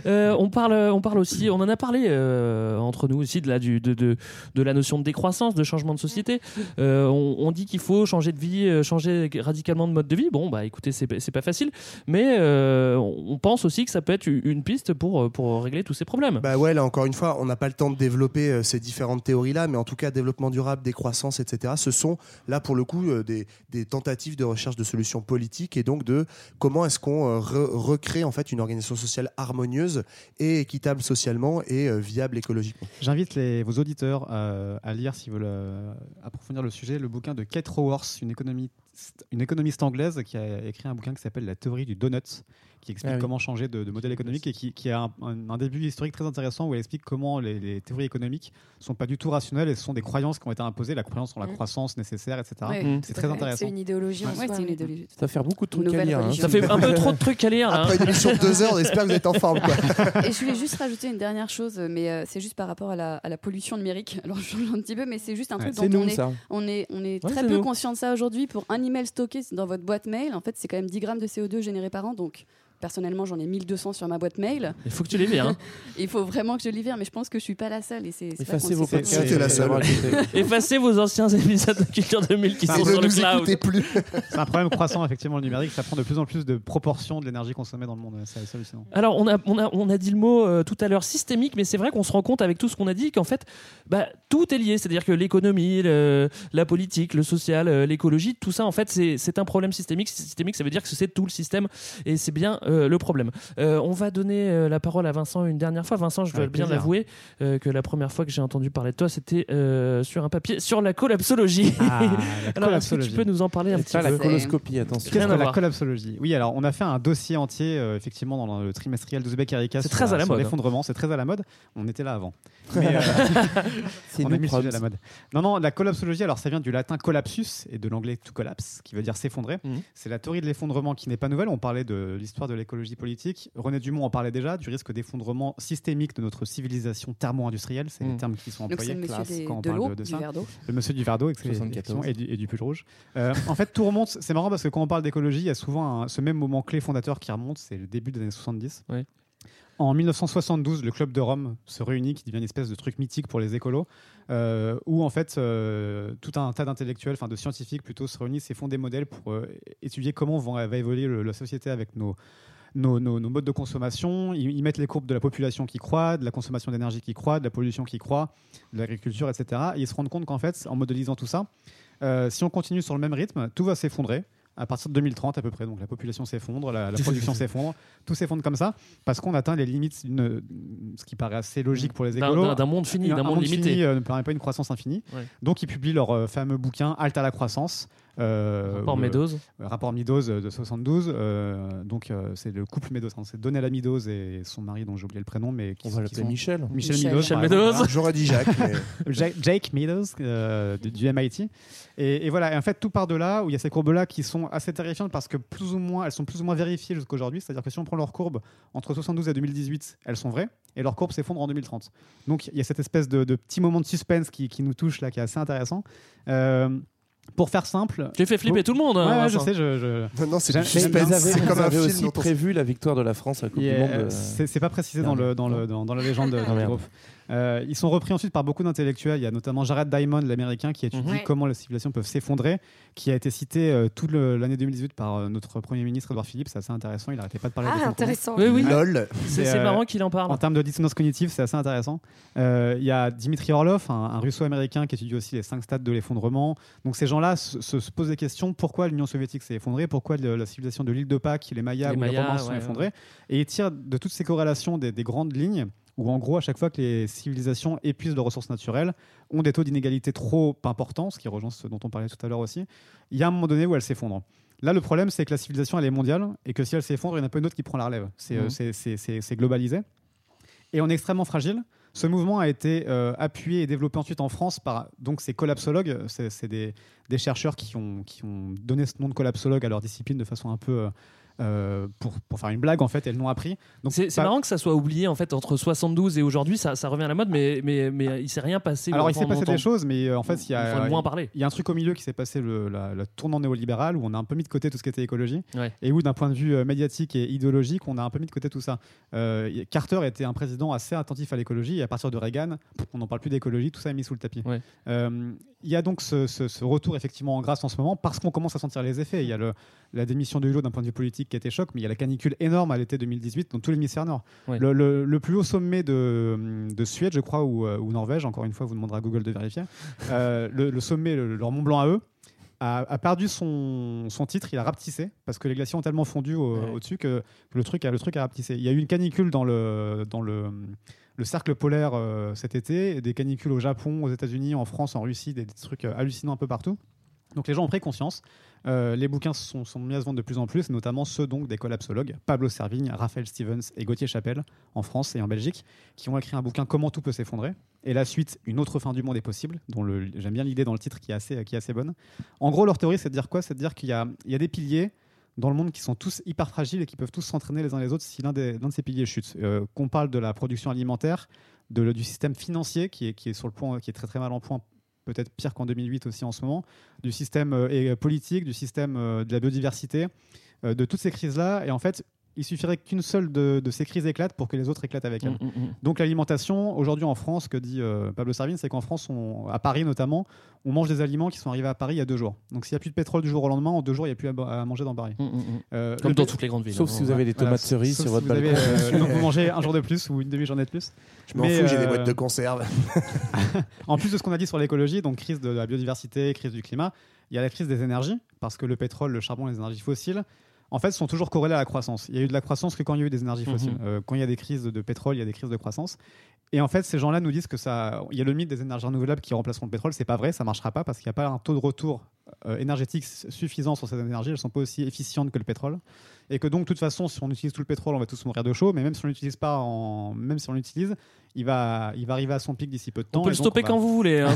Euh, on, parle, on parle aussi, on en a parlé euh, entre nous aussi de la, du, de, de, de la notion de décroissance, de changement de société. Euh, on, on dit qu'il faut changer de vie, euh, changer radicalement de mode de vie. Bon, bah écoutez, c'est pas facile, mais euh, on pense aussi que ça peut être une piste pour, pour régler tous ces problèmes. Bah ouais, là encore une fois, on n'a pas le temps de développer euh, ces différentes théories-là, mais en tout cas, développement durable, décroissance, etc., ce sont là pour le coup euh, des, des tentatives de recherche de solutions politiques et donc de comment est-ce qu'on euh, re- recrée en fait une organisation sociale harmonieuse et équitable socialement et euh, viable écologiquement. J'invite les- vos auditeurs euh, à lire, s'ils veulent euh, approfondir le sujet, le bouquin de Kate Raworth, une économiste, anglaise qui a écrit un bouquin qui s'appelle La théorie du donut, qui explique Ah oui. comment changer de, de modèle économique et qui, qui a un, un- un début historique très intéressant où elle explique comment les, les théories économiques sont pas du tout rationnelles et ce sont des croyances qui ont été imposées, la croyance en la Mm. croissance nécessaire, etc. Ouais. C'est très fait. intéressant. C'est une idéologie en Ouais, soi. c'est une idéologie. Ça va faire beaucoup de trucs à lire. hein. Ça fait un peu trop de trucs à lire. hein. Après une émission de deux heures, on espère que vous êtes en forme. Quoi. Et je voulais juste rajouter une dernière chose, mais euh, c'est juste par rapport à la, à la pollution numérique. Alors je change un petit peu, mais c'est juste un Ouais, truc C'est dont nous, on est, on est, on est Ouais, très peu nous. conscient de ça aujourd'hui. Pour un email stocké dans votre boîte mail, en fait, c'est quand même 10 grammes de CO2 générés par an. Donc personnellement, j'en ai 1200 sur ma boîte mail. Il faut que tu les vires. hein. Il faut vraiment que je les vire, mais je pense que je suis pas la seule. Et c'est c'est ça Effacez vos podcasts. La seule. Effacez vos anciens épisodes de Culture 2000 qui Enfin, sont sur le cloud. plus. C'est un problème croissant, effectivement, le numérique. Ça prend de plus en plus de proportions de l'énergie consommée dans le monde. C'est c'est hallucinant. Alors, on a, on, a, on a dit le mot euh, tout à l'heure systémique, mais c'est vrai qu'on se rend compte avec tout ce qu'on a dit qu'en fait, bah, tout est lié. C'est-à-dire que l'économie, le- la politique, le social, euh, l'écologie, tout ça, en fait, c'est c'est un problème systémique. Systémique, ça veut dire que c'est tout le système et c'est bien euh, le problème. Euh, on va donner euh, la parole à Vincent une dernière fois. Vincent, je dois Avec bien l'avouer euh, que la première fois que j'ai entendu parler de toi, c'était euh, sur un papier sur la collapsologie. Ah, la Alors, est-ce que tu peux nous en parler un petit pas la peu? coloscopie, attention. Qu'est-ce que la collapsologie Oui, alors on a fait un dossier entier, euh, effectivement, dans le trimestriel de Zubek Erika C'est sur, très à la mode, hein. l'effondrement. C'est très à la mode. On était là avant. Mais, euh, C'est on a mis le à la mode. Non, non, la collapsologie, alors ça vient du latin collapsus et de l'anglais to collapse, qui veut dire s'effondrer. Mhm. C'est la théorie de l'effondrement qui n'est pas nouvelle. On parlait de l'histoire de l'écologie politique. René Dumont en parlait déjà du risque d'effondrement systémique de notre civilisation thermo-industrielle. C'est les Mm. termes qui sont employés c'est le monsieur classe, des- quand on de parle de, de du ça. d'eau. Le monsieur du verre d'eau, ex- 74. effectivement, et du, et du pull rouge. Euh, en fait, tout remonte. C'est marrant parce que quand on parle d'écologie, il y a souvent un- ce même moment clé fondateur qui remonte. C'est le début des années 70. En 1972, le Club de Rome se réunit, qui devient une espèce de truc mythique pour les écolos, euh, où en fait euh, tout un tas d'intellectuels, enfin de scientifiques plutôt, se réunissent et font des modèles pour euh, étudier comment vont- va évoluer le- la société avec nos, nos, nos- nos modes de consommation. Ils, ils mettent les courbes de la population qui croît, de la consommation d'énergie qui croît, de la pollution qui croît, de l'agriculture, etc. Et ils se rendent compte qu'en fait, en modélisant tout ça, euh, si on continue sur le même rythme, tout va s'effondrer. À partir de 2030 à peu près, donc la population s'effondre, la, la production s'effondre, tout s'effondre comme ça, parce qu'on atteint les limites, ce qui paraît assez logique pour les écolos. d'un- monde fini, Un- d'un un monde limité. fini, euh, ne permet pas une croissance infinie. Ouais. Donc ils publient leur euh, fameux bouquin Halte à la croissance. Euh, Rapport euh, Meadows. rapport Meadows de 72. euh, donc euh, c'est le couple Meadows. hein, c'est Donella Meadows et son mari dont j'ai oublié le prénom, mais qui, On va l'appeler Michel. Michel, Michel. Meadows. J'aurais dit Jacques, mais- Jake, Meadows euh, du, du MIT. Et, et voilà, et en fait, tout part de là où il y a ces courbes-là qui sont assez terrifiantes parce que plus ou moins, elles sont plus ou moins vérifiées jusqu'aujourd'hui. C'est-à-dire que si on prend leurs courbes entre 72 et 2018, elles sont vraies et leurs courbes s'effondrent en 2030. Donc il y a cette espèce de, de petit moment de suspense qui, qui nous touche là, qui est assez intéressant. Euh, pour faire simple. Tu fais flipper tout le monde, hein, Ouais, ouais, je sais. Je, je... Non, c'est comme un film aussi prévu la victoire de la France à la Coupe Yeah, du Monde. euh, euh, c'est c'est pas précisé dans, le, dans, le, dans, dans la légende de- Ah, du merde. groupe. Euh, ils sont repris ensuite par beaucoup d'intellectuels. Il y a notamment Jared Diamond, l'américain, qui étudie Mhm. Ouais. comment les civilisations peuvent s'effondrer, qui a été cité euh, toute l'année 2018 par euh, notre premier ministre Edouard Philippe. C'est assez intéressant. Il arrêtait pas de parler Ah, de intéressant. Oui, oui. Ouais. Lol. C'est euh, marrant qu'il en parle. En termes de dissonance cognitive, c'est assez intéressant. Euh, Il y a Dimitri Orlov, un, un russo-américain qui étudie aussi les cinq stades de l'effondrement. Donc ces gens-là se, se- se posent des questions pourquoi l'Union soviétique s'est effondrée, pourquoi le- la civilisation de l'île de Pâques, les Mayas Les ou les Romains se sont ouais, effondrés? Et ils tirent de toutes ces corrélations des, des grandes lignes où en gros, à chaque fois que les civilisations épuisent leurs ressources naturelles, ont des taux d'inégalité trop importants, ce qui rejoint ce dont on parlait tout à l'heure aussi, il y a un moment donné où elles s'effondrent. Là, le problème, c'est que la civilisation, elle est mondiale et que si elle s'effondre, il y en a pas une autre qui prend la relève. C'est euh, Mhm. c'est- globalisé. Et on est extrêmement fragile. Ce mouvement a été euh, appuyé et développé ensuite en France par donc ces collapsologues. C'est c'est des, des chercheurs qui ont, qui ont donné ce nom de collapsologue à leur discipline de façon un peu euh, euh, pour, pour faire une blague en fait. Elles l'ont appris. Donc C'est c'est pas- marrant que ça soit oublié en fait entre 72 et aujourd'hui, ça, ça revient à la mode, mais, mais, mais il s'est rien passé. Alors il s'est passé des choses, mais euh, en fait il y a moins parler. Il y a un truc au milieu qui s'est passé, le, la, la tournant néolibérale, où on a un peu mis de côté tout ce qui était écologie, Ouais. et où d'un point de vue euh, médiatique et idéologique, on a un peu mis de côté tout ça. Carter était un président assez attentif à l'écologie, et à partir de Reagan, on n'en parle plus d'écologie, tout ça est mis sous le tapis. Ouais. Il y a donc ce, ce- ce retour effectivement en grâce en ce moment, parce qu'on commence à sentir les effets. Il y a le, la démission de Hulot d'un point de vue politique qui était choc, mais il y a la canicule énorme à l'été 2018 dans tout l'hémisphère nord. Le, le- le plus haut sommet de, de Suède, je crois, ou, euh, ou Norvège, encore une fois, vous demanderez à Google de vérifier, euh, le, le sommet, le- leur Mont Blanc à eux, a, a perdu son, son titre, il a rapetissé, parce que les glaciers ont tellement fondu au- au-dessus que le truc, a, le truc a rapetissé. Il y a eu une canicule dans le, dans le, le cercle polaire euh, cet été, des canicules au Japon, aux États-Unis, en France, en Russie, des, des trucs hallucinants un peu partout. Donc les gens ont pris conscience. Euh, les bouquins sont, mis à se vendre de plus en plus, notamment ceux donc des collapsologues, Pablo Servigne, Raphaël Stevens et Gauthier Chapelle, en France et en Belgique, qui ont écrit un bouquin Comment tout peut s'effondrer. Et la suite, Une autre fin du monde est possible, dont j'aime bien l'idée dans le titre qui est assez, qui est assez bonne. En gros, leur théorie, c'est de dire quoi? C'est de dire qu'il y y a des piliers dans le monde qui sont tous hyper fragiles et qui peuvent tous s'entraîner les uns les autres si l'un de ces piliers chute. Euh, Qu'on parle de la production alimentaire, de, du système financier qui est, qui est sur le point, qui est très très mal en point, peut-être pire qu'en 2008 aussi en ce moment, du système euh, euh, politique, du système euh, de la biodiversité, de toutes ces crises-là. Et en fait, il suffirait qu'une seule de, de ces crises éclate pour que les autres éclatent avec elle. Mm, mm, mm. Donc l'alimentation, aujourd'hui en France, ce que dit euh, Pablo Servigne, c'est qu'en France, on- à Paris notamment, on mange des aliments qui sont arrivés à Paris il y a deux jours. Donc s'il n'y a plus de pétrole du jour au lendemain, en deux jours, il n'y a plus à, manger dans Paris. Mm, mm, mm. Euh, Comme le dans toutes les grandes villes. Sauf hein. si vous avez des Voilà, tomates cerises sur si votre vous balcon. avez, euh, donc vous mangez un jour de plus ou une demi-journée de plus. Je m'en fous, j'ai des boîtes de conserve. en plus de ce qu'on a dit sur l'écologie, donc crise de la biodiversité, crise du climat, il y a la crise des énergies, parce que le pétrole, le charbon, les énergies fossiles, en fait, sont toujours corrélés à la croissance. Il y a eu de la croissance que quand il y a eu des énergies Mhm. fossiles. Euh, quand il y a des crises de pétrole, il y a des crises de croissance. Et en fait, ces gens-là nous disent que ça, il y a le mythe des énergies renouvelables qui remplaceront le pétrole. C'est pas vrai, ça marchera pas parce qu'il n'y a pas un taux de retour euh, énergétique suffisant sur ces énergies. Elles sont pas aussi efficientes que le pétrole. Et que donc, de toute façon, si on utilise tout le pétrole, on va tous mourir de chaud. Mais même si on l'utilise pas, en... même si on l'utilise, il va, il va arriver à son pic d'ici peu de temps. On peut le stopper va- quand vous voulez. hein.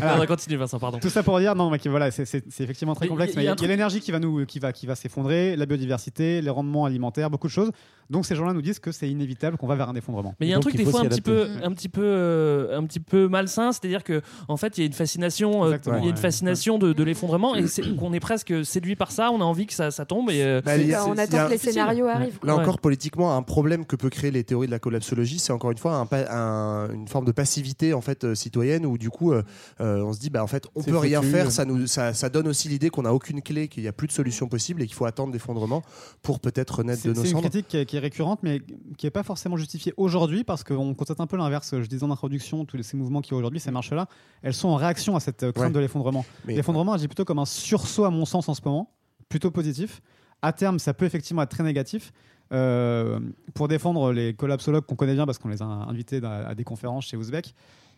Alors, on va continuer, Vincent, pardon. Tout ça pour dire, non, mais voilà, c'est- effectivement très complexe. il y a Mais il y un a, truc- l'énergie qui va nous, qui va, qui va s'effondrer, la biodiversité, les rendements alimentaires, beaucoup de choses. Donc ces gens-là nous disent que c'est inévitable, qu'on va vers un effondrement. Mais il y a un truc des fois un petit peu, un petit peu, euh, un petit peu malsain, c'est-à-dire que en fait il y a une fascination, euh, il y a une ouais. fascination de, de l'effondrement et qu'on est presque séduit par ça. On a envie que ça, ça tombe et euh, Bah, a- on attend que les scénarios arrivent. Là encore, politiquement, un problème que peut créer les théories de la collapsologie, c'est encore une fois un un- une forme de passivité en fait euh, citoyenne où du coup, euh, euh, on se dit bah en fait, on peut rien faire. Ça nous, ça, ça donne aussi l'idée qu'on n'a aucune clé, qu'il n'y a plus de solution possible et qu'il faut attendre l'effondrement pour peut-être renaître de nos c'est une cendres. critique qui est, qui est récurrente, mais qui n'est pas forcément justifiée aujourd'hui, parce qu'on constate un peu l'inverse. Je disais en introduction, tous ces mouvements qui aujourd'hui, ces marches-là, elles sont en réaction à cette crainte Ouais. de l'effondrement. L'effondrement, je dis plutôt comme un sursaut, à mon sens, en ce moment, plutôt positif. À terme, ça peut effectivement être très négatif. Euh, pour défendre les collapsologues qu'on connaît bien, parce qu'on les a invités à, des conférences chez Ouzbek,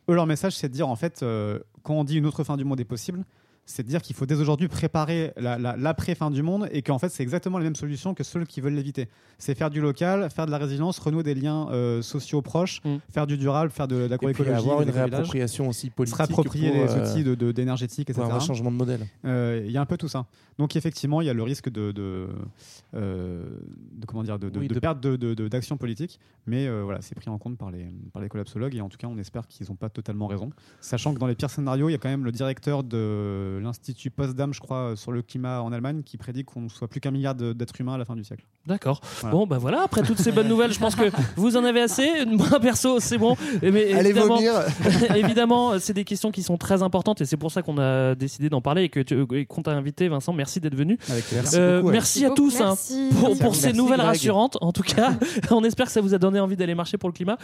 eux, leur message, c'est de dire, en fait, euh, quand on dit une autre fin du monde est possible, c'est de dire qu'il faut dès aujourd'hui préparer la- la- l'après-fin du monde et qu'en fait, c'est exactement les mêmes solutions que ceux qui veulent l'éviter. C'est faire du local, faire de la résilience, renouer des liens euh, sociaux proches, faire du durable, faire de, Et puis l'agroécologie. avoir une réappropriation aussi politique. Se réapproprier pour, les euh, outils de, de- d'énergétique, pour etc. un changement de modèle. Euh, Il y a un peu tout ça. Donc effectivement, il y a le risque de, de, euh, de comment dire, de, de- Oui, de de- perte de, de- de- d'action politique, mais euh, voilà, c'est pris en compte par les, par les collapsologues et en tout cas, on espère qu'ils n'ont pas totalement raison, sachant que dans les pires scénarios, il y a quand même le directeur de l'institut Potsdam, je crois, euh, sur le climat en Allemagne, qui prédit qu'on ne soit plus qu'un milliard d'êtres humains à la fin du siècle. D'accord. Voilà. Bon, bah voilà, après toutes ces bonnes nouvelles, je pense que vous en avez assez. Moi, perso, c'est bon. Mais Allez évidemment, évidemment, c'est des questions qui sont très importantes et c'est pour ça qu'on a décidé d'en parler et qu'on t'a invité, Vincent. Merci d'être venu. Avec plaisir. Merci Euh, beaucoup, merci à Merci tous hein, pour, Merci pour à ces Merci, nouvelles Greg. rassurantes. En tout cas, on espère que ça vous a donné envie d'aller marcher pour le climat.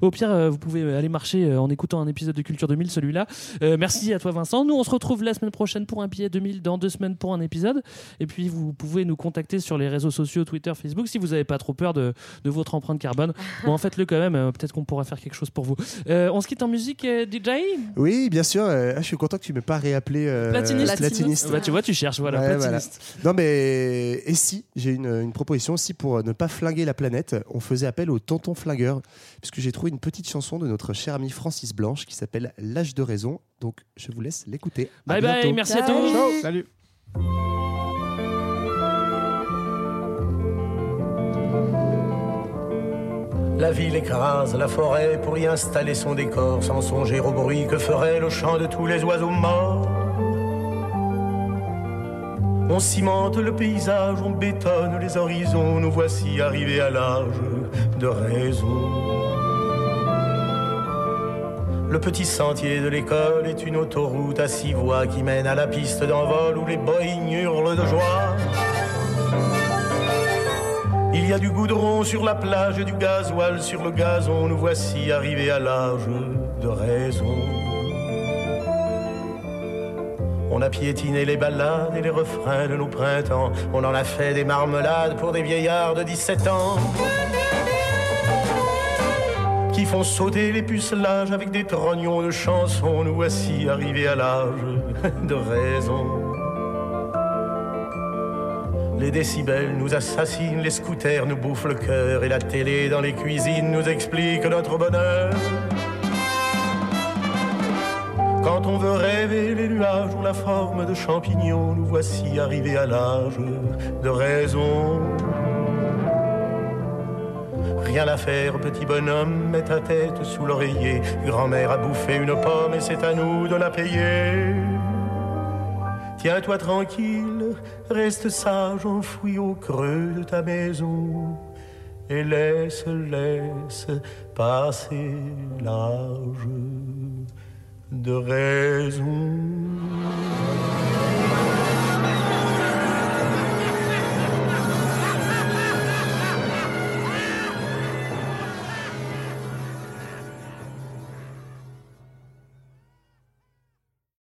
Au pire, euh, vous pouvez aller marcher en écoutant un épisode de Culture 2000, celui-là. Euh, merci à toi, Vincent. Nous, on se retrouve la semaine prochaine pour un billet 2000, dans deux semaines pour un épisode. Et puis, vous pouvez nous contacter sur les réseaux sociaux, Twitter, Facebook, si vous n'avez pas trop peur de, de votre empreinte carbone. Bon, faites-le quand même. euh, Peut-être qu'on pourra faire quelque chose pour vous. Euh, on se quitte en musique, euh, DJ Oui, bien sûr. euh, ah, je suis content que tu m'aies pas réappelé euh, Platiniste. platiniste. Bah, tu vois, tu cherches, voilà, Ouais, platiniste. Non, mais et si j'ai une, une proposition aussi pour ne pas flinguer la planète, on faisait appel au tonton flingueur, puisque j'ai trouvé une petite chanson de notre cher ami Francis Blanche qui s'appelle L'âge de raison. Donc, je vous laisse l'écouter. À Bye bye, merci à Ciao. tous. Salut La ville écrase la forêt pour y installer son décor, sans songer au bruit que ferait le chant de tous les oiseaux morts. On cimente le paysage, on bétonne les horizons, nous voici arrivés à l'âge de raison. Le petit sentier de l'école est une autoroute à six voies qui mène à la piste d'envol où les Boeing hurlent de joie. Il y a du goudron sur la plage et du gasoil sur le gazon. Nous voici arrivés à l'âge de raison. On a piétiné les ballades et les refrains de nos printemps. On en a fait des marmelades pour des vieillards de 17 ans. Qui font sauter les pucelages avec des trognons de chansons. Nous voici arrivés à l'âge de raison. Les décibels nous assassinent, les scooters nous bouffent le cœur et la télé dans les cuisines nous explique notre bonheur. Quand on veut rêver, les nuages ont la forme de champignons, nous voici arrivés à l'âge de raison. Rien à faire, petit bonhomme, mets ta tête sous l'oreiller. Grand-mère a bouffé une pomme et c'est à nous de la payer. Tiens-toi tranquille, reste sage, enfoui au creux de ta maison. Et laisse, laisse passer l'âge de raison.